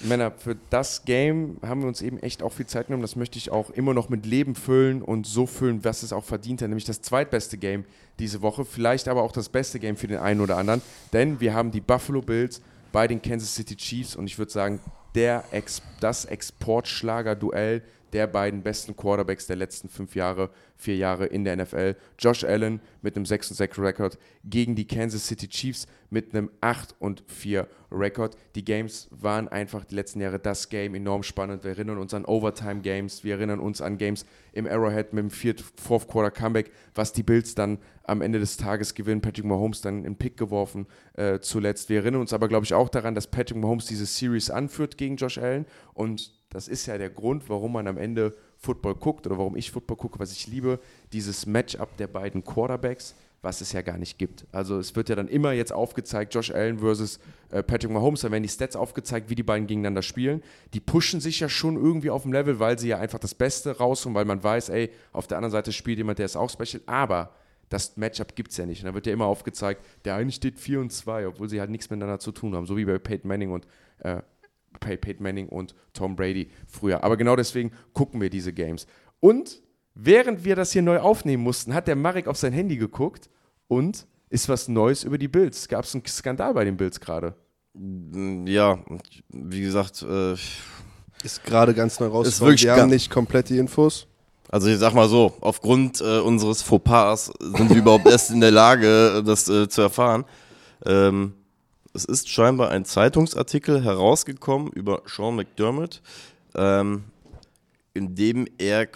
Männer, für das Game haben wir uns eben echt auch viel Zeit genommen. Das möchte ich auch immer noch mit Leben füllen und so füllen, was es auch verdient hat. Nämlich das zweitbeste Game diese Woche. Vielleicht aber auch das beste Game für den einen oder anderen. Denn wir haben die Buffalo Bills bei den Kansas City Chiefs und ich würde sagen, der Ex das Exportschlager-Duell der beiden besten Quarterbacks der letzten fünf Jahre, vier Jahre in der NFL. Josh Allen mit einem 6 6 Rekord gegen die Kansas City Chiefs mit einem 8 und 4 Rekord. Die Games waren einfach die letzten Jahre das Game enorm spannend. Wir erinnern uns an Overtime Games, wir erinnern uns an Games im Arrowhead mit dem Viert Fourth Quarter Comeback, was die Bills dann am Ende des Tages gewinnen. Patrick Mahomes dann in Pick geworfen äh, zuletzt. Wir erinnern uns aber, glaube ich, auch daran, dass Patrick Mahomes diese Series anführt gegen Josh Allen und das ist ja der Grund, warum man am Ende Football guckt oder warum ich Football gucke, was ich liebe, dieses Matchup der beiden Quarterbacks, was es ja gar nicht gibt. Also es wird ja dann immer jetzt aufgezeigt, Josh Allen versus äh, Patrick Mahomes, da werden die Stats aufgezeigt, wie die beiden gegeneinander spielen. Die pushen sich ja schon irgendwie auf dem Level, weil sie ja einfach das Beste rausholen, weil man weiß, ey, auf der anderen Seite spielt jemand, der ist auch special, aber das Matchup gibt es ja nicht. Und da wird ja immer aufgezeigt, der eine steht 4 und 2, obwohl sie halt nichts miteinander zu tun haben, so wie bei Peyton Manning und äh, Peyton Manning und Tom Brady früher. Aber genau deswegen gucken wir diese Games. Und während wir das hier neu aufnehmen mussten, hat der Marek auf sein Handy geguckt und ist was Neues über die Bills. Gab es einen Skandal bei den Bills gerade? Mm, Ja, wie gesagt, äh, Ist gerade ganz neu rausgekommen. wirklich Wir haben gar- nicht komplett die Infos. Also ich sag mal so, aufgrund äh, unseres Fauxpas sind wir überhaupt erst in der Lage, das äh, zu erfahren. Ähm, es ist scheinbar ein Zeitungsartikel herausgekommen über Sean McDermott, ähm, in dem er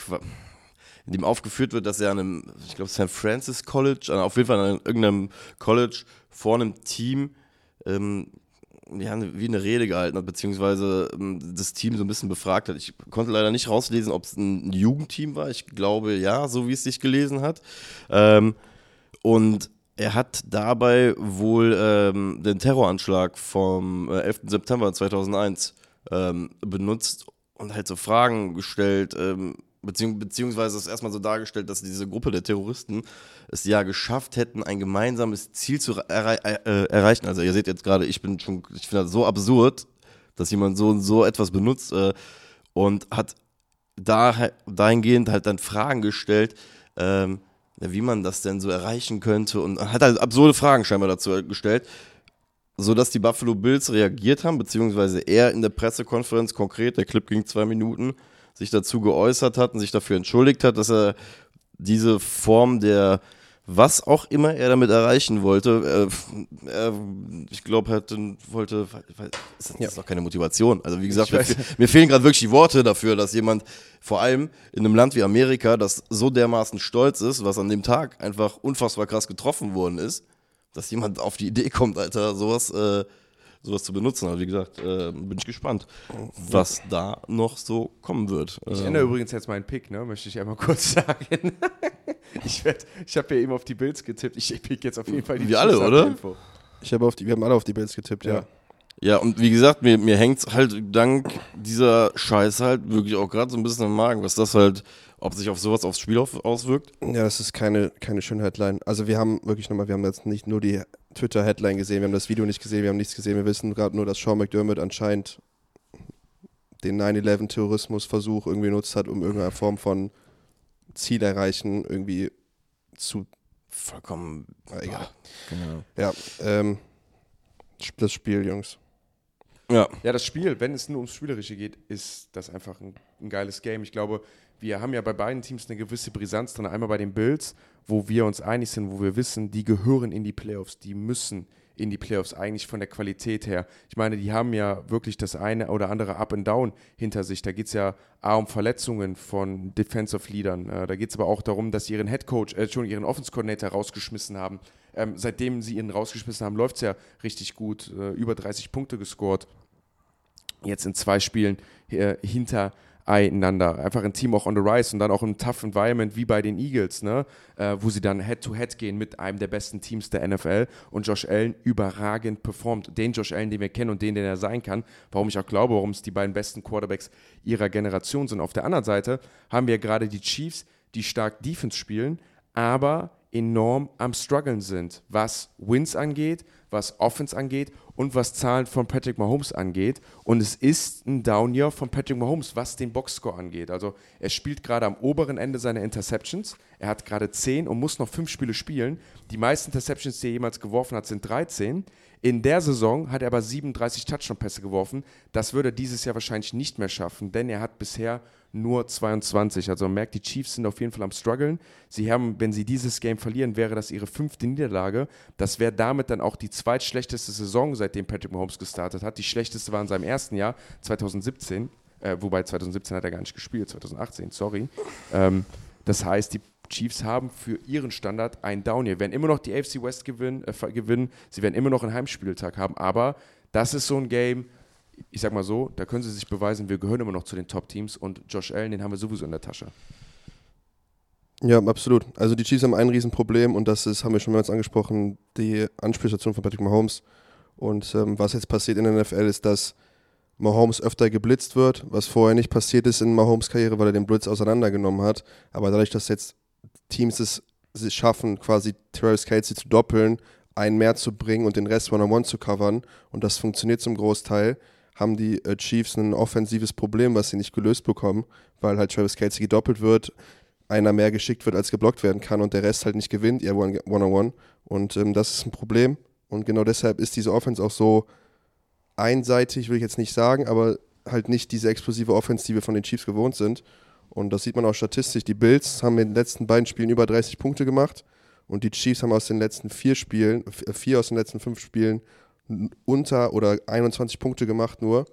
in dem aufgeführt wird, dass er an einem, ich glaube, St. Francis College, auf jeden Fall an irgendeinem College vor einem Team ähm, ja, eine- wie eine Rede gehalten hat, beziehungsweise ähm, das Team so ein bisschen befragt hat. Ich konnte leider nicht rauslesen, ob es ein Jugendteam war. Ich glaube ja, so wie es sich gelesen hat. Ähm, und er hat dabei wohl ähm, den Terroranschlag vom äh, 11. September 2001 ähm, benutzt und halt so Fragen gestellt, ähm, beziehung beziehungsweise es erstmal so dargestellt, dass diese Gruppe der Terroristen es ja geschafft hätten, ein gemeinsames Ziel zu errei äh, erreichen. Also ihr seht jetzt gerade, ich bin schon, ich finde das so absurd, dass jemand so so etwas benutzt äh, und hat da, dahingehend halt dann Fragen gestellt, ähm, wie man das denn so erreichen könnte und hat halt absurde Fragen scheinbar dazu gestellt, sodass die Buffalo Bills reagiert haben, beziehungsweise er in der Pressekonferenz konkret, der Clip ging zwei Minuten, sich dazu geäußert hat und sich dafür entschuldigt hat, dass er diese Form der was auch immer er damit erreichen wollte, äh, er, ich glaube, er wollte, weil- das ist Ja. doch keine Motivation. Also wie gesagt, mir, mir fehlen gerade wirklich die Worte dafür, dass jemand, vor allem in einem Land wie Amerika, das so dermaßen stolz ist, was an dem Tag einfach unfassbar krass getroffen worden ist, dass jemand auf die Idee kommt, Alter, sowas, äh, sowas zu benutzen. Also wie gesagt, äh, bin ich gespannt, was da noch so kommen wird. Ich Ähm, ändere übrigens jetzt meinen Pick, ne? möchte ich einmal kurz sagen. ich werd- ich habe ja eben auf die Bills getippt. Ich pick jetzt auf jeden Fall die Wir alle, oder? Info. Ich habe auf die, wir haben alle auf die Bills getippt, ja. Ja. Ja, und wie gesagt, mir, mir hängt es halt dank dieser Scheiße halt wirklich auch gerade so ein bisschen im Magen, was das halt, ob sich auf sowas aufs Spiel auf, auswirkt. Ja, das ist keine, keine schöne Headline. Also wir haben wirklich nochmal, wir haben jetzt nicht nur die Twitter-Headline gesehen, wir haben das Video nicht gesehen, wir haben nichts gesehen. Wir wissen gerade nur, dass Sean McDermott anscheinend den 9-11-Terrorismusversuch irgendwie genutzt hat, um irgendeine Form von Ziel erreichen, irgendwie zu. Vollkommen. Ah, egal. Genau. Ja, ähm, das Spiel, Jungs. Ja, Ja, das Spiel, wenn es nur ums Spielerische geht, ist das einfach ein, ein geiles Game. Ich glaube, wir haben ja bei beiden Teams eine gewisse Brisanz drin. Einmal bei den Bills, wo wir uns einig sind, wo wir wissen, die gehören in die Playoffs, die müssen in die Playoffs eigentlich von der Qualität her. Ich meine, die haben ja wirklich das eine oder andere Up and Down hinter sich. Da geht es ja A um Verletzungen von Defensive Leadern. Äh, da geht es aber auch darum, dass sie ihren Head Coach, äh, schon ihren Offense Coordinator rausgeschmissen haben. Ähm, seitdem sie ihn rausgeschmissen haben, läuft es ja richtig gut. Äh, über 30 Punkte gescored jetzt in zwei Spielen äh, hintereinander. Einfach ein Team auch on the rise und dann auch im Tough Environment wie bei den Eagles, ne? äh, wo sie dann Head-to-Head gehen mit einem der besten Teams der NFL und Josh Allen überragend performt. Den Josh Allen, den wir kennen und den, den er sein kann. Warum ich auch glaube, warum es die beiden besten Quarterbacks ihrer Generation sind. Auf der anderen Seite haben wir gerade die Chiefs, die stark Defense spielen, aber enorm am struggeln sind, was Wins angeht, was Offense angeht und was Zahlen von Patrick Mahomes angeht. Und es ist ein Down-Year von Patrick Mahomes, was den Boxscore angeht. Also er spielt gerade am oberen Ende seiner Interceptions. Er hat gerade 10 und muss noch 5 Spiele spielen. Die meisten Interceptions, die er jemals geworfen hat, sind 13. In der Saison hat er aber 37 Touchdown-Pässe geworfen. Das würde er dieses Jahr wahrscheinlich nicht mehr schaffen, denn er hat bisher nur 22. Also man merkt, die Chiefs sind auf jeden Fall am struggeln. Sie haben, wenn sie dieses Game verlieren, wäre das ihre fünfte Niederlage. Das wäre damit dann auch die zweitschlechteste Saison, seitdem Patrick Mahomes gestartet hat. Die schlechteste war in seinem ersten Jahr, 2017. Äh, wobei 2017 hat er gar nicht gespielt, 2018, sorry. Ähm, das heißt, die Chiefs haben für ihren Standard einen Down hier. Werden immer noch die AFC West gewinnen, äh, gewinnen. Sie werden immer noch einen Heimspieltag haben. Aber das ist so ein Game, ich sag mal so, da können sie sich beweisen, wir gehören immer noch zu den Top-Teams und Josh Allen, den haben wir sowieso in der Tasche. Ja, absolut. Also die Chiefs haben ein Riesenproblem und das ist, haben wir schon mehrmals angesprochen, die Anspielstation von Patrick Mahomes. Und ähm, was jetzt passiert in der NFL ist, dass Mahomes öfter geblitzt wird, was vorher nicht passiert ist in Mahomes Karriere, weil er den Blitz auseinandergenommen hat. Aber dadurch, dass jetzt Teams es, schaffen, quasi Travis Kelsey zu doppeln, einen mehr zu bringen und den Rest One-on-One zu covern, und das funktioniert zum Großteil, haben die äh, Chiefs ein offensives Problem, was sie nicht gelöst bekommen, weil halt Travis Kelsey gedoppelt wird, einer mehr geschickt wird, als geblockt werden kann und der Rest halt nicht gewinnt, ihr One- One-on-One. Und ähm, das ist ein Problem. Und genau deshalb ist diese Offense auch so einseitig, will ich jetzt nicht sagen, aber halt nicht diese explosive Offense, die wir von den Chiefs gewohnt sind. Und das sieht man auch statistisch. Die Bills haben in den letzten beiden Spielen über 30 Punkte gemacht und die Chiefs haben aus den letzten vier Spielen, äh, vier aus den letzten fünf Spielen unter oder 21 Punkte gemacht nur.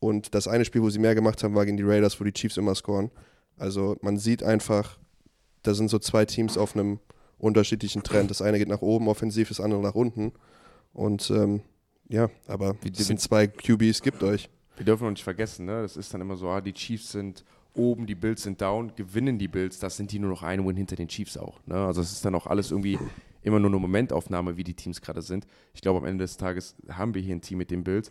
Und das eine Spiel, wo sie mehr gemacht haben, war gegen die Raiders, wo die Chiefs immer scoren. Also man sieht einfach, da sind so zwei Teams auf einem unterschiedlichen Trend. Das eine geht nach oben offensiv, das andere nach unten. Und ähm, ja, aber Wie- es sind zwei QBs, gibt euch. Wir dürfen noch nicht vergessen, ne? das ist dann immer so, ah, die Chiefs sind oben, die Bills sind down, gewinnen die Bills, das sind die nur noch ein Win hinter den Chiefs auch. Ne? Also es ist dann auch alles irgendwie immer nur eine Momentaufnahme, wie die Teams gerade sind. Ich glaube, am Ende des Tages haben wir hier ein Team mit den Bills.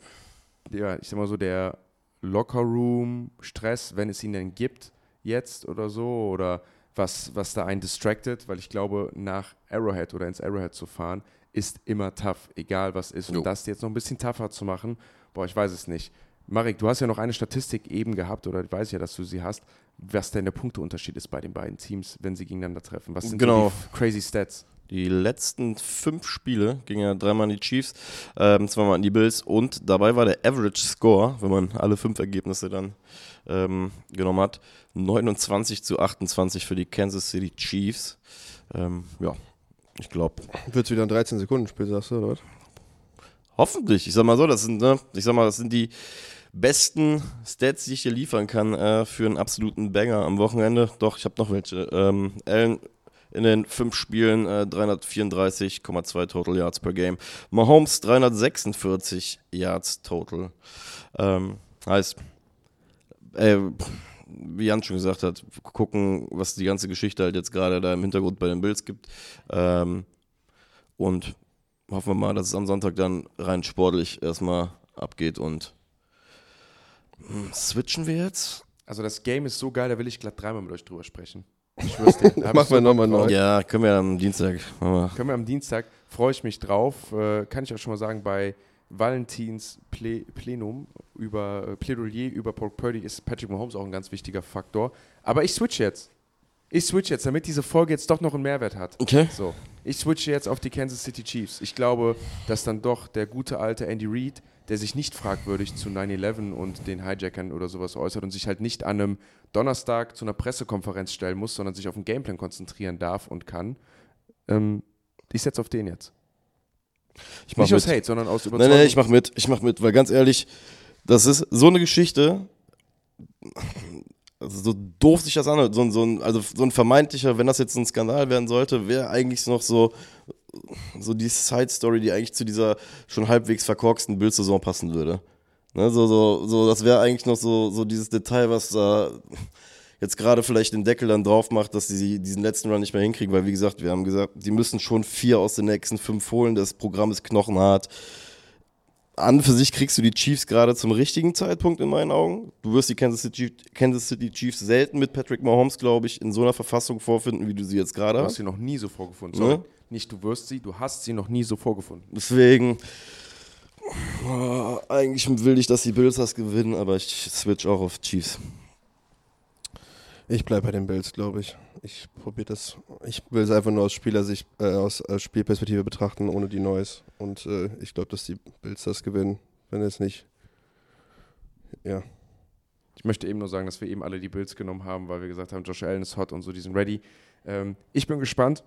Ja, ich sag mal so, der Lockerroom-Stress, wenn es ihn denn gibt, jetzt oder so, oder was, was da einen distracted, weil ich glaube, nach Arrowhead oder ins Arrowhead zu fahren, ist immer tough, egal was ist. Und Jo. das jetzt noch ein bisschen tougher zu machen, boah, ich weiß es nicht. Marek, du hast ja noch eine Statistik eben gehabt, oder ich weiß ja, dass du sie hast, was denn der Punkteunterschied ist bei den beiden Teams, wenn sie gegeneinander treffen. Was sind Genau. so die crazy Stats? Die letzten fünf Spiele gingen ja dreimal an die Chiefs, ähm, zweimal an die Bills und dabei war der Average Score, wenn man alle fünf Ergebnisse dann ähm, genommen hat, 29 zu 28 für die Kansas City Chiefs. Ähm, ja, ich glaube, Wird es wieder ein 13-Sekunden-Spiel, sagst du, oder? was? hoffentlich. Ich sag mal so, das sind, ne, ich sag mal, das sind die besten Stats, die ich dir liefern kann äh, für einen absoluten Banger am Wochenende. Doch, ich habe noch welche. Ähm, Allen in den fünf Spielen, äh, 334,2 Total Yards per Game. Mahomes 346 Yards total. Ähm, heißt, äh, wie Jan schon gesagt hat, gucken, was die ganze Geschichte halt jetzt gerade da im Hintergrund bei den Bills gibt. Ähm, und hoffen wir mal, dass es am Sonntag dann rein sportlich erstmal abgeht und hm, switchen wir jetzt? Also das Game ist so geil, da will ich glatt dreimal mit euch drüber sprechen. Ich schwör's dir. Machen wir nochmal neu. Ja, können wir am Dienstag. Machen wir. Können wir am Dienstag, freue ich mich drauf. Äh, kann ich auch schon mal sagen, bei Valentins Ple Plenum über äh, Plädoyer über Paul Purdy ist Patrick Mahomes auch ein ganz wichtiger Faktor. Aber ich switch jetzt. Ich switch jetzt, damit diese Folge jetzt doch noch einen Mehrwert hat. Okay. So, ich switche jetzt auf die Kansas City Chiefs. Ich glaube, dass dann doch der gute alte Andy Reid, der sich nicht fragwürdig zu 9-11 und den Hijackern oder sowas äußert und sich halt nicht an einem Donnerstag zu einer Pressekonferenz stellen muss, sondern sich auf den Gameplan konzentrieren darf und kann. Ähm, ich setze auf den jetzt. Ich mach Nicht aus mit. Hate, sondern aus Nein, Überzeugung. nein, ich mach mit. Ich mach mit, weil ganz ehrlich, das ist so eine Geschichte. Also so doof sich das anhört, so, ein- so ein, also so ein vermeintlicher, wenn das jetzt ein Skandal werden sollte, wäre eigentlich noch so, so die Side-Story, die eigentlich zu dieser schon halbwegs verkorksten Bildsaison passen würde. Ne, so, so, so, das wäre eigentlich noch so, so dieses Detail, was da jetzt gerade vielleicht den Deckel dann drauf macht, dass sie diesen letzten Run nicht mehr hinkriegen, weil wie gesagt, wir haben gesagt, die müssen schon vier aus den nächsten fünf holen, das Programm ist knochenhart. An für sich kriegst du die Chiefs gerade zum richtigen Zeitpunkt in meinen Augen. Du wirst die Kansas City, Kansas City Chiefs selten mit Patrick Mahomes, glaube ich, in so einer Verfassung vorfinden, wie du sie jetzt gerade Du hast hast. sie noch nie so vorgefunden. Ne? Sorry. Nicht du wirst sie, du hast sie noch nie so vorgefunden. Deswegen, oh, eigentlich will ich, dass die Bills das gewinnen, aber ich switch auch auf Chiefs. Ich bleibe bei den Bills, glaube ich. Ich probiere das. Ich will es einfach nur aus Spielersicht, äh, aus äh, Spielperspektive betrachten, ohne die Noise. Und äh, ich glaube, dass die Bills das gewinnen. Wenn es nicht. Ja. Ich möchte eben nur sagen, dass wir eben alle die Bills genommen haben, weil wir gesagt haben, Josh Allen ist hot und so, die sind ready. Ähm, ich bin gespannt.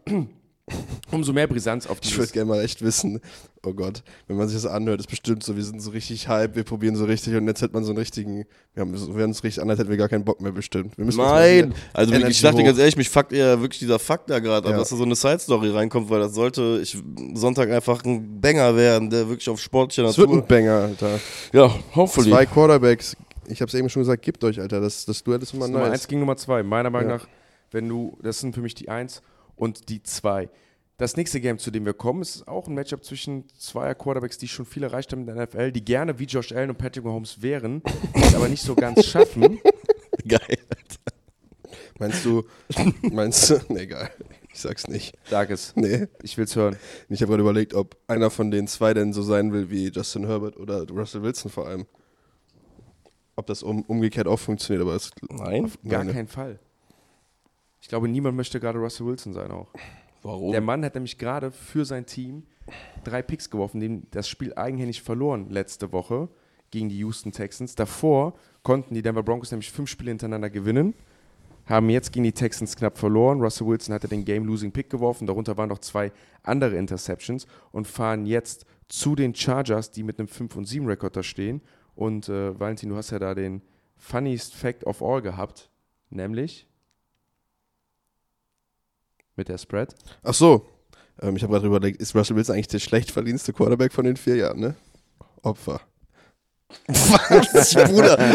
Umso mehr Brisanz auf Ich würde dieses gerne mal echt wissen, oh Gott, wenn man sich das anhört, ist bestimmt so, wir sind so richtig hype, wir probieren so richtig und jetzt hat man so einen richtigen, wir haben so- wir uns richtig an, als hätten wir gar keinen Bock mehr bestimmt. Nein, also Energy ich dachte hoch. ganz ehrlich, mich fuckt eher wirklich dieser Fakt da gerade, Ja. dass da so eine Side-Story reinkommt, weil das sollte ich Sonntag einfach ein Banger werden, der wirklich auf sportlicher Es wird ein Natur. Banger, Alter. Ja, hopefully. Zwei Quarterbacks, ich habe es eben schon gesagt, gebt euch, Alter, das, das Duett ist immer Das ist Nummer nice. 1 gegen Nummer 2. Meiner Meinung Ja. nach, wenn du, das sind für mich die 1 und die 2. Das nächste Game, zu dem wir kommen, ist auch ein Matchup zwischen zweier Quarterbacks, die schon viel erreicht haben in der NFL, die gerne wie Josh Allen und Patrick Mahomes wären, es aber nicht so ganz schaffen. Geil. Meinst du, meinst du, nee, egal, ich sag's nicht. Sag es. Nee, Ich will's hören. ich habe gerade überlegt, ob einer von den zwei denn so sein will wie Justin Herbert oder Russell Wilson vor allem. Ob das um, umgekehrt auch funktioniert, aber es Nein? Gar keinen Fall. Ich glaube, niemand möchte gerade Russell Wilson sein auch. Warum? Der Mann hat nämlich gerade für sein Team drei Picks geworfen, dem das Spiel eigenhändig verloren letzte Woche gegen die Houston Texans. Davor konnten die Denver Broncos nämlich fünf Spiele hintereinander gewinnen, haben jetzt gegen die Texans knapp verloren. Russell Wilson hatte den Game-Losing-Pick geworfen, darunter waren noch zwei andere Interceptions und fahren jetzt zu den Chargers, die mit einem 5 und 7 Rekord da stehen. Und äh, Valentin, du hast ja da den funniest Fact of all gehabt, nämlich mit der Spread. Ach so. Ähm, ich habe gerade überlegt, ist Russell Wilson eigentlich der schlecht verdienste Quarterback von den vier Jahren, ne? Opfer. Was, Bruder?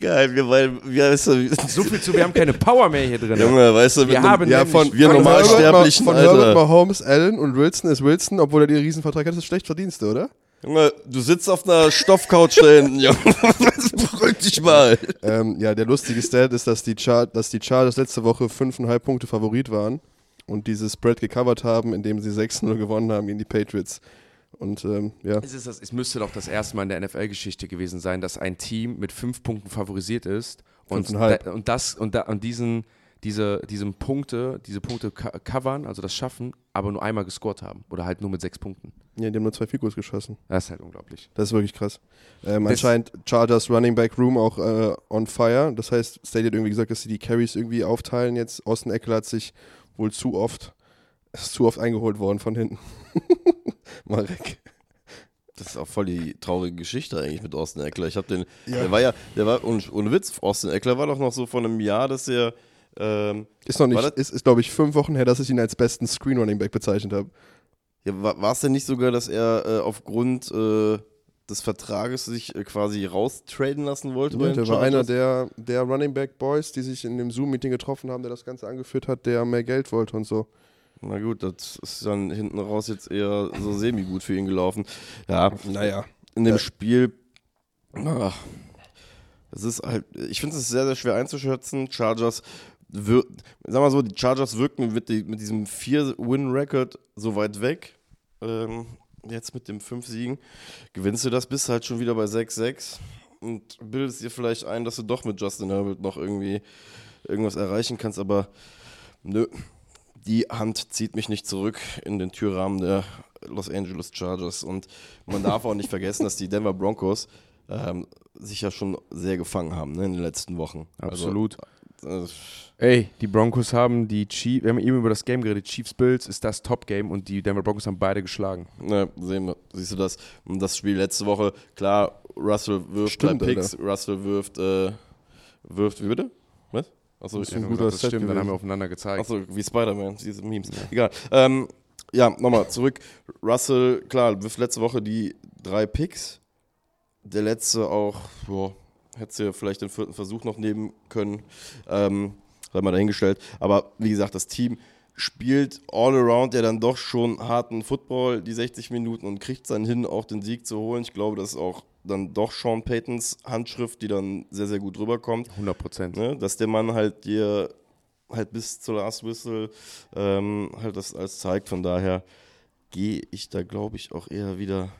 Geil, wir, weil, wir, weißt du, So viel zu, wir haben keine Power mehr hier drin. Junge, weißt du, Wir mit einem- haben Ja, von, wir von Normalsterblichen, Herbert, von Herbert. Mahomes, Allen und Wilson ist Wilson, obwohl er den Riesenvertrag hat, ist das schlecht Verdienste, oder? Junge, du sitzt auf einer Stoffcouch da hinten, Junge. Beruhig dich mal. Ähm, ja, der lustige Stat ist, dass die, Char dass die Chargers letzte Woche 5,5 Punkte Favorit waren und dieses Spread gecovert haben, indem sie 6-0 gewonnen haben gegen die Patriots. Und ähm, ja, Es, ist das, es müsste doch das erste Mal in der NFL-Geschichte gewesen sein, dass ein Team mit fünf Punkten favorisiert ist und, da, und das und, da, und diesen, diese, diesen Punkte, diese Punkte co- covern, also das schaffen, aber nur einmal gescored haben oder halt nur mit sechs Punkten. ja, die haben nur zwei Figurs geschossen. Das ist halt unglaublich. Das ist wirklich krass. Ähm, anscheinend Chargers Running Back Room auch äh, on fire. Das heißt, State hat irgendwie gesagt, dass sie die Carries irgendwie aufteilen jetzt. Austin Eckler hat sich wohl zu oft, ist zu oft eingeholt worden von hinten. Marek. Das ist auch voll die traurige Geschichte eigentlich mit Austin Eckler. Ich habe den, Ja. der war ja, der war, und ohne Witz, Austin Eckler war doch noch so vor einem Jahr, dass er Ähm, Ist noch nicht, ist, ist glaube ich fünf Wochen her, dass ich ihn als besten Screen Running Back bezeichnet habe. ja, war es denn nicht sogar, dass er äh, aufgrund äh, des Vertrages sich äh, quasi raustraden lassen wollte? Ja, der war einer der, der Running Back Boys, die sich in dem Zoom-Meeting getroffen haben, der das Ganze angeführt hat, der mehr Geld wollte und so. Na gut, das ist dann hinten raus jetzt eher so semi-gut für ihn gelaufen. Ja, Naja. in dem Ja. Spiel, ach, es ist halt, ich finde es sehr, sehr schwer einzuschätzen. Chargers, wir, sag mal so, die Chargers wirken mit, die, mit diesem 4-Win-Record so weit weg. Ähm, jetzt mit dem 5 Siegen. Gewinnst du das, bist halt schon wieder bei 6-6 und bildest dir vielleicht ein, dass du doch mit Justin Herbert noch irgendwie irgendwas erreichen kannst, aber nö. Die Hand zieht mich nicht zurück in den Türrahmen der Los Angeles Chargers. Und man darf auch nicht vergessen, dass die Denver Broncos ähm, sich ja schon sehr gefangen haben ne, in den letzten Wochen. Absolut. Also, Ey, die Broncos haben die Chiefs, wir haben eben über das Game geredet, Chiefs Bills ist das Top-Game und die Denver Broncos haben beide geschlagen. ne, sehen wir, siehst du das? Das Spiel letzte Woche, klar, Russell wirft Stimmt, drei Picks, Russell wirft, äh, wirft, wie bitte? Was? Achso, ist ich, ein Ja, guter das Set stimmt, dann haben wir gewesen. aufeinander gezeigt. Achso, wie Spider-Man, diese Memes. Egal. Ähm, ja, nochmal zurück. Russell, klar, wirft letzte Woche die drei Picks. Der letzte auch, boah, hätte ja vielleicht den vierten Versuch noch nehmen können. Ähm, sei mal dahingestellt. Aber wie gesagt, das Team spielt all around ja dann doch schon harten Football, die 60 Minuten, und kriegt es dann hin, auch den Sieg zu holen. Ich glaube, das ist auch dann doch Sean Paytons Handschrift, die dann sehr, sehr gut rüberkommt 100 Prozent. ne, dass der Mann halt dir halt bis zur Last Whistle ähm, halt das alles zeigt. Von daher gehe ich da, glaube ich, auch eher wieder.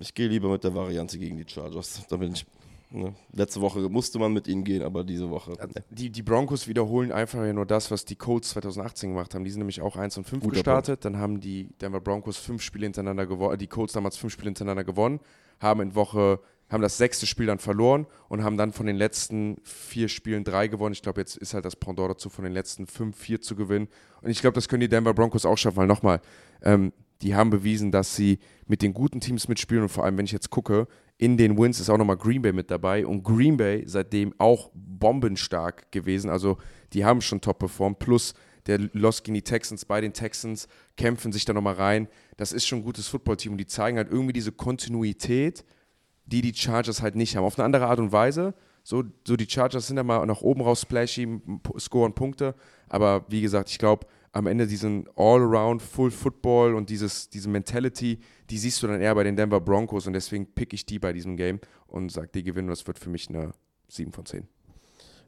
Ich gehe lieber mit der Variante gegen die Chargers. Da bin ich. Ne. Letzte Woche musste man mit ihnen gehen, aber diese Woche. Die, die Broncos wiederholen einfach ja nur das, was die Colts 2018 gemacht haben. Die sind nämlich auch 1 und 5 Guter gestartet. Dann haben die Denver Broncos fünf Spiele hintereinander gewonnen, die Colts damals fünf Spiele hintereinander gewonnen, haben in Woche, haben das sechste Spiel dann verloren und haben dann von den letzten vier Spielen drei gewonnen. Ich glaube, jetzt ist halt das Pendant dazu, von den letzten fünf, vier zu gewinnen. Und ich glaube, das können die Denver Broncos auch schaffen, weil nochmal, ähm, die haben bewiesen, dass sie mit den guten Teams mitspielen und vor allem, wenn ich jetzt gucke, in den Wins ist auch nochmal Green Bay mit dabei und Green Bay seitdem auch bombenstark gewesen. Also die haben schon top performt. Plus der Loss gegen die Texans bei den Texans kämpfen sich da nochmal rein. Das ist schon ein gutes Footballteam und die zeigen halt irgendwie diese Kontinuität, die die Chargers halt nicht haben. Auf eine andere Art und Weise. So, so die Chargers sind da mal nach oben raus splashy, scoren Punkte. Aber wie gesagt, ich glaube, am Ende diesen All-Around Full Football und dieses, diese Mentality, die siehst du dann eher bei den Denver Broncos und deswegen pick ich die bei diesem Game und sage, die gewinnen. Das wird für mich eine 7 von 10.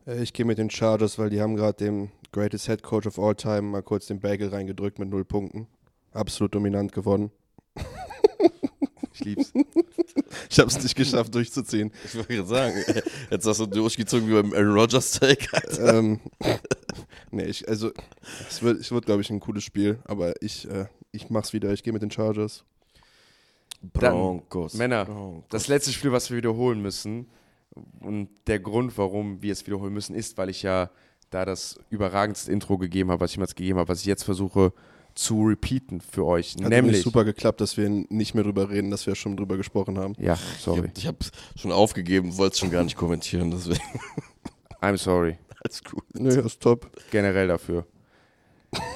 Äh, Ich gehe mit den Chargers, weil die haben gerade dem Greatest Head Coach of All Time mal kurz den Bagel reingedrückt mit null Punkten. Absolut dominant gewonnen. Ich lieb's. Ich habe es nicht geschafft durchzuziehen. Ich wollte gerade sagen, jetzt hast du durchgezogen wie beim Aaron Rodgers Take. ähm, nee, ich, also es wird, es wird glaube ich, ein cooles Spiel, aber ich, äh, ich mach's wieder. Ich gehe mit den Chargers. Dann, Broncos. Männer, Broncos. Das letzte Spiel, was wir wiederholen müssen, und der Grund, warum wir es wiederholen müssen, ist, weil ich ja da das überragendste Intro gegeben habe, was ich jemals gegeben habe, was ich jetzt versuche zu repeaten für euch. Hat nämlich. super geklappt, dass wir nicht mehr drüber reden, dass wir schon drüber gesprochen haben. Ja, sorry. Ich habe schon aufgegeben, wollte es schon gar nicht kommentieren, deswegen I'm sorry. alles gut. Nö, ist top. Generell dafür.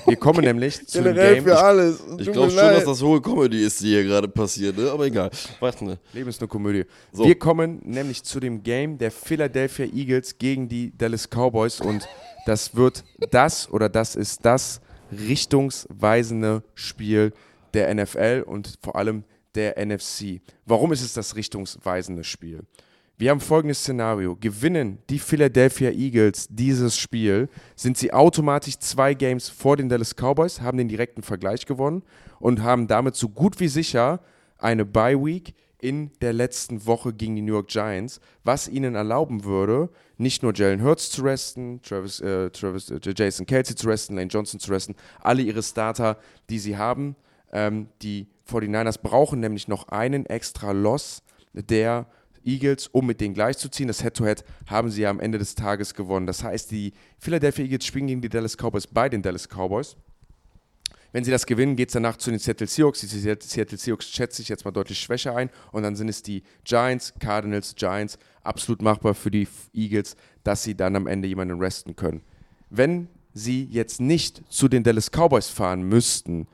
Wir kommen nämlich zu dem Game. für alles. Ich Tut glaube schon, dass das hohe Comedy ist, die hier gerade passiert, ne? aber egal. Warte, ne? Leben ist eine Komödie. So. Wir kommen nämlich zu dem Game der Philadelphia Eagles gegen die Dallas Cowboys und das wird das oder das ist das richtungsweisende Spiel der NFL und vor allem der NFC. Warum ist es das richtungsweisende Spiel? Wir haben folgendes Szenario. Gewinnen die Philadelphia Eagles dieses Spiel, sind sie automatisch zwei Games vor den Dallas Cowboys, haben den direkten Vergleich gewonnen und haben damit so gut wie sicher eine Bye Week in der letzten Woche gegen die New York Giants, was ihnen erlauben würde, nicht nur Jalen Hurts zu resten, Travis, äh, Travis, äh, Jason Kelsey zu resten, Lane Johnson zu resten, alle ihre Starter, die sie haben. Ähm, die 49ers brauchen nämlich noch einen extra Loss der Eagles, um mit denen gleichzuziehen. Das Head-to-Head haben sie ja am Ende des Tages gewonnen. Das heißt, die Philadelphia Eagles spielen gegen die Dallas Cowboys bei den Dallas Cowboys. Wenn sie das gewinnen, geht es danach zu den Seattle Seahawks. Die Seattle Seahawks schätze ich jetzt mal deutlich schwächer ein. Und dann sind es die Giants, Cardinals, Giants. Absolut machbar für die Eagles, dass sie dann am Ende jemanden resten können. Wenn sie jetzt nicht zu den Dallas Cowboys fahren müssten,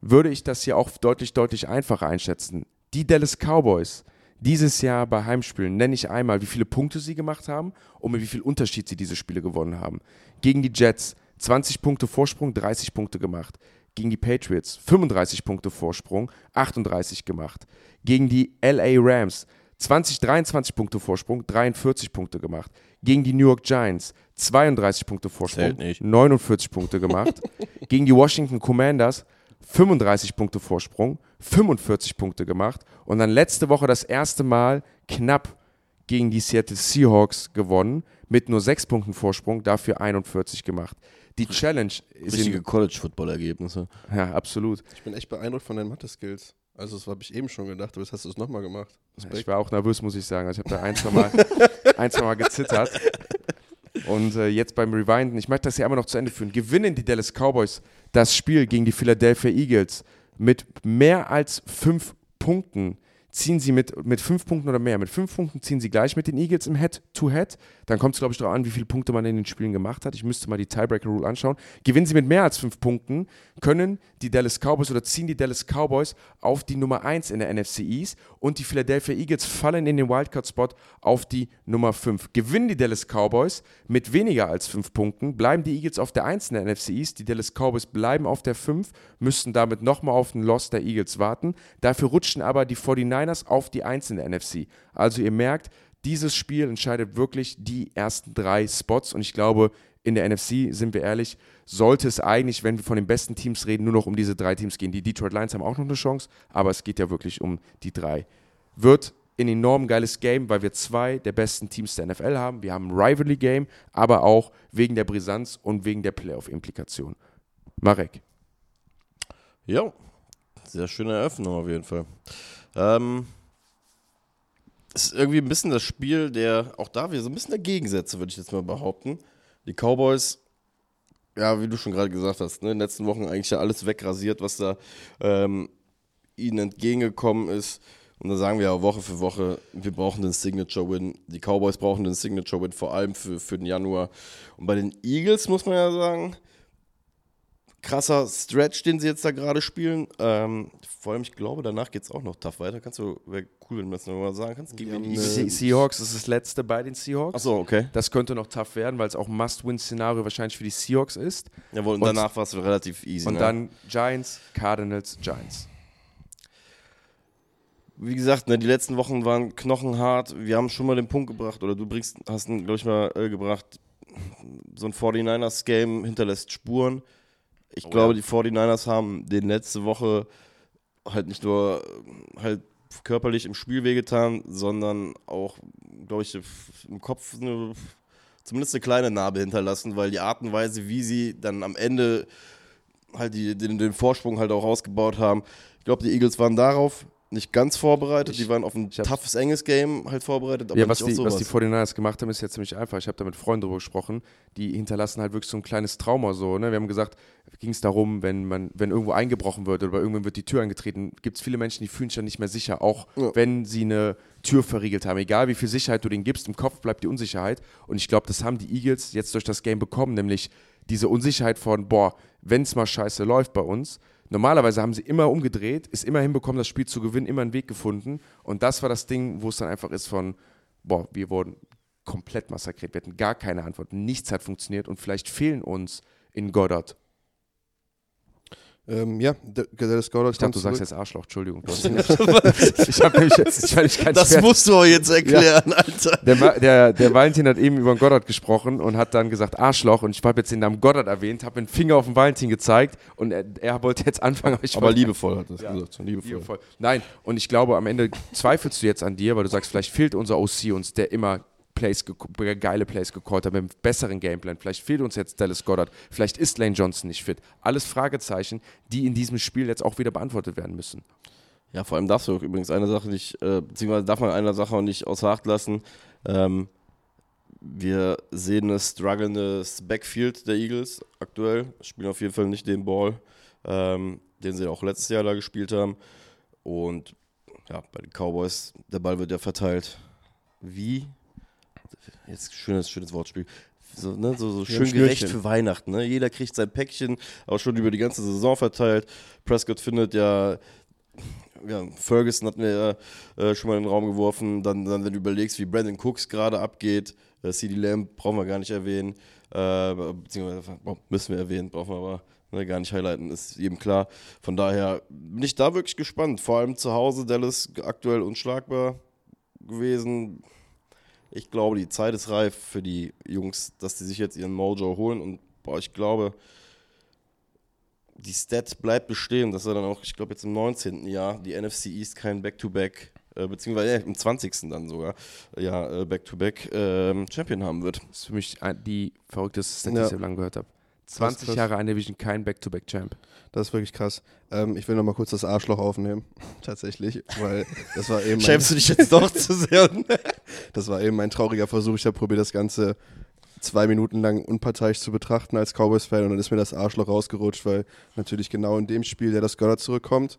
würde ich das hier auch deutlich, deutlich einfacher einschätzen. Die Dallas Cowboys dieses Jahr bei Heimspielen nenne ich einmal, wie viele Punkte sie gemacht haben und mit wie viel Unterschied sie diese Spiele gewonnen haben. Gegen die Jets 20 Punkte Vorsprung, 30 Punkte gemacht. Gegen die Patriots 35 Punkte Vorsprung, 38 gemacht. Gegen die LA Rams 20, 23 Punkte Vorsprung, 43 Punkte gemacht. Gegen die New York Giants 32 Punkte Vorsprung, 49 Punkte gemacht. Gegen die Washington Commanders 35 Punkte Vorsprung, 45 Punkte gemacht. Und dann letzte Woche das erste Mal knapp gegen die Seattle Seahawks gewonnen, mit nur 6 Punkten Vorsprung, dafür 41 gemacht. Die Challenge ist. Richtige College-Football-Ergebnisse. Ja, absolut. Ich bin echt beeindruckt von deinen Mathe-Skills. Also, das habe ich eben schon gedacht, aber jetzt hast du es nochmal gemacht. Respekt. Ich war auch nervös, muss ich sagen. Also, ich habe da ein, zwei Mal, ein, zwei Mal gezittert. Und äh, jetzt beim Rewinden, ich möchte das ja immer noch zu Ende führen. Gewinnen die Dallas Cowboys das Spiel gegen die Philadelphia Eagles mit mehr als fünf Punkten, ziehen sie mit, mit fünf Punkten oder mehr. Mit fünf Punkten ziehen sie gleich mit den Eagles im Head-to-Head. -Head. Dann kommt es, glaube ich, darauf an, wie viele Punkte man in den Spielen gemacht hat. Ich müsste mal die Tiebreaker-Rule anschauen. Gewinnen sie mit mehr als fünf Punkten, können die Dallas Cowboys oder ziehen die Dallas Cowboys auf die Nummer 1 in der NFC East und die Philadelphia Eagles fallen in den Wildcard-Spot auf die Nummer 5. Gewinnen die Dallas Cowboys mit weniger als fünf Punkten, bleiben die Eagles auf der 1 in der NFC East. Die Dallas Cowboys bleiben auf der 5, müssten damit nochmal auf den Loss der Eagles warten. Dafür rutschen aber die 49ers auf die 1 in der NFC. Also ihr merkt, dieses Spiel entscheidet wirklich die ersten drei Spots und ich glaube, in der NFC, sind wir ehrlich, sollte es eigentlich, wenn wir von den besten Teams reden, nur noch um diese drei Teams gehen. Die Detroit Lions haben auch noch eine Chance, aber es geht ja wirklich um die drei. Wird ein enorm geiles Game, weil wir zwei der besten Teams der NFL haben. Wir haben ein Rivalry-Game, aber auch wegen der Brisanz und wegen der Playoff-Implikation. Marek. Ja, sehr schöne Eröffnung auf jeden Fall. Ähm, ist irgendwie ein bisschen das Spiel, der auch da wieder so ein bisschen der Gegensätze, würde ich jetzt mal behaupten. Die Cowboys, ja, wie du schon gerade gesagt hast, ne, in den letzten Wochen eigentlich ja alles wegrasiert, was da ähm, ihnen entgegengekommen ist. Und da sagen wir ja Woche für Woche, wir brauchen den Signature-Win. Die Cowboys brauchen den Signature-Win, vor allem für, für den Januar. Und bei den Eagles muss man ja sagen, krasser Stretch, den sie jetzt da gerade spielen. Ähm, vor allem, ich glaube, danach geht es auch noch tough weiter. Kannst du, wäre cool, wenn du das nochmal sagen kannst. Gegen die Se Seahawks ist das letzte bei den Seahawks. Achso, okay. Das könnte noch tough werden, weil es auch ein Must-Win-Szenario wahrscheinlich für die Seahawks ist. Jawohl, und, und danach war es relativ easy. Und ne? dann Giants, Cardinals, Giants. Wie gesagt, ne, die letzten Wochen waren knochenhart. Wir haben schon mal den Punkt gebracht, oder du bringst, hast ihn, glaube ich, mal äh, gebracht, so ein 49ers-Game hinterlässt Spuren. Ich oh, glaube, ja. die 49ers haben den letzte Woche halt nicht nur halt körperlich im Spiel wehgetan, sondern auch, glaube ich, im Kopf eine, zumindest eine kleine Narbe hinterlassen, weil die Art und Weise, wie sie dann am Ende halt die, den, den Vorsprung halt auch ausgebaut haben. Ich glaube, die Eagles waren darauf nicht ganz vorbereitet. Ich, die waren auf ein toughes, enges Game halt vorbereitet. ja, was die, was die 49ers gemacht haben, ist jetzt ziemlich einfach. Ich habe da mit Freunden drüber gesprochen. Die hinterlassen halt wirklich so ein kleines Trauma. So, ne? Wir haben gesagt, ging es darum, wenn man, wenn irgendwo eingebrochen wird oder irgendwann wird die Tür eingetreten, gibt es viele Menschen, die fühlen sich dann nicht mehr sicher, auch ja. wenn sie eine Tür verriegelt haben. Egal wie viel Sicherheit du denen gibst, im Kopf bleibt die Unsicherheit. Und ich glaube, das haben die Eagles jetzt durch das Game bekommen, nämlich diese Unsicherheit von, boah, wenn es mal scheiße läuft bei uns, Normalerweise haben sie immer umgedreht, ist immer hinbekommen, das Spiel zu gewinnen, immer einen Weg gefunden. Und das war das Ding, wo es dann einfach ist von, boah, wir wurden komplett massakriert, wir hatten gar keine Antwort, nichts hat funktioniert und vielleicht fehlen uns in Goddard ähm, ja, Dallas Goddard Ich dachte, du sagst jetzt Arschloch, Entschuldigung. ich habe nämlich jetzt, ich ich Das Schwert. musst du auch jetzt erklären, ja. Alter. Der, der, der Valentin hat eben über Goddard gesprochen und hat dann gesagt Arschloch und ich habe jetzt den Namen Goddard erwähnt, habe den Finger auf den Valentin gezeigt und er, er wollte jetzt anfangen. Aber, aber liebevoll hat er ja. gesagt. Liebevoll. liebevoll. Nein, und ich glaube, am Ende zweifelst du jetzt an dir, weil du sagst, vielleicht fehlt unser OC uns, der immer Plays, geile Plays gecallt hat, mit einem besseren Gameplan. Vielleicht fehlt uns jetzt Dallas Goddard, vielleicht ist Lane Johnson nicht fit. Alles Fragezeichen, die in diesem Spiel jetzt auch wieder beantwortet werden müssen. Ja, vor allem darfst du übrigens eine Sache nicht, äh, beziehungsweise darf man eine Sache auch nicht außer Acht lassen. Ähm, wir sehen ein struggelndes Backfield der Eagles aktuell, spielen auf jeden Fall nicht den Ball, ähm, den sie auch letztes Jahr da gespielt haben. Und ja, bei den Cowboys, der Ball wird ja verteilt wie jetzt schönes, schönes Wortspiel. So, ne, so, so schön gerecht für Weihnachten. Ne? Jeder kriegt sein Päckchen, auch schon über die ganze Saison verteilt. Prescott findet ja, ja Ferguson hatten wir ja äh, schon mal in den Raum geworfen. Dann, dann, wenn du überlegst, wie Brandon Cooks gerade abgeht, äh, CD Lamb brauchen wir gar nicht erwähnen. Äh, beziehungsweise oh, müssen wir erwähnen, brauchen wir aber ne, gar nicht highlighten, ist jedem klar. Von daher bin ich da wirklich gespannt. Vor allem zu Hause, Dallas aktuell unschlagbar gewesen. Ich glaube, die Zeit ist reif für die Jungs, dass die sich jetzt ihren Mojo holen. Und boah, ich glaube, die Stat bleibt bestehen, dass er dann auch, ich glaube, jetzt im 19. Jahr die NFC East kein Back-to-Back, äh, beziehungsweise äh, im 20. dann sogar, ja, äh, Back-to-Back ähm, Champion haben wird. Das ist für mich die verrückteste Stat, die Ja. ich so lange gehört habe. 20 krass. Jahre eine Division, kein Back-to-Back-Champ. Das ist wirklich krass. Ähm, ich will noch mal kurz das Arschloch aufnehmen, tatsächlich, weil das war eben Schämst du dich jetzt doch zu sehr? das war eben mein trauriger Versuch. Ich habe probiert, das Ganze zwei Minuten lang unparteiisch zu betrachten als Cowboys-Fan und dann ist mir das Arschloch rausgerutscht, weil natürlich genau in dem Spiel, der das Goddard zurückkommt.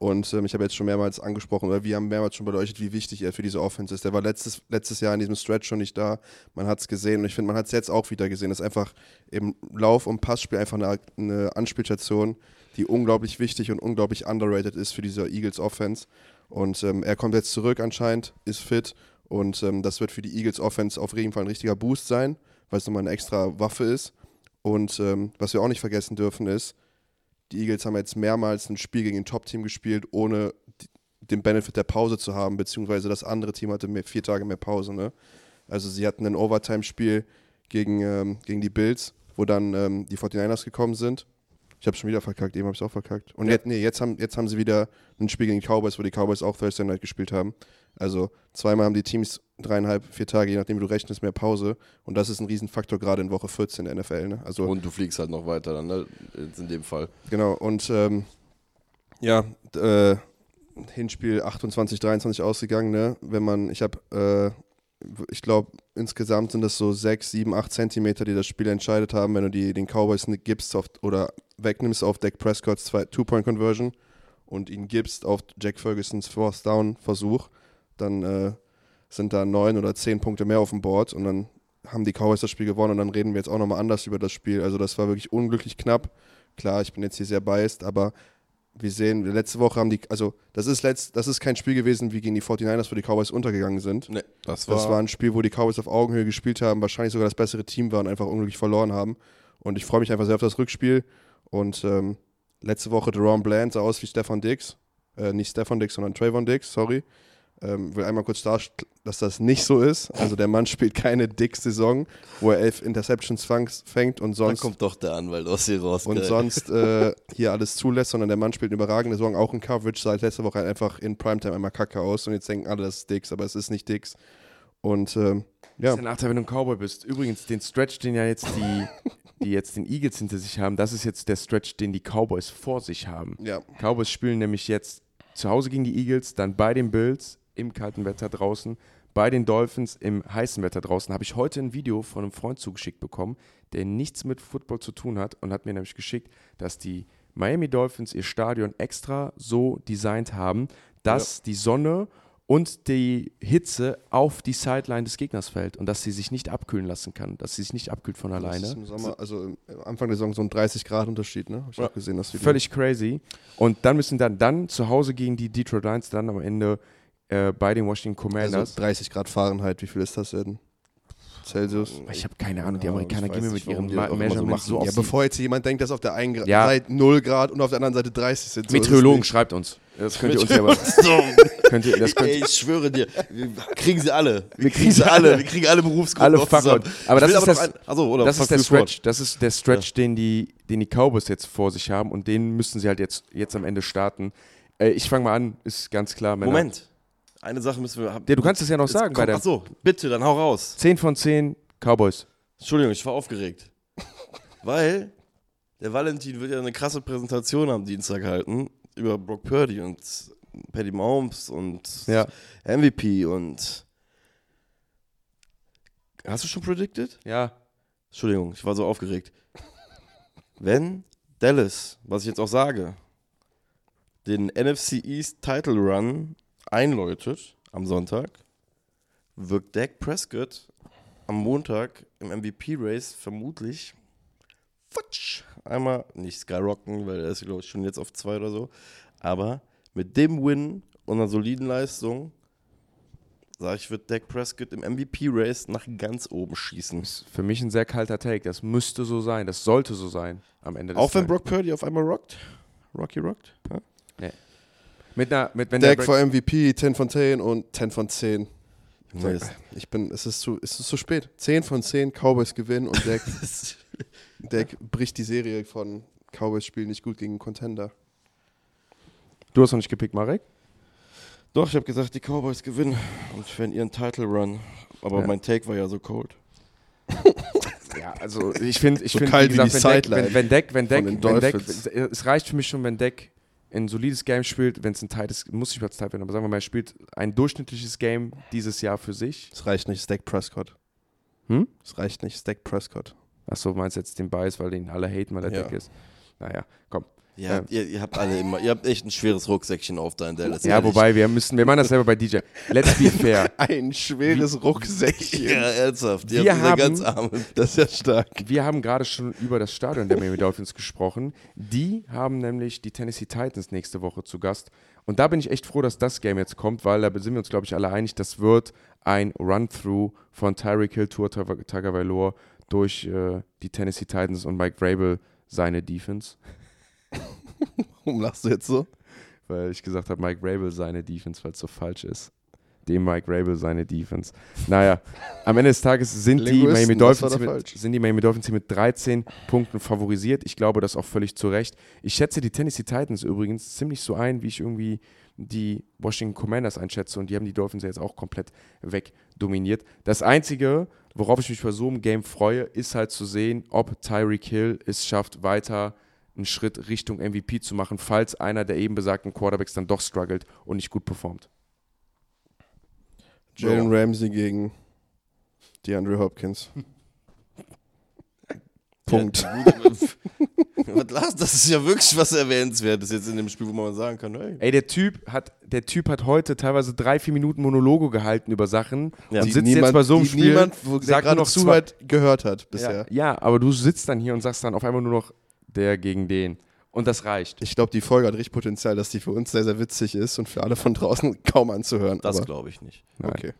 Und ähm, ich habe jetzt schon mehrmals angesprochen, oder wir haben mehrmals schon beleuchtet, wie wichtig er für diese Offense ist. Der war letztes, letztes Jahr in diesem Stretch schon nicht da. Man hat es gesehen und ich finde, man hat es jetzt auch wieder gesehen. Das ist einfach im Lauf- und Passspiel einfach eine, eine Anspielstation, die unglaublich wichtig und unglaublich underrated ist für diese Eagles Offense. Und ähm, er kommt jetzt zurück anscheinend, ist fit und ähm, das wird für die Eagles Offense auf jeden Fall ein richtiger Boost sein, weil es nochmal eine extra Waffe ist. Und ähm, was wir auch nicht vergessen dürfen ist, die Eagles haben jetzt mehrmals ein Spiel gegen ein Top-Team gespielt, ohne den Benefit der Pause zu haben, beziehungsweise das andere Team hatte mehr, vier Tage mehr Pause. Ne? Also sie hatten ein Overtime-Spiel gegen, ähm, gegen die Bills, wo dann ähm, die 49ers gekommen sind. Ich habe schon wieder verkackt, eben habe ich es auch verkackt. Und Ja. jetzt, nee, jetzt, haben, jetzt haben sie wieder ein Spiel gegen die Cowboys, wo die Cowboys auch Thursday Night gespielt haben. Also zweimal haben die Teams dreieinhalb, vier Tage, je nachdem wie du rechnest, mehr Pause. Und das ist ein Riesenfaktor gerade in Woche 14 der NFL. Ne? Also Und du fliegst halt noch weiter dann, ne? In dem Fall. Genau, und ähm, ja, äh, Hinspiel 28, 23 ausgegangen, ne? Wenn man, ich habe, äh, ich glaube, insgesamt sind das so 6, 7, 8 Zentimeter, die das Spiel entscheidet haben, wenn du die, den Cowboys gibst auf, oder wegnimmst auf Dak Prescott's zwei- Two-Point-Conversion und ihn gibst auf Jack Fergusons Fourth Down-Versuch, dann äh, sind da neun oder zehn Punkte mehr auf dem Board und dann haben die Cowboys das Spiel gewonnen und dann reden wir jetzt auch nochmal anders über das Spiel. Also das war wirklich unglücklich knapp. Klar, ich bin jetzt hier sehr biased, aber wir sehen, letzte Woche haben die, also das ist, letzt, das ist kein Spiel gewesen wie gegen die 49ers, wo die Cowboys untergegangen sind. Ne, das war. Das war ein Spiel, wo die Cowboys auf Augenhöhe gespielt haben, wahrscheinlich sogar das bessere Team war und einfach unglücklich verloren haben. Und ich freue mich einfach sehr auf das Rückspiel. Und ähm, letzte Woche Deron Bland sah aus wie Stefan Dix. Äh, nicht Stefan Dix, sondern Trayvon Dix, sorry. Ähm, will einmal kurz darstellen, dass das nicht so ist. Also der Mann spielt keine Dix-Saison, wo er elf Interceptions fängt und dann sonst kommt doch der Anwalt aus hier raus. und geil. sonst äh, hier alles zulässt, sondern der Mann spielt eine überragende Saison, auch in Coverage, seit letzter Woche einfach in Primetime einmal kacke aus und jetzt denken alle, das ist Dix, aber es ist nicht Dix. Und ähm, Das ja, ist der Nachteil, wenn du ein Cowboy bist. Übrigens, den Stretch, den ja jetzt die, die jetzt den Eagles hinter sich haben, das ist jetzt der Stretch, den die Cowboys vor sich haben. ja, Cowboys spielen nämlich jetzt zu Hause gegen die Eagles, dann bei den Bills im kalten Wetter draußen, bei den Dolphins im heißen Wetter draußen. Habe ich heute ein Video von einem Freund zugeschickt bekommen, der nichts mit Football zu tun hat und hat mir nämlich geschickt, dass die Miami Dolphins ihr Stadion extra so designt haben, dass die Sonne und die Hitze auf die Sideline des Gegners fällt und dass sie sich nicht abkühlen lassen kann, dass sie sich nicht abkühlt von das ist alleine. im Sommer, also Anfang der Saison so ein 30 Grad Unterschied, ne? Hab ich Ja. auch gesehen, das Video. Völlig crazy. Und dann müssen dann, dann zu Hause gegen die Detroit Lions dann am Ende äh, bei den Washington Commanders. also 30 Grad Fahrenheit, wie viel ist das denn? Celsius? ich habe keine Ahnung, die Ja, Amerikaner ich gehen mir mit auch immer so so, Ja, bevor jetzt jemand denkt, dass auf der einen Ja. Seite 0 Grad und auf der anderen Seite 30 sind. So Meteorologen, schreibt uns. Das könnt ihr uns ja aber. Könnt ihr, das könnt, Ey, ich schwöre dir, wir kriegen sie alle. Wir, Wir kriegen sie alle. Wir kriegen alle Berufsgruppen alle zusammen. Aber das ist noch das, ein- oder das ist der. Stretch. Das ist der Stretch, den, die, den die Cowboys jetzt vor sich haben und den müssen sie halt jetzt, jetzt am Ende starten. Äh, ich fange mal an, ist ganz klar. Männer. Moment. Eine Sache müssen wir haben. Ja, du kannst es ja noch Jetzt sagen bei der Achso, bitte, dann hau raus. 10 von 10 Cowboys. Entschuldigung, ich war aufgeregt. Weil der Valentin wird ja eine krasse Präsentation am Dienstag halten über Brock Purdy und Paddy Mahomes und Ja. MVP und. Hast du schon predicted? Ja. Entschuldigung, ich war so aufgeregt. Wenn Dallas, was ich jetzt auch sage, den NFC East Title Run einläutet am Sonntag, wirkt Dak Prescott am Montag im MVP-Race vermutlich futsch, einmal nicht skyrocken, weil er ist, glaube ich, schon jetzt auf zwei oder so. Aber mit dem Win und einer soliden Leistung, sage ich, wird Dak Prescott im MVP-Race nach ganz oben schießen. Ist für mich ein sehr kalter Take. Das müsste so sein. Das sollte so sein am Ende des Auch wenn. Brock Purdy auf einmal rockt. Rocky rockt. Ja? Mit einer, mit, wenn Break- für MVP, 10 von 10 und 10 von 10. Junge, das- Ich bin, es ist zu, es ist zu spät. 10 von 10 Cowboys gewinnen und Dak, Dak bricht die Serie von Cowboys spielen nicht gut gegen Contender. Du hast noch nicht gepickt, Marek? Doch, ich habe gesagt, die Cowboys gewinnen und werden ihren Title Run. Aber Ja. mein Take war ja so cold. Ja, also ich finde, ich So finde, kalt wie die wenn Deck, wenn, wenn Deck, wenn Deck, wenn Deck, es reicht für mich schon, wenn Deck ein solides Game spielt, wenn es ein Tight ist, muss nicht mal Tight werden, aber sagen wir mal, er spielt ein durchschnittliches Game dieses Jahr für sich. Es reicht nicht, Dak Prescott. Hm? Es reicht nicht, Dak Prescott. Achso, meinst du jetzt den Bias, weil den alle haten, weil er Ja. Deck ist? Naja, komm. Ja, Ja. Ihr, ihr habt alle immer, ihr habt echt ein schweres Rucksäckchen auf da in Dallas. Ja, ehrlich. wobei, wir müssen, wir machen das selber bei DJ. Let's be fair. Ein schweres Rucksäckchen. Ja, ernsthaft. Ihr Wir habt haben- ganz arme. Das ist ja stark. Wir haben gerade schon über das Stadion der Miami Dolphins gesprochen. Die haben nämlich die Tennessee Titans nächste Woche zu Gast. Und da bin ich echt froh, dass das Game jetzt kommt, weil da sind wir uns, glaube ich, alle einig, das wird ein Run-Through von Tyreek Hill, Tour Tagovailoa durch äh, die Tennessee Titans und Mike Vrabel seine Defense. Warum lachst du jetzt so? Weil ich gesagt habe, Mike Vrabel seine Defense, weil es so falsch ist. Dem Mike Vrabel seine Defense. Naja, am Ende des Tages sind die, Miami Dolphins mit, sind die Miami Dolphins hier mit 13 Punkten favorisiert. Ich glaube das auch völlig zu Recht. Ich schätze die Tennessee Titans übrigens ziemlich so ein, wie ich irgendwie die Washington Commanders einschätze und die haben die Dolphins ja jetzt auch komplett wegdominiert. Das Einzige, worauf ich mich bei so einem Game freue, ist halt zu sehen, ob Tyreek Hill es schafft, weiter einen Schritt Richtung MVP zu machen, falls einer der eben besagten Quarterbacks dann doch struggelt und nicht gut performt. Jalen Ramsey gegen DeAndre Hopkins. Punkt. Ja, das ist ja wirklich was Erwähnenswertes jetzt in dem Spiel, wo man sagen kann, hey. Ey, der Typ hat, der Typ hat heute teilweise drei, vier Minuten Monologe gehalten über Sachen Ja. und Die sitzt niemand, jetzt bei so einem die Spiel. niemand, wo der sagt gerade noch zwei- zuhört, gehört hat ja, bisher. ja, aber du sitzt dann hier und sagst dann auf einmal nur noch der gegen den. Und das reicht. Ich glaube, die Folge hat richtig Potenzial, dass die für uns sehr, sehr witzig ist und für alle von draußen kaum anzuhören. Das glaube ich nicht. Nein. okay.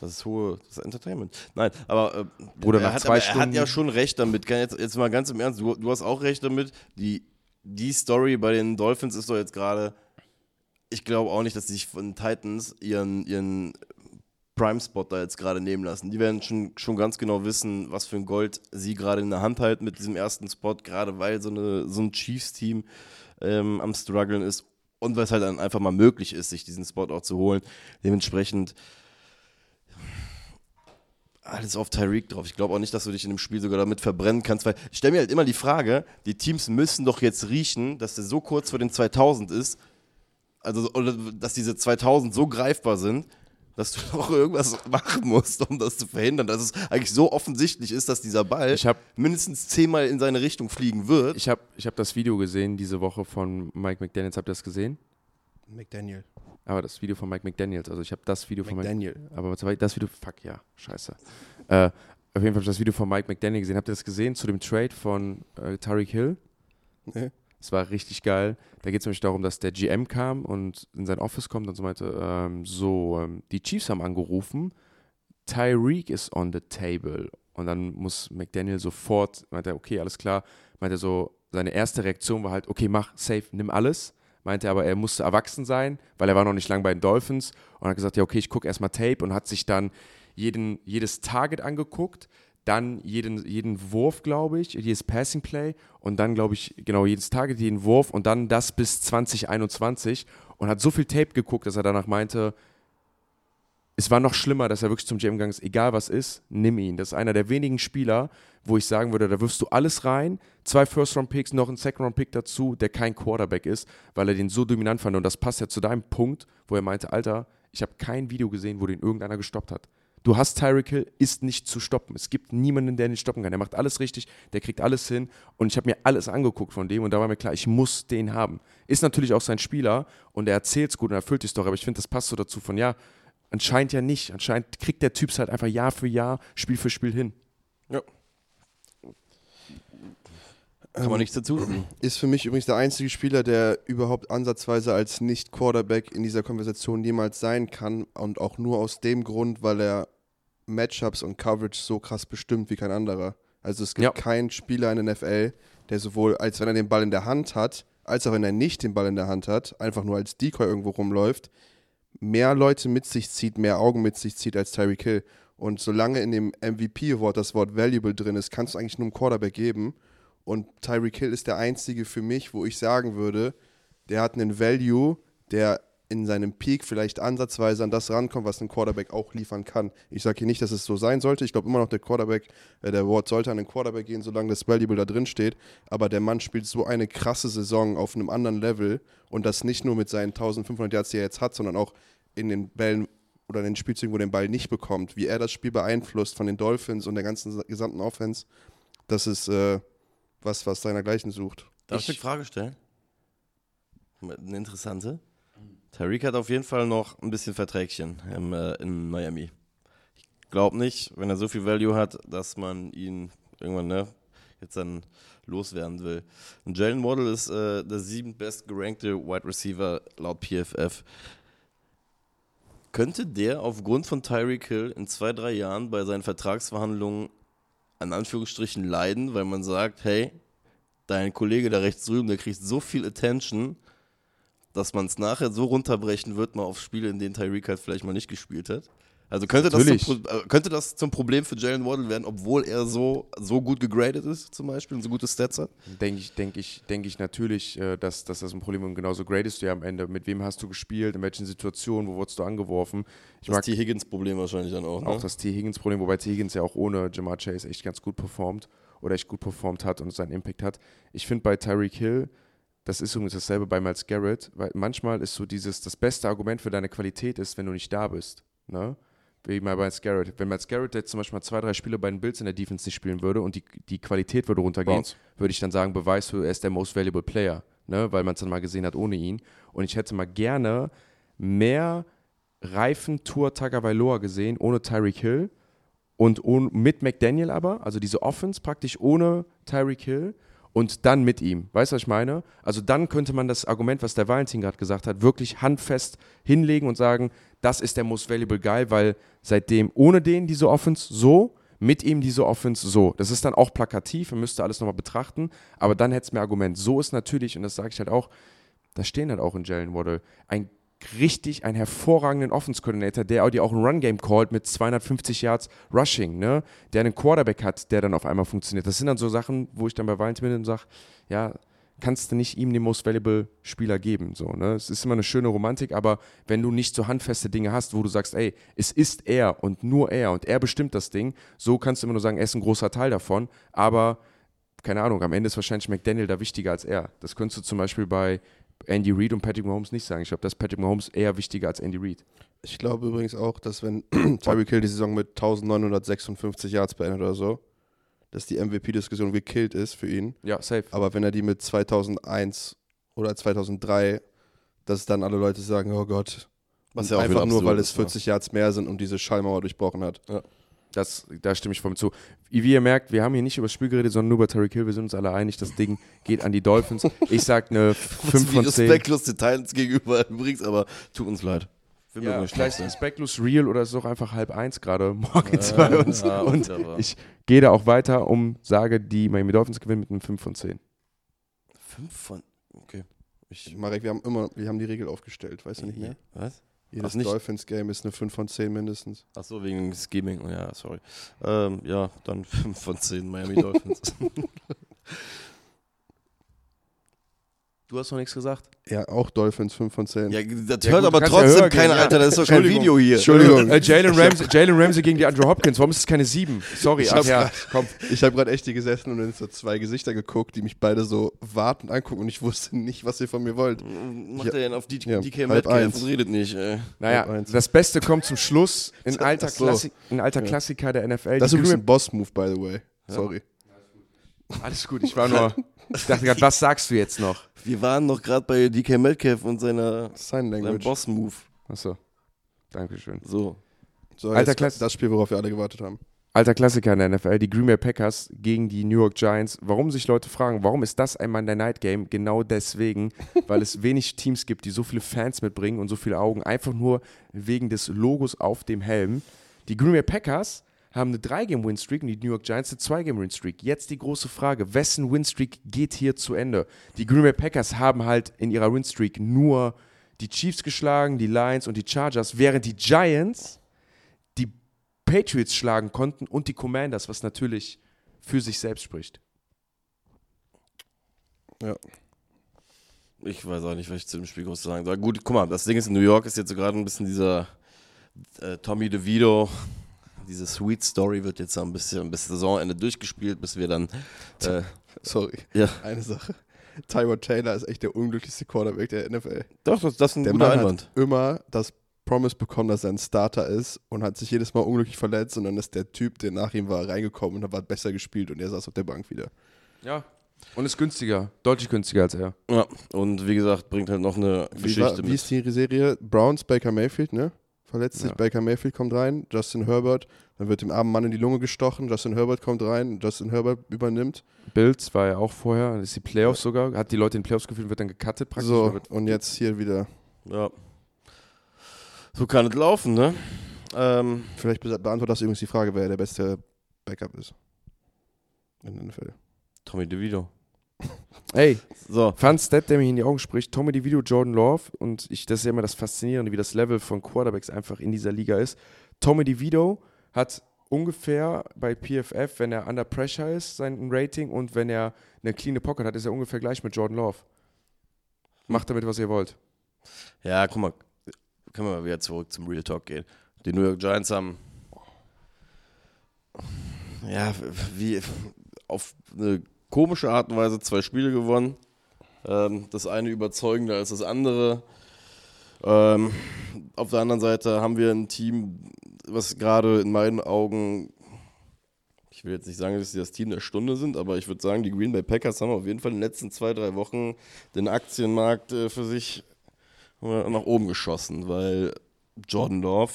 Das ist hohe, das ist Entertainment. Nein, aber äh, Bruder, er, nach hat, zwei aber er hat Stunden- ja schon recht damit. Kann Jetzt, jetzt mal ganz im Ernst, du, du hast auch recht damit. Die, die Story bei den Dolphins ist doch jetzt gerade, ich glaube auch nicht, dass sie sich von Titans ihren, ihren Prime-Spot da jetzt gerade nehmen lassen. Die werden schon, schon ganz genau wissen, was für ein Gold sie gerade in der Hand halten mit diesem ersten Spot, gerade weil so, eine, so ein Chiefs-Team ähm, am struggeln ist und weil es halt dann einfach mal möglich ist, sich diesen Spot auch zu holen. Dementsprechend alles auf Tyreek drauf. Ich glaube auch nicht, dass du dich in dem Spiel sogar damit verbrennen kannst, weil ich stelle mir halt immer die Frage, die Teams müssen doch jetzt riechen, dass der so kurz vor den 2000 ist, also dass diese 2000 so greifbar sind, dass du doch irgendwas machen musst, um das zu verhindern, dass es eigentlich so offensichtlich ist, dass dieser Ball Ich habe mindestens zehnmal in seine Richtung fliegen wird. ich hab, ich hab das Video gesehen diese Woche von Mike McDaniels. Habt ihr das gesehen? McDaniel. Aber das Video von Mike McDaniels. Also ich habe das Video von Mike McDaniel. Aber was war das Video? Fuck ja, scheiße. Äh, auf jeden Fall habe ich das Video von Mike McDaniel gesehen. Habt ihr das gesehen zu dem Trade von äh, Tariq Hill? Nee. Es war richtig geil. Da geht es nämlich darum, dass der GM kam und in sein Office kommt und so meinte, ähm, so, ähm, die Chiefs haben angerufen, Tyreek is on the table. Und dann muss McDaniel sofort, meinte er, okay, alles klar, meinte er so, seine erste Reaktion war halt, okay, mach, safe, nimm alles. Meinte er aber, er musste erwachsen sein, weil er war noch nicht lang bei den Dolphins und hat gesagt, ja, okay, ich gucke erstmal Tape und hat sich dann jeden, jedes Target angeguckt, dann jeden, jeden Wurf, glaube ich, jedes Passing Play und dann, glaube ich, genau, jedes Target, jeden Wurf und dann das bis 2021 und hat so viel Tape geguckt, dass er danach meinte, es war noch schlimmer, dass er wirklich zum GM gegangen ist, egal was ist, nimm ihn. Das ist einer der wenigen Spieler, wo ich sagen würde, da wirfst du alles rein, zwei First-Round-Picks, noch ein Second-Round-Pick dazu, der kein Quarterback ist, weil er den so dominant fand. Und das passt ja zu deinem Punkt, wo er meinte, Alter, ich habe kein Video gesehen, wo den irgendeiner gestoppt hat. Du hast Tyreek Hill, ist nicht zu stoppen. Es gibt niemanden, der ihn stoppen kann. Er macht alles richtig, der kriegt alles hin. Und ich habe mir alles angeguckt von dem und da war mir klar, ich muss den haben. Ist natürlich auch sein Spieler und er erzählt es gut und erfüllt die Story, aber ich finde, das passt so dazu von, ja, anscheinend ja nicht. Anscheinend kriegt der Typ es halt einfach Jahr für Jahr, Spiel für Spiel hin. Kann man nichts dazu sagen. Ist für mich übrigens der einzige Spieler, der überhaupt ansatzweise als Nicht-Quarterback in dieser Konversation jemals sein kann. Und auch nur aus dem Grund, weil er Matchups und Coverage so krass bestimmt wie kein anderer. Also es gibt Ja. keinen Spieler in der NFL, der sowohl, als wenn er den Ball in der Hand hat, als auch wenn er nicht den Ball in der Hand hat, einfach nur als Decoy irgendwo rumläuft, mehr Leute mit sich zieht, mehr Augen mit sich zieht als Tyreek Hill. Und solange in dem MVP-Wort das Wort valuable drin ist, kannst du eigentlich nur einem Quarterback geben. Und Tyreek Hill ist der einzige für mich, wo ich sagen würde, der hat einen Value, der in seinem Peak vielleicht ansatzweise an das rankommt, was ein Quarterback auch liefern kann. Ich sage hier nicht, dass es so sein sollte. Ich glaube immer noch, der Quarterback, äh, der Wort sollte an den Quarterback gehen, solange das Valuable da drin steht. Aber der Mann spielt so eine krasse Saison auf einem anderen Level und das nicht nur mit seinen 1500 Yards, die er jetzt hat, sondern auch in den Bällen oder in den Spielzügen, wo er den Ball nicht bekommt, wie er das Spiel beeinflusst von den Dolphins und der ganzen gesamten Offense. Das ist äh, was, was seinergleichen sucht. Darf ich, eine Frage stellen? Eine interessante. Tyreek hat auf jeden Fall noch ein bisschen Verträgchen im, äh, in Miami. Ich glaube nicht, wenn er so viel Value hat, dass man ihn irgendwann ne, jetzt dann loswerden will. Jalen Waddle ist äh, der sieben bestgerankte Wide Receiver laut PFF. Könnte der aufgrund von Tyreek Hill in zwei, drei Jahren bei seinen Vertragsverhandlungen an Anführungsstrichen leiden, weil man sagt, hey, dein Kollege da rechts drüben, der kriegt so viel Attention, dass man es nachher so runterbrechen wird, mal auf Spiele, in denen Tyreek halt vielleicht mal nicht gespielt hat. Also könnte das, zum, äh, könnte das zum Problem für Jalen Waddle werden, obwohl er so, so gut gegradet ist, zum Beispiel, und so gute Stats hat? Denke ich, denke ich, denke ich natürlich, äh, dass, dass das ein Problem ist. Und genauso gradest du ja am Ende. Mit wem hast du gespielt, in welchen Situationen, wo wurdest du angeworfen? Ich Das mag T. Higgins-Problem wahrscheinlich dann auch. Ne? auch das T. Higgins-Problem, wobei T. Higgins ja auch ohne Jamar Chase echt ganz gut performt oder echt gut performt hat und seinen Impact hat. Ich finde bei Tyreek Hill, das ist übrigens dasselbe bei Miles Garrett, weil manchmal ist so dieses, das beste Argument für deine Qualität ist, wenn du nicht da bist. Ne? Wie bei Miles Garrett. Wenn Miles Garrett jetzt zum Beispiel mal zwei, drei Spiele bei den Bills in der Defense nicht spielen würde und die, die Qualität würde runtergehen, würde ich dann sagen, beweist du, er ist der most valuable player, ne? weil man es dann mal gesehen hat ohne ihn. Und ich hätte mal gerne mehr reifen Tour Tagovailoa gesehen, ohne Tyreek Hill und ohne, mit McDaniel aber, also diese Offense praktisch ohne Tyreek Hill und dann mit ihm. Weißt du, was ich meine? Also dann könnte man das Argument, was der Valentin gerade gesagt hat, wirklich handfest hinlegen und sagen, das ist der most valuable guy, weil seitdem ohne den diese Offense so, mit ihm diese Offense so. Das ist dann auch plakativ, man müsste alles nochmal betrachten, aber dann hätte es mehr Argument. So ist natürlich, und das sage ich halt auch, da stehen halt auch in Jalen Waddle ein richtig, einen hervorragenden Offense-Coordinator, der auch die auch ein Run-Game callt mit 250 Yards Rushing, ne? der einen Quarterback hat, der dann auf einmal funktioniert. Das sind dann so Sachen, wo ich dann bei Valentin sage, ja, kannst du nicht ihm den most valuable Spieler geben. So, ne? Es ist immer eine schöne Romantik, aber wenn du nicht so handfeste Dinge hast, wo du sagst, ey, es ist er und nur er und er bestimmt das Ding, so kannst du immer nur sagen, er ist ein großer Teil davon, aber keine Ahnung, am Ende ist wahrscheinlich McDaniel da wichtiger als er. Das könntest du zum Beispiel bei Andy Reid und Patrick Mahomes nicht sagen. Ich glaube, dass Patrick Mahomes eher wichtiger als Andy Reid. Ich glaube übrigens auch, dass wenn Tyreek Hill die Saison mit 1956 Yards beendet oder so, dass die MVP-Diskussion gekillt ist für ihn. Ja, safe. Aber wenn er die mit 2001 oder 2003, dass dann alle Leute sagen, oh Gott, Was ja einfach nur, weil es ist, ne? 40 Yards mehr sind und diese Schallmauer durchbrochen hat. Das, da stimme ich voll mit zu. Wie ihr merkt, wir haben hier nicht über das Spiel geredet, sondern nur über Tyreek Hill. Wir sind uns alle einig, das Ding geht an die Dolphins. Ich sag eine 5 Wie von 10. respektlos den Titans gegenüber übrigens, aber tut uns leid. Ja, vielleicht trotzdem. respektlos real oder es ist auch einfach halb eins gerade morgens bei uns. ja, und ich gehe da auch weiter um, sage, die Miami Dolphins gewinnen mit einem 5 von 10. Fünf von. Okay. Ich, Marek, wir haben immer, wir haben die Regel aufgestellt, weißt du nicht mehr? Was? Jedes. Dolphins-Game ist eine 5 von 10 mindestens. Achso, wegen Scheming. Oh, Ja, sorry. Ähm, ja, dann 5 von 10 Miami Dolphins. Du hast noch nichts gesagt? Ja, auch Dolphins 5 von 10. ja, das Ja, hört gut, aber kannst ja trotzdem höher gehen. Alter. Das ist doch kein Entschuldigung. Video hier. Entschuldigung. Äh, Jalen, Ramsey, Jalen Ramsey gegen die Andrew Hopkins. Warum ist es keine 7? Sorry, Ich ach hab ja, komm. Ich habe gerade echt hier gesessen und in so zwei Gesichter geguckt, die mich beide so wartend angucken und ich wusste nicht, was ihr von mir wollt. Macht er denn auf die, Ja, DK Metcalf eins. und redet nicht, ey. Naja, das Beste kommt zum Schluss. Ein alter, so. Klassi ein alter Klassiker der NFL. Das ist übrigens ein Boss-Move, by the way. Sorry. Alles gut, ich war nur. Ich dachte gerade, was sagst du jetzt noch? Wir waren noch gerade bei DK Metcalf und seiner, Sign seinem Language. Boss-Move. Achso. Dankeschön. So. So, Alter, jetzt Klasse. das Spiel, worauf wir alle gewartet haben. Alter Klassiker in der NFL, die Green Bay Packers gegen die New York Giants. Warum sich Leute fragen, warum ist das ein Monday Night Game? Genau deswegen, weil es wenig Teams gibt, die so viele Fans mitbringen und so viele Augen, einfach nur wegen des Logos auf dem Helm. Die Green Bay Packers haben eine 3-Game-Win-Streak und die New York Giants eine 2-Game-Win-Streak. Jetzt die große Frage, wessen Win-Streak geht hier zu Ende? Die Green Bay Packers haben halt in ihrer Win-Streak nur die Chiefs geschlagen, die Lions und die Chargers, während die Giants die Patriots schlagen konnten und die Commanders, was natürlich für sich selbst spricht. Ich weiß auch nicht, was ich zu dem Spiel groß sagen soll. Gut, guck mal, das Ding ist, in New York ist jetzt so gerade ein bisschen dieser äh, Tommy DeVito, diese Sweet Story wird jetzt ein bisschen bis Saisonende durchgespielt, bis wir dann. Äh, Sorry, ja, eine Sache. Tyrod Taylor ist echt der unglücklichste Quarterback der NFL. doch, das, das ist ein Der guter Mann Einwand. hat immer das Promise bekommen, dass er ein Starter ist und hat sich jedes Mal unglücklich verletzt und dann ist der Typ, der nach ihm war, reingekommen und hat besser gespielt und er saß auf der Bank wieder. Ja. Und ist günstiger, deutlich günstiger als er. Ja, und wie gesagt, bringt halt noch eine Wie, Geschichte war, wie mit. ist die Serie? Browns, Baker Mayfield, ne? Verletzt sich, Ja. Baker Mayfield kommt rein, Justin Herbert, dann wird dem armen Mann in die Lunge gestochen, Justin Herbert kommt rein, Justin Herbert übernimmt. Bills war ja auch vorher, ist die Playoffs sogar, hat die Leute in den Playoffs gefühlt, wird dann gecuttet praktisch. So, und jetzt hier wieder. Ja. So kann es laufen, ne? Ähm, Vielleicht be- beantwortet das übrigens die Frage, wer der beste Backup ist. In der NFL. Tommy DeVito. Ey, So, Fun Stat, der mir in die Augen spricht, Tommy DeVito, Jordan Love und ich, das ist ja immer das Faszinierende, wie das Level von Quarterbacks einfach in dieser Liga ist. Tommy DeVito hat ungefähr bei PFF, wenn er under pressure ist, sein Rating und wenn er eine clean Pocket hat, ist er ungefähr gleich mit Jordan Love. Macht damit, was ihr wollt. ja, guck mal, können wir mal wieder zurück zum Real Talk gehen. Die New York Giants haben, ja, wie auf eine komische Art und Weise zwei Spiele gewonnen. Ähm, das eine überzeugender als das andere. Ähm, auf der anderen Seite haben wir ein Team, was gerade in meinen Augen, ich will jetzt nicht sagen, dass sie das Team der Stunde sind, aber ich würde sagen, die Green Bay Packers haben auf jeden Fall in den letzten zwei, drei Wochen den Aktienmarkt äh, für sich äh, nach oben geschossen, weil Jordan Love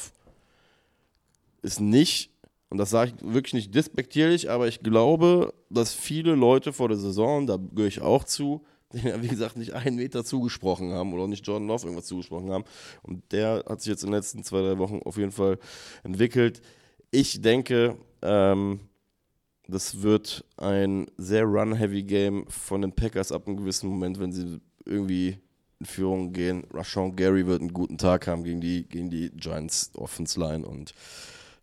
ist nicht, und das sage ich wirklich nicht despektierlich, aber ich glaube, dass viele Leute vor der Saison, da gehöre ich auch zu, denen wie gesagt, nicht einen Meter zugesprochen haben oder nicht Jordan Love irgendwas zugesprochen haben. Und der hat sich jetzt in den letzten zwei, drei Wochen auf jeden Fall entwickelt. Ich denke, ähm, das wird ein sehr run-heavy-Game von den Packers ab einem gewissen Moment, wenn sie irgendwie in Führung gehen. Rashawn Gary wird einen guten Tag haben gegen die, gegen die Giants Offense Line und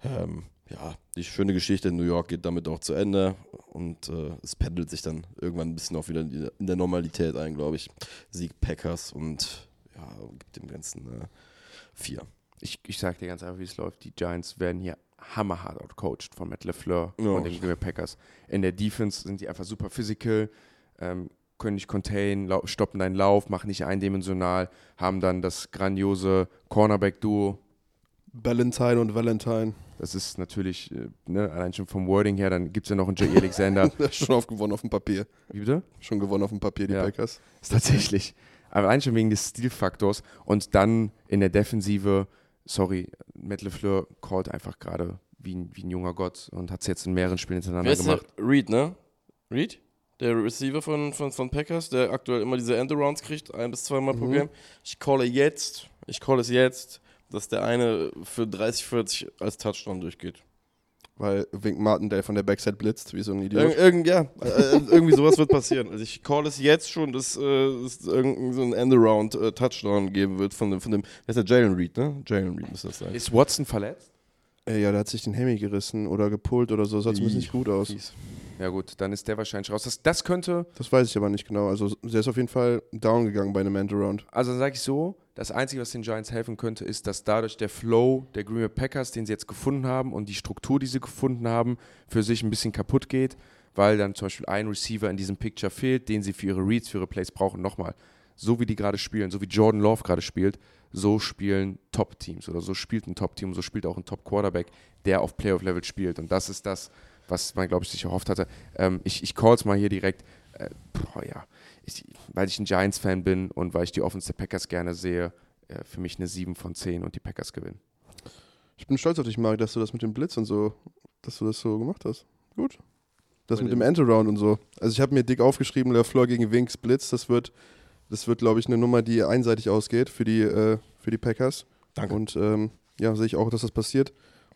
ähm, ja, die schöne Geschichte in New York geht damit auch zu Ende und äh, es pendelt sich dann irgendwann ein bisschen auch wieder in, der Normalität ein, glaube ich. Sieg Packers und ja, gibt dem Ganzen äh, vier. Ich, ich sag dir ganz einfach, wie es läuft. Die Giants werden hier hammerhart outcoached von Matt LeFleur Ja. und den Green Bay Packers. In der Defense sind die einfach super physical, ähm, können nicht contain, lau stoppen deinen Lauf, machen nicht eindimensional, haben dann das grandiose Cornerback-Duo. Valentine und Valentine. Das ist natürlich, äh, ne, allein schon vom Wording her, dann gibt es ja noch einen J. Alexander. Das ist schon aufgewonnen auf dem Papier. Wie bitte? Schon gewonnen auf dem Papier, die Ja. Packers. Ist tatsächlich. Aber allein schon wegen des Stilfaktors. Und dann in der Defensive, sorry, Matt LeFleur callt einfach gerade wie, ein- wie ein junger Gott und hat es jetzt in mehreren Spielen hintereinander Wer ist der? gemacht. Reed, ne? Reed? Der Receiver von, von, von Packers, der aktuell immer diese Endarounds kriegt, ein bis zweimal pro Mhm. Game. Ich calle jetzt, ich call es jetzt, dass der eine für 30, 40 als Touchdown durchgeht. Weil Wink Martindale von der Backside blitzt, wie so ein Idiot. Irg irgend, ja, äh, äh, irgendwie sowas wird passieren. Also ich call es jetzt schon, dass äh, es irgendein so ein Endaround äh, Touchdown geben wird von dem, von dem, wer ist der Jalen Reed, ne? Jalen Reed muss das sein. Ist Watson verletzt? Ey, ja, der hat sich den Hemi gerissen oder gepult oder so. Sah zumindest nicht gut aus. Fies. Ja gut, dann ist der wahrscheinlich raus. Das, das könnte, Das weiß ich aber nicht genau. Also, der ist auf jeden Fall down gegangen bei einem Endaround. also dann sage ich so, das Einzige, was den Giants helfen könnte, ist, dass dadurch der Flow der Green Bay Packers, den sie jetzt gefunden haben und die Struktur, die sie gefunden haben, für sich ein bisschen kaputt geht, weil dann zum Beispiel ein Receiver in diesem Picture fehlt, den sie für ihre Reads, für ihre Plays brauchen. Nochmal, so wie die gerade spielen, so wie Jordan Love gerade spielt, so spielen Top-Teams oder so spielt ein Top-Team, so spielt auch ein Top-Quarterback, der auf Playoff-Level spielt. Und das ist das, was man, glaube ich, sich erhofft hatte. Ähm, ich ich es mal hier direkt. Äh, boah, ja. Ich, weil ich ein Giants-Fan bin und weil ich die Offense der Packers gerne sehe, äh, für mich eine 7 von 10 und die Packers gewinnen. Ich bin stolz auf dich, Marc, dass du das mit dem Blitz und so, dass du das so gemacht hast. Gut. Das mit dem- Endaround und so. Also ich habe mir dick aufgeschrieben, LaFleur gegen Winks Blitz, das wird, das wird, glaube ich, eine Nummer, die einseitig ausgeht für die, äh, für die Packers. Danke. Und ähm, ja, sehe ich auch, dass das passiert.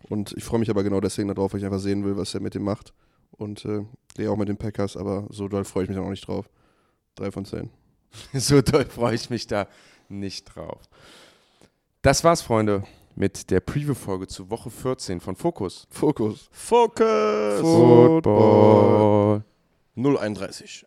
Und ich freue mich aber genau deswegen darauf, weil ich einfach sehen will, was er mit dem macht. Und äh, gehe auch mit den Packers, aber so doll freue ich mich dann auch nicht drauf. Drei von zehn. So doll freue ich mich da nicht drauf. Das war's, Freunde, mit der Preview-Folge zu Woche 14 von Fokus. Fokus. Focus! Football. 031.